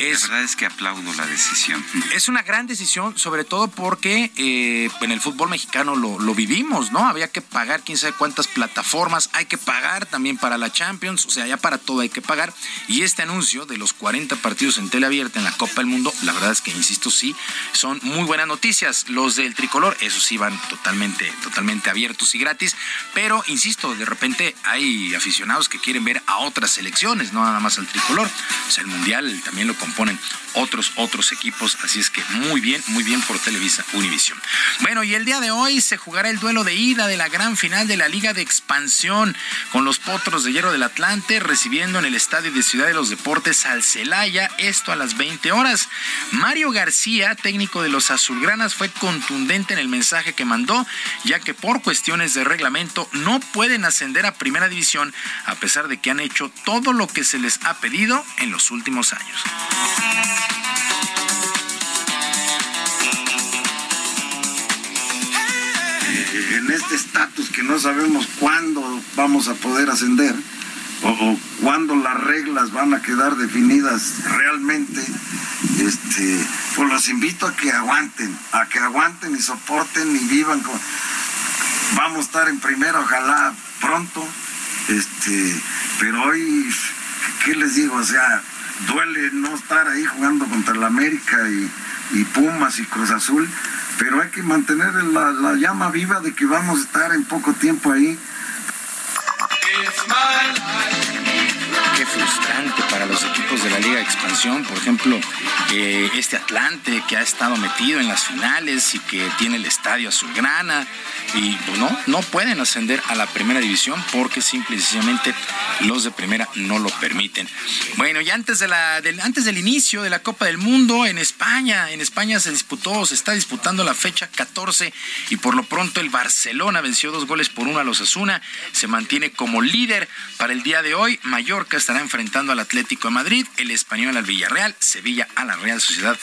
[SPEAKER 1] Es, la verdad es que aplaudo la decisión.
[SPEAKER 39] Es una gran decisión, sobre todo porque eh, en el fútbol mexicano lo, lo vivimos, ¿no? Había que pagar quién sabe cuántas plataformas, hay que pagar también para la Champions, o sea, ya para todo hay que pagar. Y este anuncio de los 40 partidos en teleabierta en la Copa del Mundo, la verdad es que, insisto, sí, son muy buenas noticias. Los del tricolor, esos sí van totalmente, totalmente abiertos y gratis, pero, insisto, de repente hay aficionados que quieren ver a otras selecciones, no nada más al tricolor. O sea, el Mundial también lo componen otros, otros equipos, así es que muy bien, muy bien por Televisa Univisión. Bueno, y el día de hoy se jugará el duelo de ida de la gran final de la Liga de Expansión con los Potros de Hierro del Atlante recibiendo en el Estadio de Ciudad de los Deportes al Celaya, esto a las 20 horas. Mario García, técnico de los Azulgranas, fue contundente en el mensaje que mandó, ya que por cuestiones de reglamento no pueden ascender a Primera División a pesar de que han hecho todo lo que se les ha pedido en los últimos años.
[SPEAKER 41] En este estatus que no sabemos cuándo vamos a poder ascender o, cuándo las reglas van a quedar definidas realmente, este, pues los invito a que aguanten, a que aguanten y soporten y vivan con... Vamos a estar en primera, ojalá pronto, este, pero hoy, ¿qué les digo? O sea, duele no estar ahí jugando contra la América y, y Pumas y Cruz Azul, pero hay que mantener la, la, llama viva de que vamos a estar en poco tiempo ahí.
[SPEAKER 39] Frustrante para los equipos de la Liga de Expansión, por ejemplo, eh, este Atlante que ha estado metido en las finales y que tiene el estadio azulgrana y pues, no, no pueden ascender a la primera división porque simple y sencillamente los de primera no lo permiten. Bueno, y antes, de la, del, antes del inicio de la Copa del Mundo en España, en España se disputó, se está disputando la fecha 14 y por lo pronto el Barcelona venció dos goles por uno a los Asuna, se mantiene como líder para el día de hoy. Mallorca estará enfrentando al Atlético de Madrid, el Español al Villarreal, Sevilla a la Real Sociedad,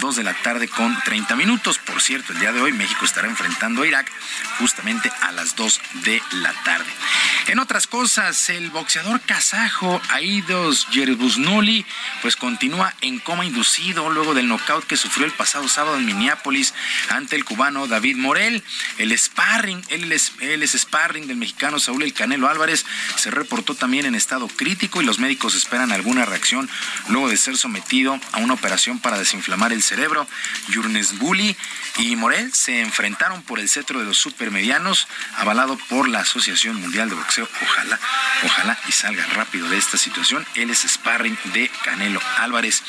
[SPEAKER 39] 2 de la tarde con 30 minutos. Por cierto, el día de hoy México estará enfrentando a Irak justamente a las 2 de la tarde. En otras cosas, el boxeador kazajo Aidos Yerbusnuli pues continúa en coma inducido luego del knockout que sufrió el pasado sábado en Minneapolis ante el cubano David Morel. El sparring, él es, él sparring del mexicano Saúl El Canelo Álvarez, se reportó también en estado crítico y los médicos esperan alguna reacción luego de ser sometido a una operación para desinflamar el cerebro. Yurnes Bully y Morel se enfrentaron por el cetro de los supermedianos, avalado por la Asociación Mundial de Boxeo. Ojalá, ojalá y salga rápido de esta situación. Él es sparring de Canelo Álvarez.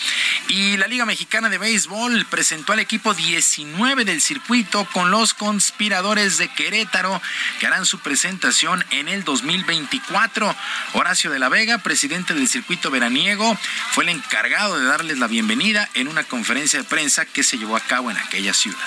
[SPEAKER 39] Y la Liga Mexicana de Béisbol presentó al equipo 19 del circuito con los conspiradores de Querétaro que harán su presentación en el 2024. Horacio de la Vega, presidente del circuito veraniego, fue el encargado de darles la bienvenida en una conferencia de prensa que se llevó a cabo en aquella ciudad.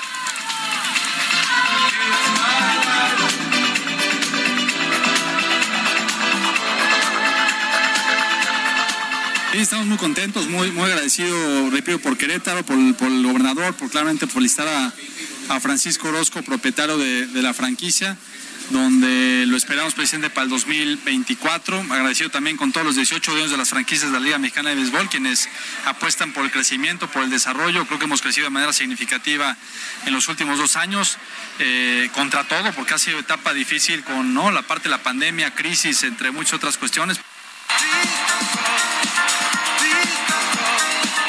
[SPEAKER 42] Estamos muy contentos, muy, muy agradecidos, repito, por Querétaro, por, por, el gobernador, por claramente por listar a, a Francisco Orozco, propietario de, de, la franquicia, donde lo esperamos presidente para el 2024. Agradecido también con todos los 18 dueños de las franquicias de la Liga Mexicana de Béisbol, quienes apuestan por el crecimiento, por el desarrollo. Creo que hemos crecido de manera significativa en los últimos dos años, eh, contra todo, porque ha sido etapa difícil con ¿no? la parte de la pandemia, crisis, entre muchas otras cuestiones.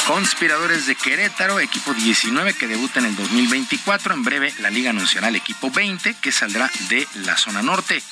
[SPEAKER 39] Conspiradores de Querétaro, equipo 19 que debuta en el 2024. En breve la liga el equipo 20 que saldrá de la zona norte.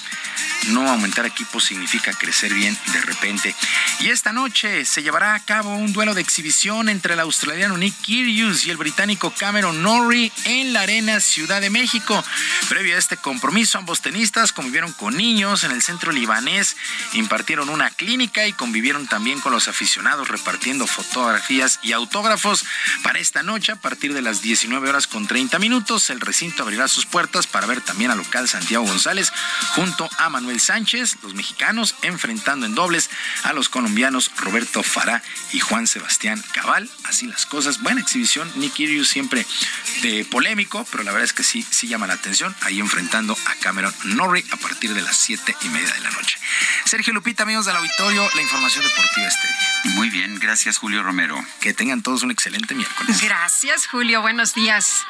[SPEAKER 39] no aumentar equipos significa crecer bien de repente. Y esta noche se llevará a cabo un duelo de exhibición entre el australiano Nick Kyrgios y el británico Cameron Norrie en la Arena Ciudad de México. Previo a este compromiso, ambos tenistas convivieron con niños en el centro libanés, impartieron una clínica y convivieron también con los aficionados repartiendo fotografías y autógrafos. Para esta noche, a partir de las 19 horas con 30 minutos, el recinto abrirá sus puertas para ver también al local Santiago González junto a Manuel Sánchez, los mexicanos enfrentando en dobles a los colombianos Roberto Fará y Juan Sebastián Cabal. Así las cosas. Buena exhibición. Nick Kyrgios siempre de polémico, pero la verdad es que sí, sí llama la atención. Ahí enfrentando a Cameron Norrie a partir de las siete y media de la noche. Sergio Lupita, amigos del auditorio, la información deportiva este día.
[SPEAKER 1] Muy bien, gracias Julio Romero.
[SPEAKER 39] Que tengan todos un excelente miércoles.
[SPEAKER 2] Gracias Julio, buenos días.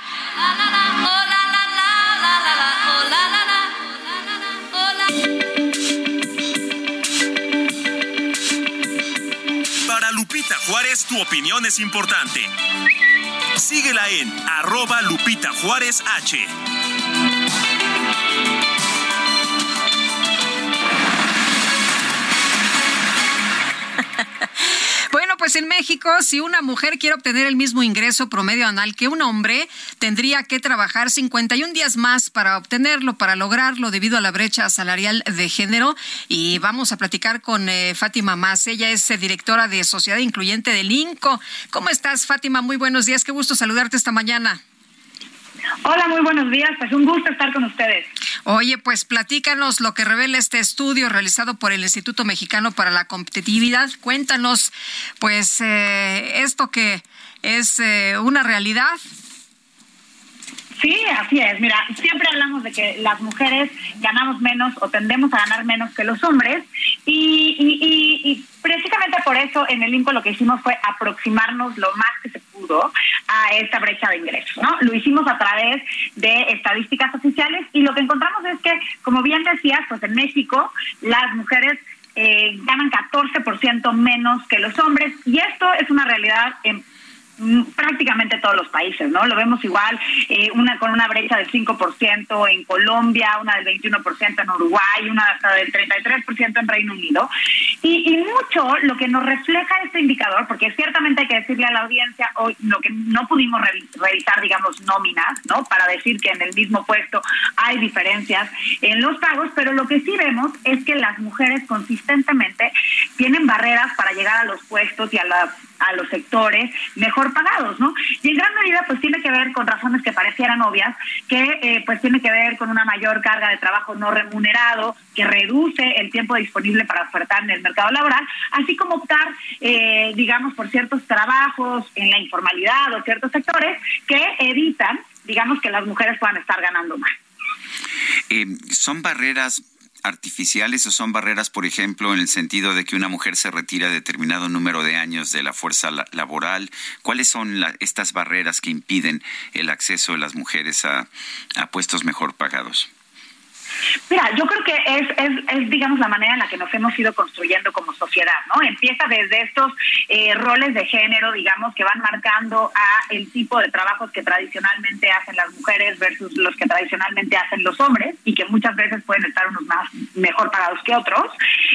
[SPEAKER 9] Para Lupita Juárez, tu opinión es importante. Síguela en arroba Lupita Juárez H.
[SPEAKER 2] pues en México, si una mujer quiere obtener el mismo ingreso promedio anual que un hombre, tendría que trabajar 51 días más para obtenerlo, para lograrlo, debido a la brecha salarial de género. Y vamos a platicar con eh, Fátima Más. Ella es eh, directora de Sociedad Incluyente del INCO. ¿Cómo estás, Fátima? Muy buenos días. Qué gusto saludarte esta mañana.
[SPEAKER 43] Hola, muy buenos días. Pues un gusto estar con ustedes.
[SPEAKER 2] Oye, pues platícanos lo que revela este estudio realizado por el Instituto Mexicano para la Competitividad. Cuéntanos, pues, eh, esto que es eh, una realidad.
[SPEAKER 43] Sí, así es. Mira, siempre hablamos de que las mujeres ganamos menos o tendemos a ganar menos que los hombres y, y, y, y precisamente por eso en el INCO lo que hicimos fue aproximarnos lo más que se pudo a esta brecha de ingresos, ¿no? Lo hicimos a través de estadísticas oficiales y lo que encontramos es que, como bien decías, pues en México las mujeres eh, ganan 14% menos que los hombres y esto es una realidad en prácticamente todos los países, ¿no? Lo vemos igual, eh, una con una brecha del 5% en Colombia, una del 21% en Uruguay, una hasta del 33% en Reino Unido. Y, y, mucho lo que nos refleja este indicador, porque ciertamente hay que decirle a la audiencia hoy lo que no pudimos revisar, digamos, nóminas, ¿no? Para decir que en el mismo puesto hay diferencias en los pagos, pero lo que sí vemos es que las mujeres consistentemente tienen barreras para llegar a los puestos y a las a los sectores mejor pagados, ¿no? Y en gran medida pues tiene que ver con razones que parecieran obvias, que eh, pues tiene que ver con una mayor carga de trabajo no remunerado, que reduce el tiempo disponible para ofertar en el mercado laboral, así como optar, eh, digamos, por ciertos trabajos en la informalidad o ciertos sectores que evitan, digamos, que las mujeres puedan estar ganando más.
[SPEAKER 1] Eh, son barreras artificiales o son barreras, por ejemplo, en el sentido de que una mujer se retira determinado número de años de la fuerza laboral? ¿Cuáles son estas barreras que impiden el acceso de las mujeres a, a puestos mejor pagados?
[SPEAKER 43] Mira, yo creo que es, es, digamos, la manera en la que nos hemos ido construyendo como sociedad, ¿no? Empieza desde estos eh, roles de género, digamos, que van marcando a el tipo de trabajos que tradicionalmente hacen las mujeres versus los que tradicionalmente hacen los hombres y que muchas veces pueden estar unos más mejor pagados que otros.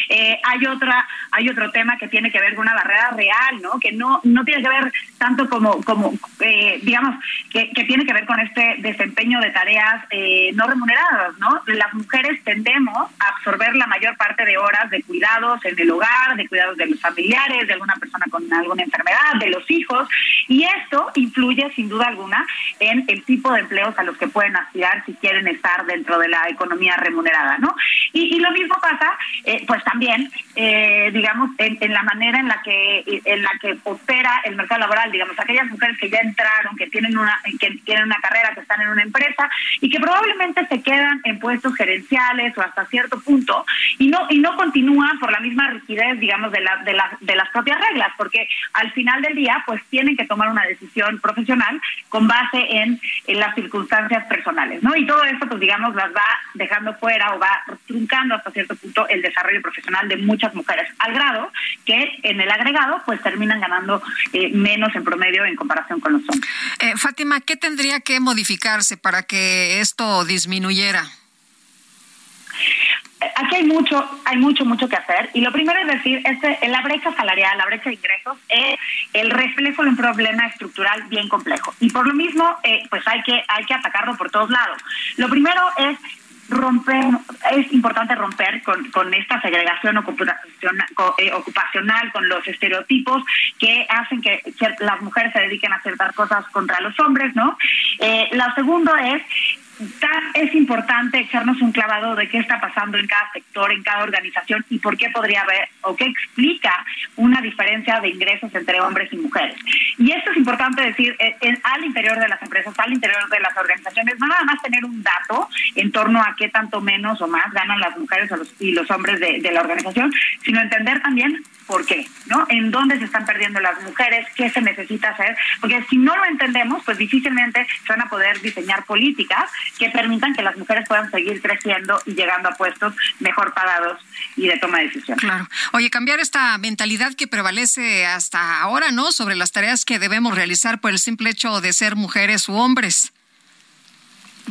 [SPEAKER 43] Eh, hay otra, hay otro tema que tiene que ver con una barrera real, ¿no? Que no, no tiene que ver tanto como, como eh, digamos, que, que, tiene que ver con este desempeño de tareas eh, no remuneradas, ¿no? Las mujeres tendemos a absorber la mayor parte de horas de cuidados en el hogar, de cuidados de los familiares, de alguna persona con alguna enfermedad, de los hijos, y esto influye sin duda alguna en el tipo de empleos a los que pueden aspirar si quieren estar dentro de la economía remunerada, ¿no? Y, y lo mismo pasa, eh, pues también, eh, digamos, en, en, la manera en la que en la que opera el mercado laboral, digamos, aquellas mujeres que ya entraron, que tienen una que tienen una carrera, que están en una empresa y que probablemente se quedan en puestos gerenciales o hasta cierto punto y no y no continúan por la misma rigidez digamos de la, de, la, de las propias reglas porque al final del día pues tienen que tomar una decisión profesional con base en, en las circunstancias personales no y todo esto pues digamos las va dejando fuera o va truncando hasta cierto punto el desarrollo profesional de muchas mujeres al grado que en el agregado pues terminan ganando eh, menos en promedio en comparación con los hombres.
[SPEAKER 2] Eh, Fátima qué tendría que modificarse para que esto disminuyera
[SPEAKER 43] aquí hay mucho, hay mucho, mucho que hacer. Y lo primero es decir, este, la brecha salarial, la brecha de ingresos, es el reflejo de un problema estructural bien complejo. Y por lo mismo, eh, pues hay que, hay que atacarlo por todos lados. Lo primero es romper, es importante romper con, con esta segregación ocupacional, eh, con los estereotipos que hacen que las mujeres se dediquen a ciertas cosas contra los hombres, ¿no? Eh, lo segundo es es importante echarnos un clavado de qué está pasando en cada sector, en cada organización y por qué podría haber o qué explica una diferencia de ingresos entre hombres y mujeres. Y esto es importante decir eh, al interior de las empresas, al interior de las organizaciones, no nada más tener un dato en torno a qué tanto menos o más ganan las mujeres y los hombres de la organización, sino entender también por qué, ¿no? En dónde se están perdiendo las mujeres, qué se necesita hacer, porque si no lo entendemos, pues difícilmente se van a poder diseñar políticas que permitan que las mujeres puedan seguir creciendo y llegando a puestos mejor pagados y de toma de decisiones.
[SPEAKER 2] Claro. Oye, cambiar esta mentalidad que prevalece hasta ahora, ¿no? Sobre las tareas que debemos realizar por el simple hecho de ser mujeres u hombres.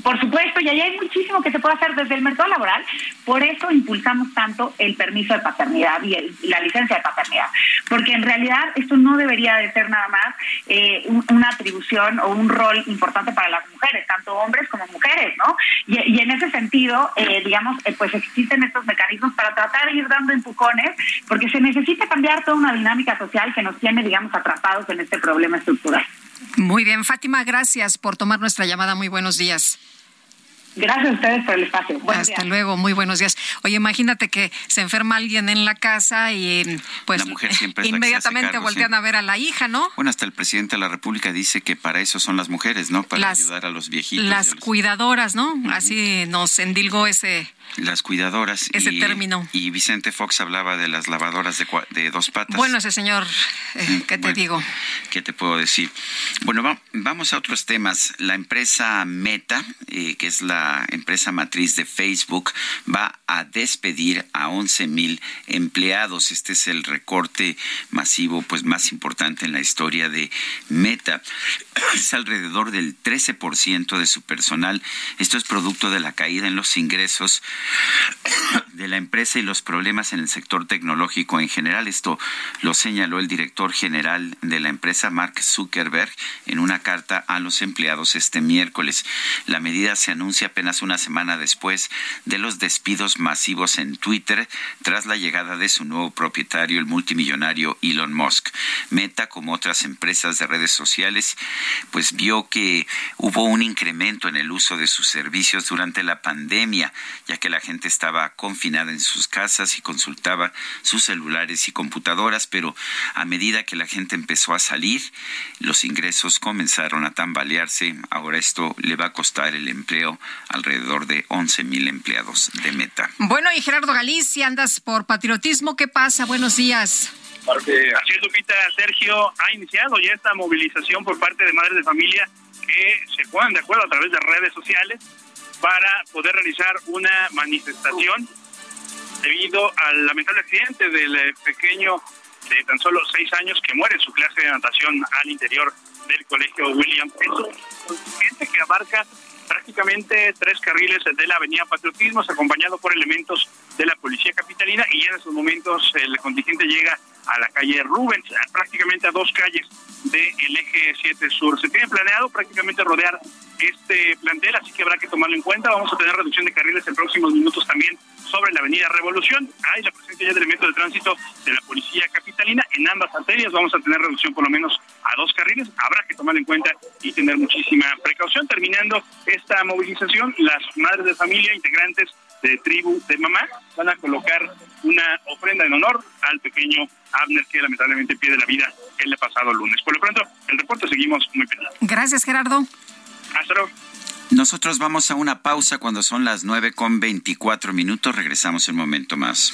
[SPEAKER 43] Por supuesto, y ahí hay muchísimo que se puede hacer desde el mercado laboral. Por eso impulsamos tanto el permiso de paternidad y, la licencia de paternidad. Porque en realidad esto no debería de ser nada más eh, una atribución o un rol importante para las mujeres, tanto hombres como mujeres, ¿no? Y, en ese sentido, eh, digamos, eh, pues existen estos mecanismos para tratar de ir dando empujones, porque se necesita cambiar toda una dinámica social que nos tiene, digamos, atrapados en este problema estructural.
[SPEAKER 2] Muy bien, Fátima, gracias por tomar nuestra llamada. Muy buenos días.
[SPEAKER 43] Gracias a ustedes por el espacio.
[SPEAKER 2] Hasta luego, muy buenos días. Oye, imagínate que se enferma alguien en la casa y pues inmediatamente voltean a ver a la hija, ¿no?
[SPEAKER 1] Bueno, hasta el presidente de la República dice que para eso son las mujeres, ¿no? Para ayudar a los viejitos.
[SPEAKER 2] Las cuidadoras, ¿no? Así nos endilgó ese
[SPEAKER 1] las cuidadoras.
[SPEAKER 2] Ese término.
[SPEAKER 1] Y Vicente Fox hablaba de las lavadoras de, de dos patas.
[SPEAKER 2] Bueno, ese señor, eh, ¿qué te digo?
[SPEAKER 1] ¿Qué te puedo decir? Bueno, vamos a otros temas. La empresa Meta, eh, que es la empresa matriz de Facebook, va a despedir a 11 mil empleados. Este es el recorte masivo pues más importante en la historia de Meta. Es alrededor del 13% de su personal. Esto es producto de la caída en los ingresos de la empresa y los problemas en el sector tecnológico en general. Esto lo señaló el director general de la empresa, Mark Zuckerberg, en una carta a los empleados este miércoles. La medida se anuncia apenas una semana después de los despidos masivos en Twitter tras la llegada de su nuevo propietario, el multimillonario Elon Musk. Meta, como otras empresas de redes sociales, pues vio que hubo un incremento en el uso de sus servicios durante la pandemia, ya que la gente estaba confinada en sus casas y consultaba sus celulares y computadoras, pero a medida que la gente empezó a salir, los ingresos comenzaron a tambalearse. Ahora esto le va a costar el empleo alrededor de 11 mil empleados de Meta.
[SPEAKER 2] Bueno, y Gerardo Galicia, andas por patriotismo. ¿Qué pasa? Buenos días.
[SPEAKER 18] Así es, Lupita. Sergio ha iniciado ya esta movilización por parte de madres de familia que se ponen de acuerdo a través de redes sociales para poder realizar una manifestación debido al lamentable accidente del eh, pequeño de tan solo seis años que muere en su clase de natación al interior del colegio William. Es un que abarca prácticamente tres carriles de la avenida Patriotismos, acompañado por elementos de la policía capitalina, y en esos momentos el contingente llega a la calle Rubens, prácticamente a dos calles del eje 7 sur. Se tiene planeado prácticamente rodear este plantel, así que habrá que tomarlo en cuenta. Vamos a tener reducción de carriles en próximos minutos también sobre la avenida Revolución. Hay la presencia ya de elementos de tránsito de la policía capitalina en ambas arterias. Vamos a tener reducción por lo menos a dos carriles. Habrá que tomarlo en cuenta y tener muchísima precaución. Terminando esta movilización, las madres de familia, integrantes de tribu de mamá, van a colocar una ofrenda en honor al pequeño Abner que lamentablemente pierde la vida el pasado lunes. Por lo pronto, el reporte seguimos muy pendientes.
[SPEAKER 2] Gracias, Gerardo.
[SPEAKER 18] Hasta luego.
[SPEAKER 1] Nosotros vamos a una pausa cuando son las nueve con veinticuatro minutos. Regresamos un momento más.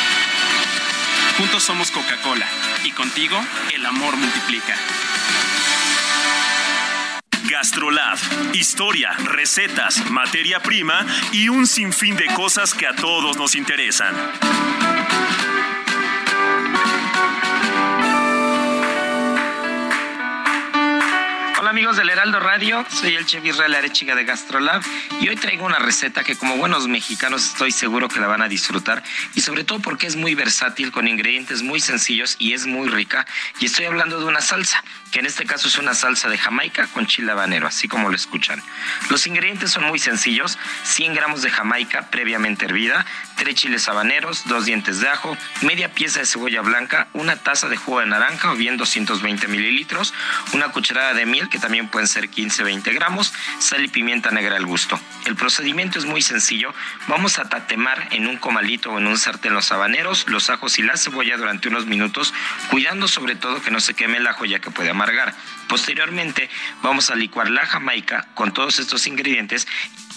[SPEAKER 44] Juntos somos Coca-Cola y contigo el amor multiplica.
[SPEAKER 9] Gastrolab. Historia, recetas, materia prima y un sinfín de cosas que a todos nos interesan.
[SPEAKER 45] Amigos del Heraldo Radio, soy el chef Israel Arechiga de Gastrolab y hoy traigo una receta que como buenos mexicanos estoy seguro que la van a disfrutar y sobre todo porque es muy versátil con ingredientes muy sencillos y es muy rica y estoy hablando de una salsa que en este caso es una salsa de Jamaica con chile habanero, así como lo escuchan. Los ingredientes son muy sencillos, 100 gramos de Jamaica previamente hervida, 3 chiles habaneros, 2 dientes de ajo, media pieza de cebolla blanca, una taza de jugo de naranja o bien 220 mililitros, una cucharada de miel que también pueden ser 15-20 gramos, sal y pimienta negra al gusto. El procedimiento es muy sencillo, vamos a tatemar en un comalito o en un sartén los habaneros, los ajos y la cebolla durante unos minutos, cuidando sobre todo que no se queme el ajo ya que puede Posteriormente vamos a licuar la jamaica con todos estos ingredientes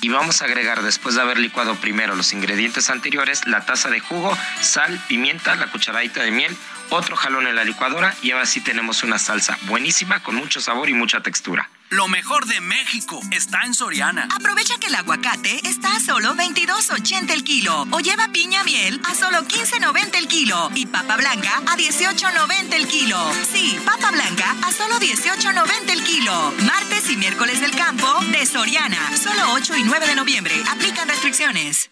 [SPEAKER 45] y vamos a agregar después de haber licuado primero los ingredientes anteriores la taza de jugo, sal, pimienta, la cucharadita de miel, otro jalón en la licuadora y ahora sí tenemos una salsa buenísima con mucho sabor y mucha textura.
[SPEAKER 46] Lo mejor de México está en Soriana.
[SPEAKER 12] Aprovecha que el aguacate está a solo 22.80 el kilo o lleva piña miel a solo 15.90 el kilo y papa blanca a 18.90 el kilo. Sí, papa blanca a solo 18.90 el kilo. Martes y miércoles del campo de Soriana. Solo 8 y 9 de noviembre. Aplican restricciones.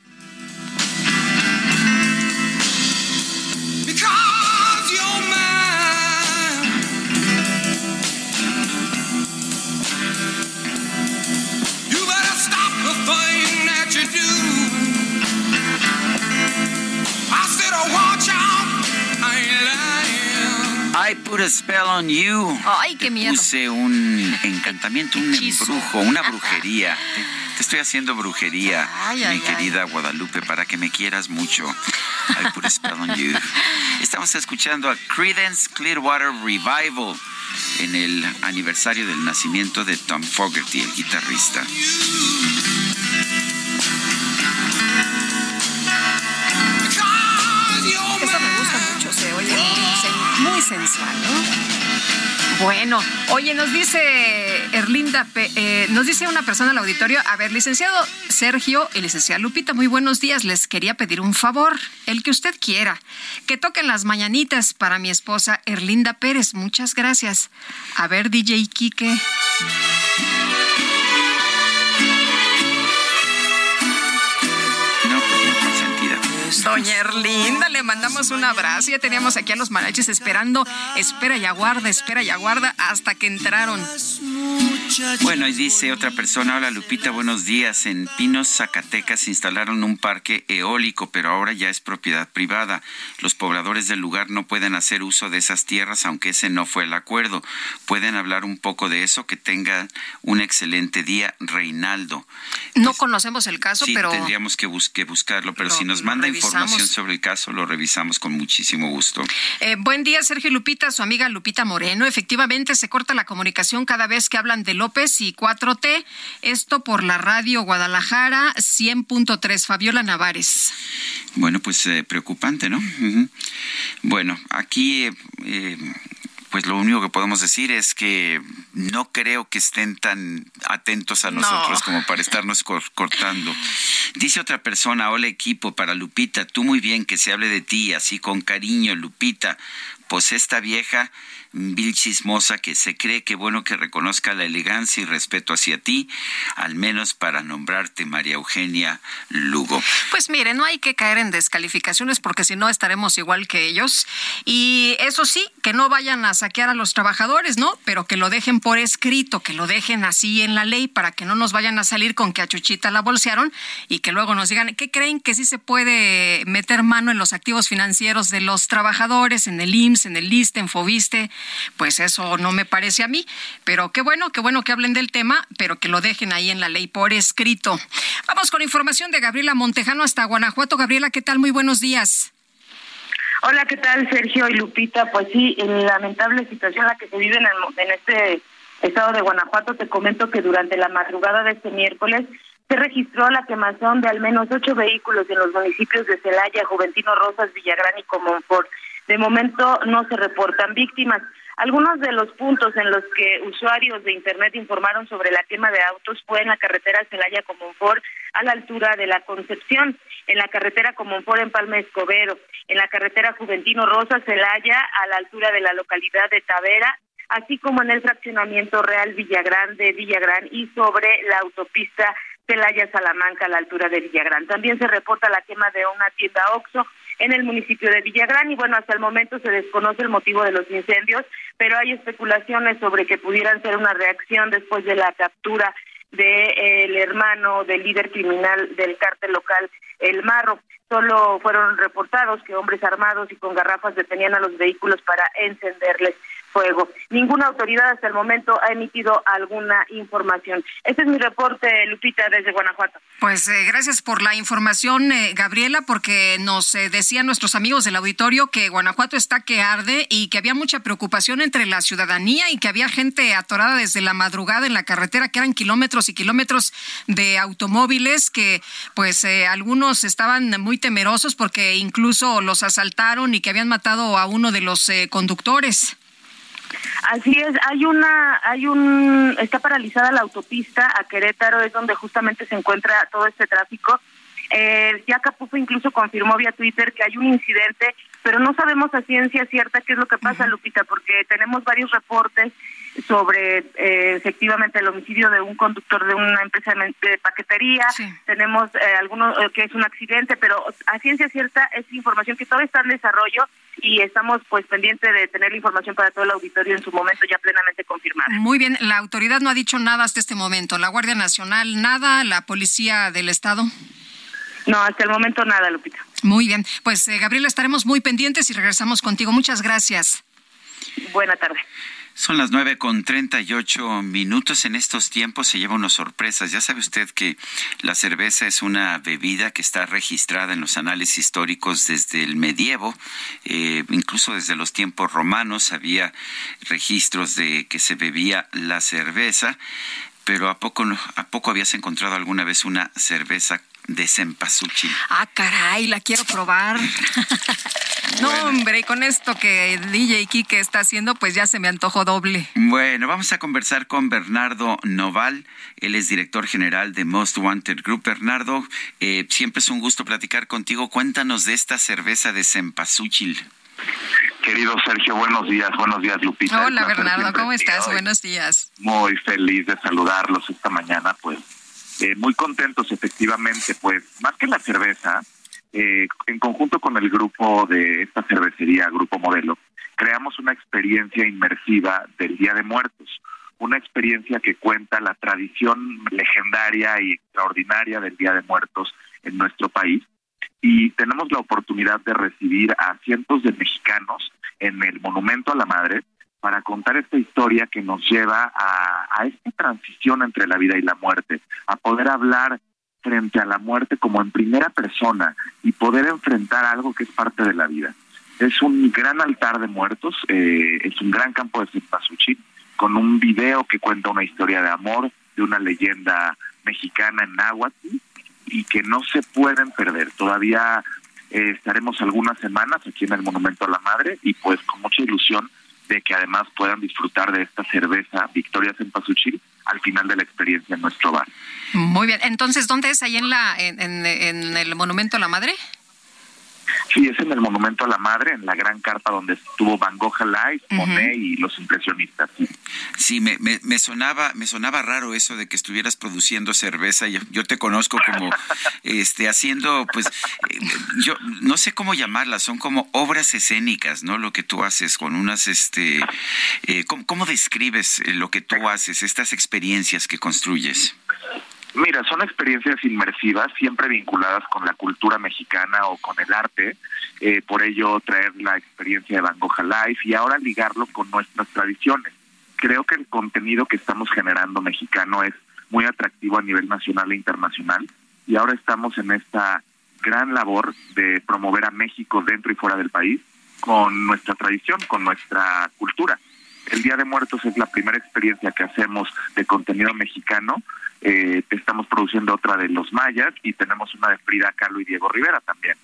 [SPEAKER 1] I put a spell on you.
[SPEAKER 2] Ay, qué miedo.
[SPEAKER 1] Puse un encantamiento, un embrujo, una brujería. Te, te estoy haciendo brujería,
[SPEAKER 2] Ay,
[SPEAKER 1] mi
[SPEAKER 2] ay,
[SPEAKER 1] querida Guadalupe, para que me quieras mucho. I put a spell on you. Estamos escuchando a Credence Clearwater Revival en el aniversario del nacimiento de Tom Fogerty, el guitarrista.
[SPEAKER 2] Bueno, oye, nos dice Erlinda, eh, nos dice una persona al auditorio, a ver, licenciado Sergio y licenciada Lupita, muy buenos días, les quería pedir un favor, el que usted quiera, que toquen las mañanitas para mi esposa Erlinda Pérez, muchas gracias. A ver, DJ Quique. Doña Erlinda, le mandamos un abrazo. Ya teníamos aquí a los mariachis esperando. Espera y aguarda, espera y aguarda hasta que entraron.
[SPEAKER 1] Bueno, y dice otra persona, hola Lupita, buenos días. En Pinos, Zacatecas instalaron un parque eólico, pero ahora ya es propiedad privada. Los pobladores del lugar no pueden hacer uso de esas tierras, aunque ese no fue el acuerdo. Pueden hablar un poco de eso, que tengan un excelente día, Reinaldo.
[SPEAKER 2] No conocemos el caso,
[SPEAKER 1] Sí,
[SPEAKER 2] pero
[SPEAKER 1] tendríamos que, bus- que buscarlo, pero
[SPEAKER 2] Lo-
[SPEAKER 1] si nos manda. Información sobre el caso, lo revisamos con muchísimo gusto.
[SPEAKER 2] eh, buen día, Sergio Lupita, su amiga Lupita Moreno. Efectivamente, se corta la comunicación cada vez que hablan de López y 4T. Esto por la radio Guadalajara 100.3. Fabiola Navares.
[SPEAKER 1] Bueno, pues eh, preocupante, ¿no? Bueno, aquí, eh, pues lo único que podemos decir es que no creo que estén tan atentos a
[SPEAKER 2] No.
[SPEAKER 1] nosotros como para estarnos cor- cortando. Dice otra persona, hola equipo, para Lupita, tú muy bien que se hable de ti, así con cariño, Lupita. Pues esta vieja Vilchis Moza, que se cree que bueno que reconozca la elegancia y respeto hacia ti, al menos para nombrarte María Eugenia Lugo.
[SPEAKER 2] Pues mire, no hay que caer en descalificaciones porque si no estaremos igual que ellos. Y eso sí, que no vayan a saquear a los trabajadores, ¿no? Pero que lo dejen por escrito, que lo dejen así en la ley para que no nos vayan a salir con que a Chuchita la bolsearon y que luego nos digan, ¿qué creen que sí se puede meter mano en los activos financieros de los trabajadores, en el IMSS, en el LISTE, en FOBISTE? Pues eso no me parece a mí. Pero qué bueno, qué bueno que hablen del tema, pero que lo dejen ahí en la ley por escrito. Vamos con información de Gabriela Montejano hasta Guanajuato. Gabriela, ¿qué tal? Muy buenos días.
[SPEAKER 47] Hola, ¿qué tal Sergio y Lupita? Pues sí, en lamentable situación la que se vive en, en este estado de Guanajuato, te comento que durante la madrugada de este miércoles se registró la quemación de al menos ocho vehículos en los municipios de Celaya, Juventino Rosas, Villagrán y Comonfort. De momento no se reportan víctimas. Algunos de los puntos en los que usuarios de Internet informaron sobre la quema de autos fue en la carretera Celaya-Comonfort a la altura de la Concepción, en la carretera Comonfort en Palma Escobero, en la carretera Juventino Rosas Celaya a la altura de la localidad de Tavera, así como en el fraccionamiento Real Villagrán de Villagrán y sobre la autopista Celaya Salamanca a la altura de Villagrán. También se reporta la quema de una tienda Oxo en el municipio de Villagrán y bueno, hasta el momento se desconoce el motivo de los incendios, pero hay especulaciones sobre que pudieran ser una reacción después de la captura del hermano del líder criminal del cártel local El Marro. Solo fueron reportados que hombres armados y con garrafas detenían a los vehículos para encenderles fuego. Ninguna autoridad hasta el momento ha emitido alguna información. Este es mi reporte, Lupita, desde Guanajuato.
[SPEAKER 2] Pues eh, gracias por la información, eh, Gabriela, porque nos eh, decían nuestros amigos del auditorio que Guanajuato está que arde y que había mucha preocupación entre la ciudadanía y que había gente atorada desde la madrugada en la carretera, que eran kilómetros y kilómetros de automóviles, que pues algunos estaban muy temerosos porque incluso los asaltaron y que habían matado a uno de los conductores.
[SPEAKER 47] Así es, hay una, hay un, está paralizada la autopista a Querétaro, es donde justamente se encuentra todo este tráfico. Eh, ya Capufo incluso confirmó vía Twitter que hay un incidente, pero no sabemos a ciencia cierta qué es lo que pasa, Lupita, porque tenemos varios reportes sobre eh, efectivamente el homicidio de un conductor de una empresa de paquetería. Tenemos eh, algunos eh, que es un accidente, pero a ciencia cierta es información que todavía está en desarrollo y estamos pues pendientes de tener la información para todo el auditorio en su momento ya plenamente confirmada.
[SPEAKER 2] Muy bien, la autoridad no ha dicho nada hasta este momento. La Guardia Nacional nada, la Policía del Estado.
[SPEAKER 47] No, hasta el momento nada, Lupita.
[SPEAKER 2] Muy bien, pues Gabriela estaremos muy pendientes y regresamos contigo. Muchas gracias.
[SPEAKER 47] Buena tarde.
[SPEAKER 1] Son las nueve con treinta y ocho minutos. En estos tiempos se lleva unas sorpresas. Ya sabe usted que la cerveza es una bebida que está registrada en los anales históricos desde el medievo, eh, incluso desde los tiempos romanos había registros de que se bebía la cerveza. Pero ¿a poco, ¿a poco habías encontrado alguna vez una cerveza de cempasúchil.
[SPEAKER 2] Ah, caray, la quiero probar. no, hombre, y con esto que DJ Kike está haciendo, pues ya se me antojó doble.
[SPEAKER 1] Bueno, vamos a conversar con Bernardo Noval. Él es director general de Most Wanted Group. Bernardo, eh, siempre es un gusto platicar contigo. Cuéntanos de esta cerveza de cempasúchil.
[SPEAKER 16] Querido Sergio, buenos días, buenos días Lupita.
[SPEAKER 2] Hola Bernardo, ¿cómo estás? Buenos días.
[SPEAKER 16] Muy feliz de saludarlos esta mañana, pues eh, muy contentos efectivamente, pues más que la cerveza, eh, en conjunto con el grupo de esta cervecería, Grupo Modelo, creamos una experiencia inmersiva del Día de Muertos, una experiencia que cuenta la tradición legendaria y extraordinaria del Día de Muertos en nuestro país. Y tenemos la oportunidad de recibir a cientos de mexicanos en el Monumento a la Madre para contar esta historia que nos lleva a, esta transición entre la vida y la muerte, a poder hablar frente a la muerte como en primera persona y poder enfrentar algo que es parte de la vida. Es un gran altar de muertos, eh, es un gran campo de cempasúchil, con un video que cuenta una historia de amor, de una leyenda mexicana en náhuatl y que no se pueden perder. Todavía eh, estaremos algunas semanas aquí en el Monumento a la Madre y pues con mucha ilusión de que además puedan disfrutar de esta cerveza Victoria Cempasúchil al final de la experiencia en nuestro bar.
[SPEAKER 2] Muy bien, entonces, ¿dónde es? ¿Ahí en, la, en, el Monumento a la Madre?
[SPEAKER 16] Sí, es en el Monumento a la Madre, en la gran carpa donde estuvo Van Gogh Live, Monet y los impresionistas.
[SPEAKER 1] Sí, me, me, sonaba me sonaba raro eso de que estuvieras produciendo cerveza. Yo, yo te conozco como este haciendo, pues, eh, yo no sé cómo llamarlas, son como obras escénicas, ¿no? Lo que tú haces con unas, este, eh, ¿cómo, ¿cómo describes eh, lo que tú haces, estas experiencias que construyes?
[SPEAKER 16] Mira, son experiencias inmersivas, siempre vinculadas con la cultura mexicana o con el arte, eh, por ello traer la experiencia de Van Gogh Life y ahora ligarlo con nuestras tradiciones. Creo que el contenido que estamos generando mexicano es muy atractivo a nivel nacional e internacional y ahora estamos en esta gran labor de promover a México dentro y fuera del país con nuestra tradición, con nuestra cultura. El Día de Muertos es la primera experiencia que hacemos de contenido mexicano eh, estamos produciendo otra de los mayas y tenemos una de Frida Kahlo y Diego Rivera también.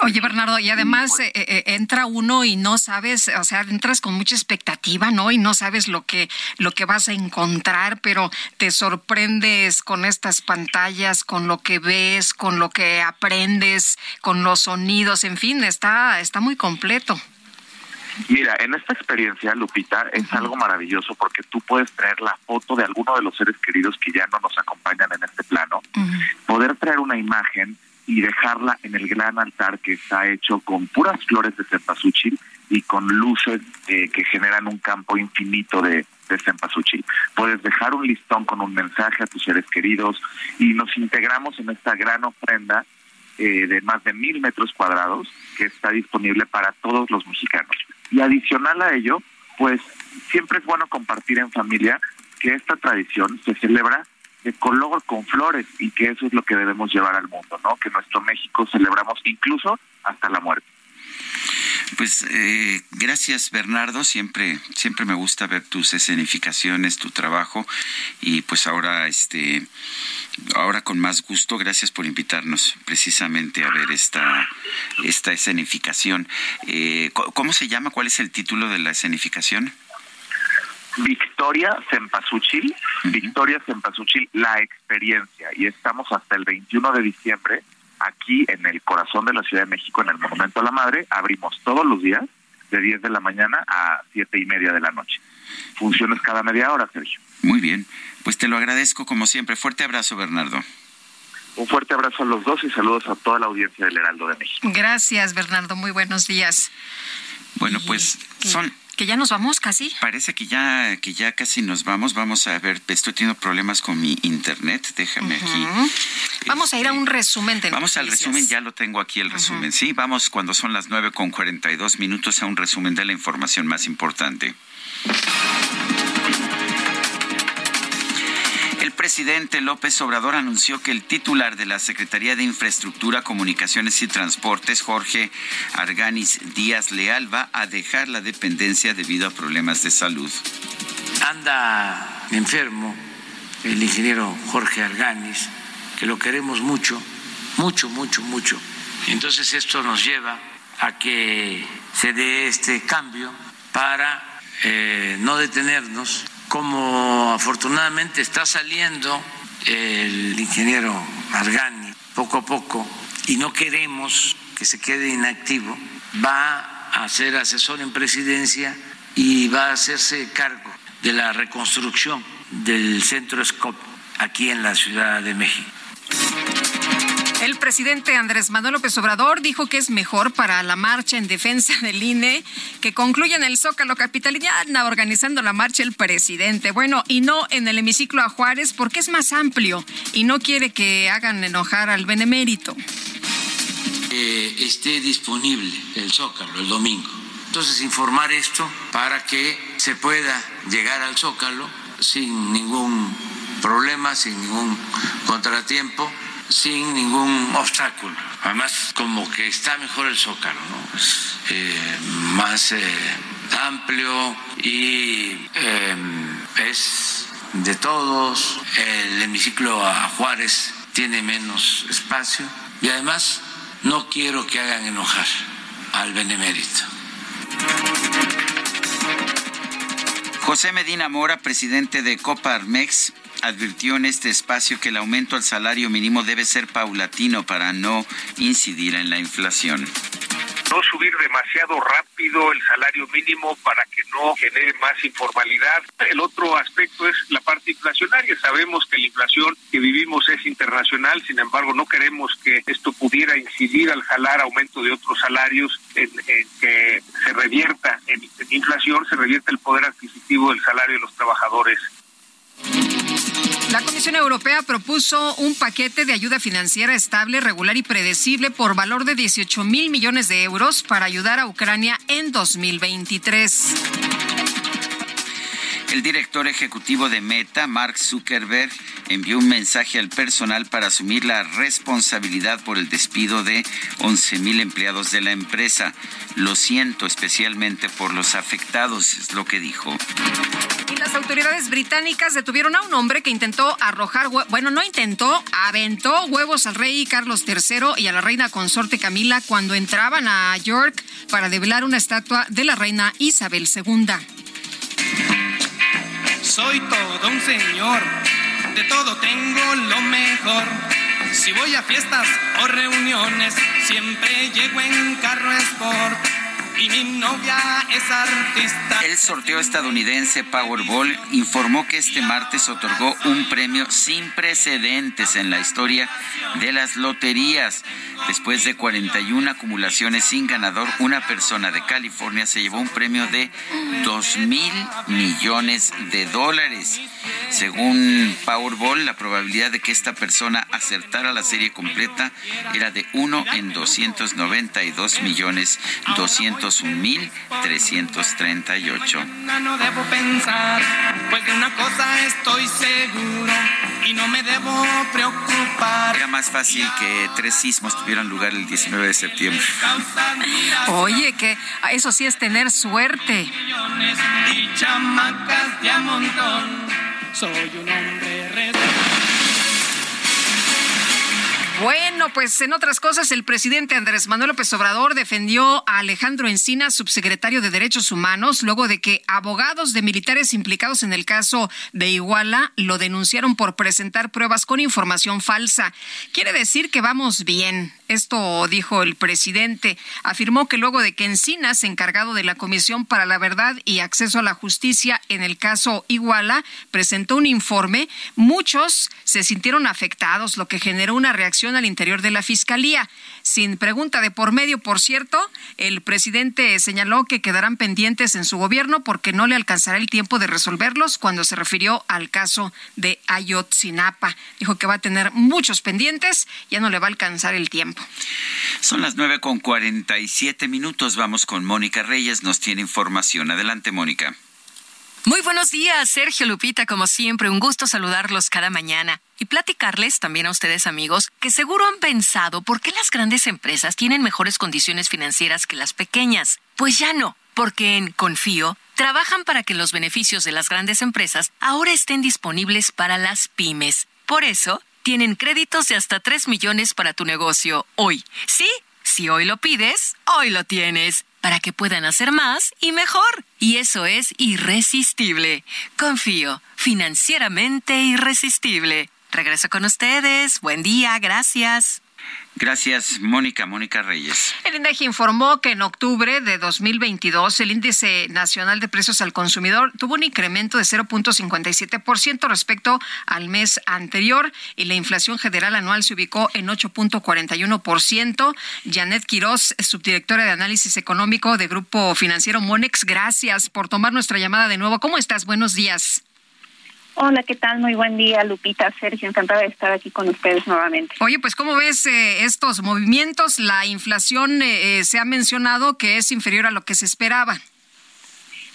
[SPEAKER 2] Oye, Bernardo, y además eh, eh, entra uno y no sabes, o sea, entras con mucha expectativa, ¿no? Y no sabes lo que, lo que vas a encontrar, pero te sorprendes con estas pantallas, con lo que ves, con lo que aprendes, con los sonidos, en fin, está, está muy completo.
[SPEAKER 16] Mira, en esta experiencia, Lupita, es algo maravilloso porque tú puedes traer la foto de alguno de los seres queridos que ya no nos acompañan en este plano, poder traer una imagen y dejarla en el gran altar que está hecho con puras flores de cempasúchil y con luces eh, que generan un campo infinito de, de cempasúchil. Puedes dejar un listón con un mensaje a tus seres queridos y nos integramos en esta gran ofrenda eh, de más de mil metros cuadrados que está disponible para todos los mexicanos. Y adicional a ello, pues siempre es bueno compartir en familia que esta tradición se celebra de color con flores y que eso es lo que debemos llevar al mundo, ¿no? Que nuestro México celebramos incluso hasta la muerte.
[SPEAKER 1] Pues eh, gracias Bernardo, siempre siempre me gusta ver tus escenificaciones, tu trabajo y pues ahora este ahora con más gusto, gracias por invitarnos precisamente a ver esta esta escenificación. Eh, ¿Cómo se llama? ¿Cuál es el título de la escenificación?
[SPEAKER 16] Victoria Cempasúchil, Victoria Cempasúchil, la experiencia. Y estamos hasta el 21 de diciembre aquí en el corazón de la Ciudad de México, en el Monumento a la Madre, abrimos todos los días de 10 de la mañana a siete y media de la noche. Funciones cada media hora, Sergio.
[SPEAKER 1] Muy bien, pues te lo agradezco como siempre. Fuerte abrazo, Bernardo.
[SPEAKER 16] Un fuerte abrazo a los dos y saludos a toda la audiencia del Heraldo de México.
[SPEAKER 2] Gracias, Bernardo. Muy buenos días.
[SPEAKER 1] Bueno, pues son
[SPEAKER 2] que ya nos vamos casi.
[SPEAKER 1] Parece que ya que ya casi nos vamos. Vamos a ver, estoy teniendo problemas con mi internet. Déjame aquí.
[SPEAKER 2] Vamos a ir a un resumen de
[SPEAKER 1] Vamos al resumen, ya lo tengo aquí el resumen. Sí, vamos cuando son las nueve con 42 minutos a un resumen de la información más importante. El presidente López Obrador anunció que el titular de la Secretaría de Infraestructura, Comunicaciones y Transportes, Jorge Arganis Díaz Leal, va a dejar la dependencia debido a problemas de salud.
[SPEAKER 20] Anda enfermo el ingeniero Jorge Arganis, que lo queremos mucho, mucho, mucho, mucho. Entonces esto nos lleva a que se dé este cambio para eh, no detenernos como afortunadamente está saliendo el ingeniero Argani poco a poco y no queremos que se quede inactivo, va a ser asesor en presidencia y va a hacerse cargo de la reconstrucción del centro SCOP aquí en la Ciudad de México.
[SPEAKER 2] El presidente Andrés Manuel López Obrador dijo que es mejor para la marcha en defensa del INE que concluya en el Zócalo Capitalina organizando la marcha el presidente. Bueno, y no en el hemiciclo a Juárez porque es más amplio y no quiere que hagan enojar al benemérito.
[SPEAKER 20] esté disponible el Zócalo el domingo. Entonces, informar esto para que se pueda llegar al Zócalo sin ningún problema, sin ningún contratiempo sin ningún obstáculo. Además, como que está mejor el zócalo, ¿no? Es eh, más eh, amplio y eh, es de todos. El hemiciclo a Juárez tiene menos espacio y además no quiero que hagan enojar al benemérito.
[SPEAKER 1] José Medina Mora, presidente de Coparmex, advirtió en este espacio que el aumento al salario mínimo debe ser paulatino para no incidir en la inflación
[SPEAKER 48] no subir demasiado rápido el salario mínimo para que no genere más informalidad. El otro aspecto es la parte inflacionaria. Sabemos que la inflación que vivimos es internacional, sin embargo no queremos que esto pudiera incidir al jalar aumento de otros salarios en, que se revierta en, en inflación, se revierta el poder adquisitivo del salario de los trabajadores.
[SPEAKER 2] La Comisión Europea propuso un paquete de ayuda financiera estable, regular y predecible por valor de 18 mil millones de euros para ayudar a Ucrania en 2023.
[SPEAKER 1] El director ejecutivo de Meta, Mark Zuckerberg, envió un mensaje al personal para asumir la responsabilidad por el despido de 11 mil empleados de la empresa. Lo siento especialmente por los afectados, es lo que dijo.
[SPEAKER 2] Y las autoridades británicas detuvieron a un hombre que intentó arrojar, bueno, no intentó, aventó huevos al rey Carlos III y a la reina consorte Camila cuando entraban a York para develar una estatua de la reina Isabel II.
[SPEAKER 15] Soy todo un señor, de todo tengo lo mejor. Si voy a fiestas o reuniones, siempre llego en carro sport y mi novia es artista.
[SPEAKER 1] El sorteo estadounidense Powerball informó que este martes otorgó un premio sin precedentes en la historia de las loterías. Después de 41 acumulaciones sin ganador, una persona de California se llevó un premio de 2 mil millones de dólares. Según Powerball, la probabilidad de que esta persona acertara la serie completa era de 1 en 292 millones 200 1301.338.
[SPEAKER 15] No debo pensar, pues de una cosa estoy seguro y no me debo preocupar.
[SPEAKER 1] Era más fácil que tres sismos tuvieran lugar el 19 de septiembre.
[SPEAKER 2] Oye, que eso sí es tener suerte.
[SPEAKER 15] Y chamacas de a montón, soy un hombre
[SPEAKER 2] Bueno, pues en otras cosas, el presidente Andrés Manuel López Obrador defendió a Alejandro Encina, subsecretario de Derechos Humanos, luego de que abogados de militares implicados en el caso de Iguala lo denunciaron por presentar pruebas con información falsa. Quiere decir que vamos bien. Esto dijo el presidente. Afirmó que luego de que Encinas, encargado de la Comisión para la Verdad y Acceso a la Justicia en el caso Iguala, presentó un informe, muchos se sintieron afectados, lo que generó una reacción al interior de la Fiscalía. Sin pregunta de por medio, por cierto, el presidente señaló que quedarán pendientes en su gobierno porque no le alcanzará el tiempo de resolverlos cuando se refirió al caso de Ayotzinapa. Dijo que va a tener muchos pendientes, ya no le va a alcanzar el tiempo.
[SPEAKER 1] Son las nueve con cuarenta y siete minutos. Vamos con Mónica Reyes. Nos tiene información. Adelante, Mónica.
[SPEAKER 49] Muy buenos días, Sergio Lupita. Como siempre, un gusto saludarlos cada mañana y platicarles también a ustedes, amigos, que seguro han pensado por qué las grandes empresas tienen mejores condiciones financieras que las pequeñas. Pues ya no, porque en Confío trabajan para que los beneficios de las grandes empresas ahora estén disponibles para las pymes. Por eso, tienen créditos de hasta 3 millones para tu negocio hoy. ¿Sí? Si hoy lo pides, hoy lo tienes, para que puedan hacer más y mejor. Y eso es irresistible. Confío, financieramente irresistible. Regreso con ustedes. Buen día, gracias.
[SPEAKER 1] Gracias, Mónica. Mónica Reyes.
[SPEAKER 2] El INDEGI informó que en octubre de 2022 el índice nacional de precios al consumidor tuvo un incremento de 0.57% respecto al mes anterior y la inflación general anual se ubicó en 8.41%. Janet Quiroz, subdirectora de análisis económico de Grupo Financiero Monex, gracias por tomar nuestra llamada de nuevo. ¿Cómo estás? Buenos días.
[SPEAKER 47] Hola, ¿qué tal? Muy buen día, Lupita, Sergio, encantada de estar aquí con ustedes nuevamente.
[SPEAKER 2] Oye, pues ¿cómo ves eh, estos movimientos? La inflación eh, eh, se ha mencionado que es inferior a lo que se esperaba.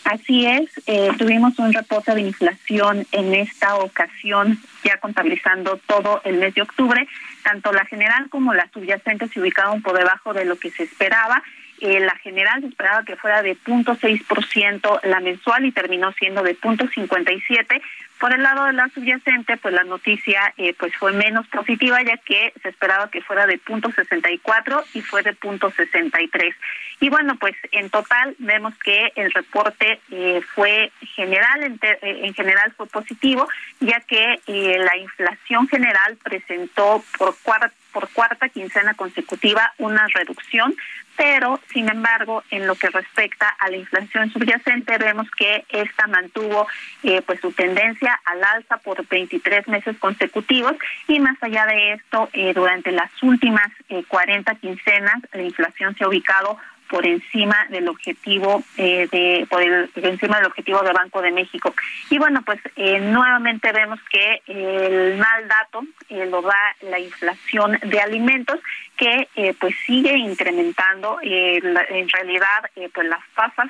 [SPEAKER 47] Así es, tuvimos un reporte de inflación en esta ocasión, ya contabilizando todo el mes de octubre, tanto la general como la subyacente se ubicaron por debajo de lo que se esperaba. La general se esperaba que fuera de 0.6%, la mensual y terminó siendo de 0.57%,
[SPEAKER 50] Por el lado de la subyacente, pues la noticia eh, pues fue menos positiva ya que se esperaba que fuera de punto 64 y fue de punto 63. Y bueno, pues en total vemos que el reporte eh, fue general, en, eh, en, general fue positivo, ya que la inflación general presentó por cuarta por cuarta quincena consecutiva una reducción, pero sin embargo, en lo que respecta a la inflación subyacente, vemos que esta mantuvo eh, pues su tendencia al alza por 23 meses consecutivos. Y más allá de esto, eh, durante las últimas eh, 40 quincenas, la inflación se ha ubicado por encima del objetivo eh, de por, encima del objetivo del Banco de México. Y bueno pues eh, nuevamente vemos que el mal dato eh, lo da la inflación de alimentos que eh, pues sigue incrementando eh, la, en realidad eh, pues las tasas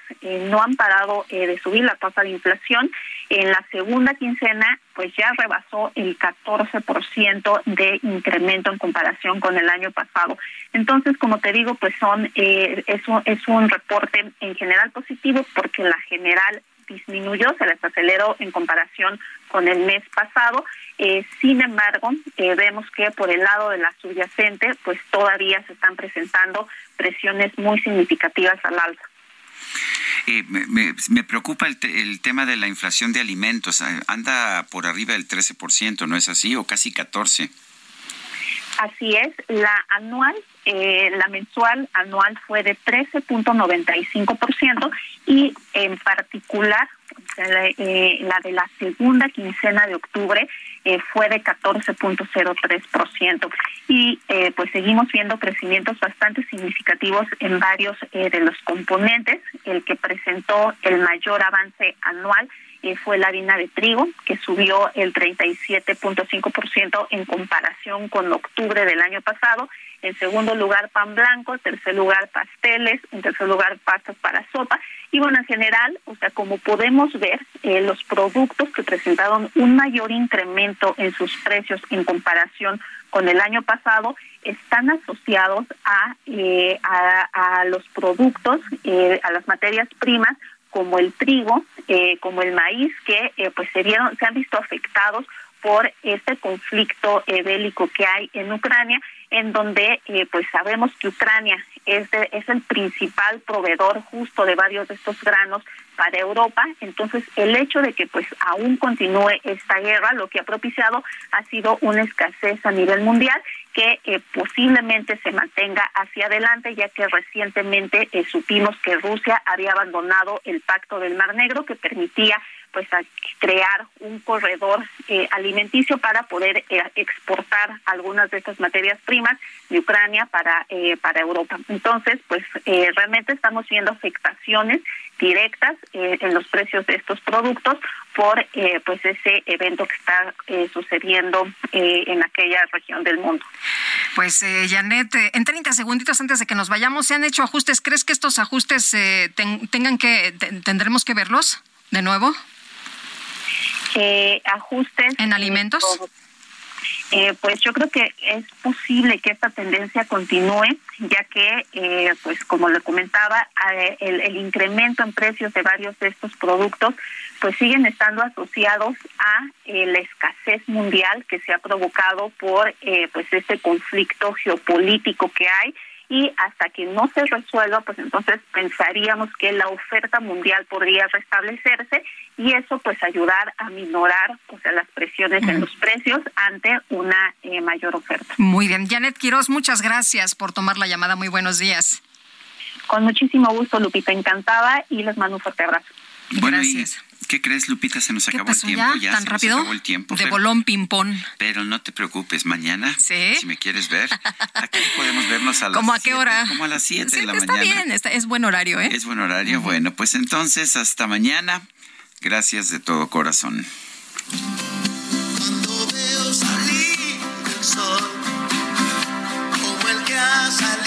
[SPEAKER 50] no han parado de subir la tasa de inflación en la segunda quincena pues ya rebasó el 14% de incremento en comparación con el año pasado. Entonces, como te digo, pues son eh, es, un, es un reporte en general positivo porque la general disminuyó, se les aceleró en comparación con el mes pasado. Eh, sin embargo, eh, vemos que por el lado de la subyacente, pues todavía se están presentando presiones muy significativas al alza.
[SPEAKER 1] Eh, me, me, me, preocupa el, te, el, tema de la inflación de alimentos. Anda por arriba del 13%, ¿no es así? O casi 14%.
[SPEAKER 50] Así es. La anual, eh, la mensual anual fue de 13.95% y en particular la, eh, la de la segunda quincena de octubre eh, fue de 14.03% y eh, pues seguimos viendo crecimientos bastante significativos en varios eh, de los componentes. El que presentó el mayor avance anual fue la harina de trigo, que subió el 37.5% en comparación con octubre del año pasado. En segundo lugar, pan blanco. En tercer lugar, pasteles. En tercer lugar, pastas para sopa. Y bueno, en general, o sea, como podemos ver, eh, los productos que presentaron un mayor incremento en sus precios en comparación con el año pasado están asociados a, eh, a, los productos, eh, a las materias primas como el trigo, eh, como el maíz, que eh, pues se vieron, se han visto afectados por este conflicto bélico que hay en Ucrania, en donde pues sabemos que Ucrania es, de, es el principal proveedor justo de varios de estos granos para Europa. Entonces, el hecho de que pues aún continúe esta guerra, lo que ha propiciado ha sido una escasez a nivel mundial que eh, posiblemente se mantenga hacia adelante, ya que recientemente eh, supimos que Rusia había abandonado el Pacto del Mar Negro que permitía pues a crear un corredor eh, alimenticio para poder eh, exportar algunas de estas materias primas de Ucrania para eh, para Europa. Entonces, pues realmente estamos viendo afectaciones directas en los precios de estos productos por pues ese evento que está sucediendo en aquella región del mundo.
[SPEAKER 2] Pues Janet, en 30 segunditos antes de que nos vayamos, ¿se han hecho ajustes? ¿Crees que estos ajustes ten, tengan que tendremos que verlos de nuevo?
[SPEAKER 50] Eh, ajustes
[SPEAKER 2] en alimentos
[SPEAKER 50] eh, pues yo creo que es posible que esta tendencia continúe ya que eh, pues como le comentaba eh, el, el, incremento en precios de varios de estos productos pues siguen estando asociados a la escasez mundial que se ha provocado por pues este conflicto geopolítico que hay y hasta que no se resuelva, pues entonces pensaríamos que la oferta mundial podría restablecerse y eso pues ayudar a minorar sea, las presiones en los precios ante una eh, mayor oferta.
[SPEAKER 2] Muy bien. Janet Quiroz, muchas gracias por tomar la llamada. Muy buenos días.
[SPEAKER 50] Con muchísimo gusto, Lupita, encantada y les mando un fuerte abrazo.
[SPEAKER 1] Bueno, gracias. ¿Qué crees, Lupita? Se nos acabó el tiempo.
[SPEAKER 2] Ya,
[SPEAKER 1] ya
[SPEAKER 2] ¿Tan
[SPEAKER 1] se
[SPEAKER 2] rápido?
[SPEAKER 1] Nos acabó el tiempo.
[SPEAKER 2] De
[SPEAKER 1] pero,
[SPEAKER 2] bolón ping-pong.
[SPEAKER 1] Pero no te preocupes, mañana,
[SPEAKER 2] ¿Sí?
[SPEAKER 1] si me quieres ver, aquí podemos vernos a las
[SPEAKER 2] ¿Cómo a qué
[SPEAKER 1] siete,
[SPEAKER 2] hora?
[SPEAKER 1] Como a las 7
[SPEAKER 2] sí,
[SPEAKER 1] de la
[SPEAKER 2] está
[SPEAKER 1] mañana.
[SPEAKER 2] bien, está, es buen horario, ¿eh?
[SPEAKER 1] Es buen horario. Uh -huh. Bueno, pues entonces, hasta mañana. Gracias de todo corazón.
[SPEAKER 51] Cuando veo salir el sol, como el que ha salido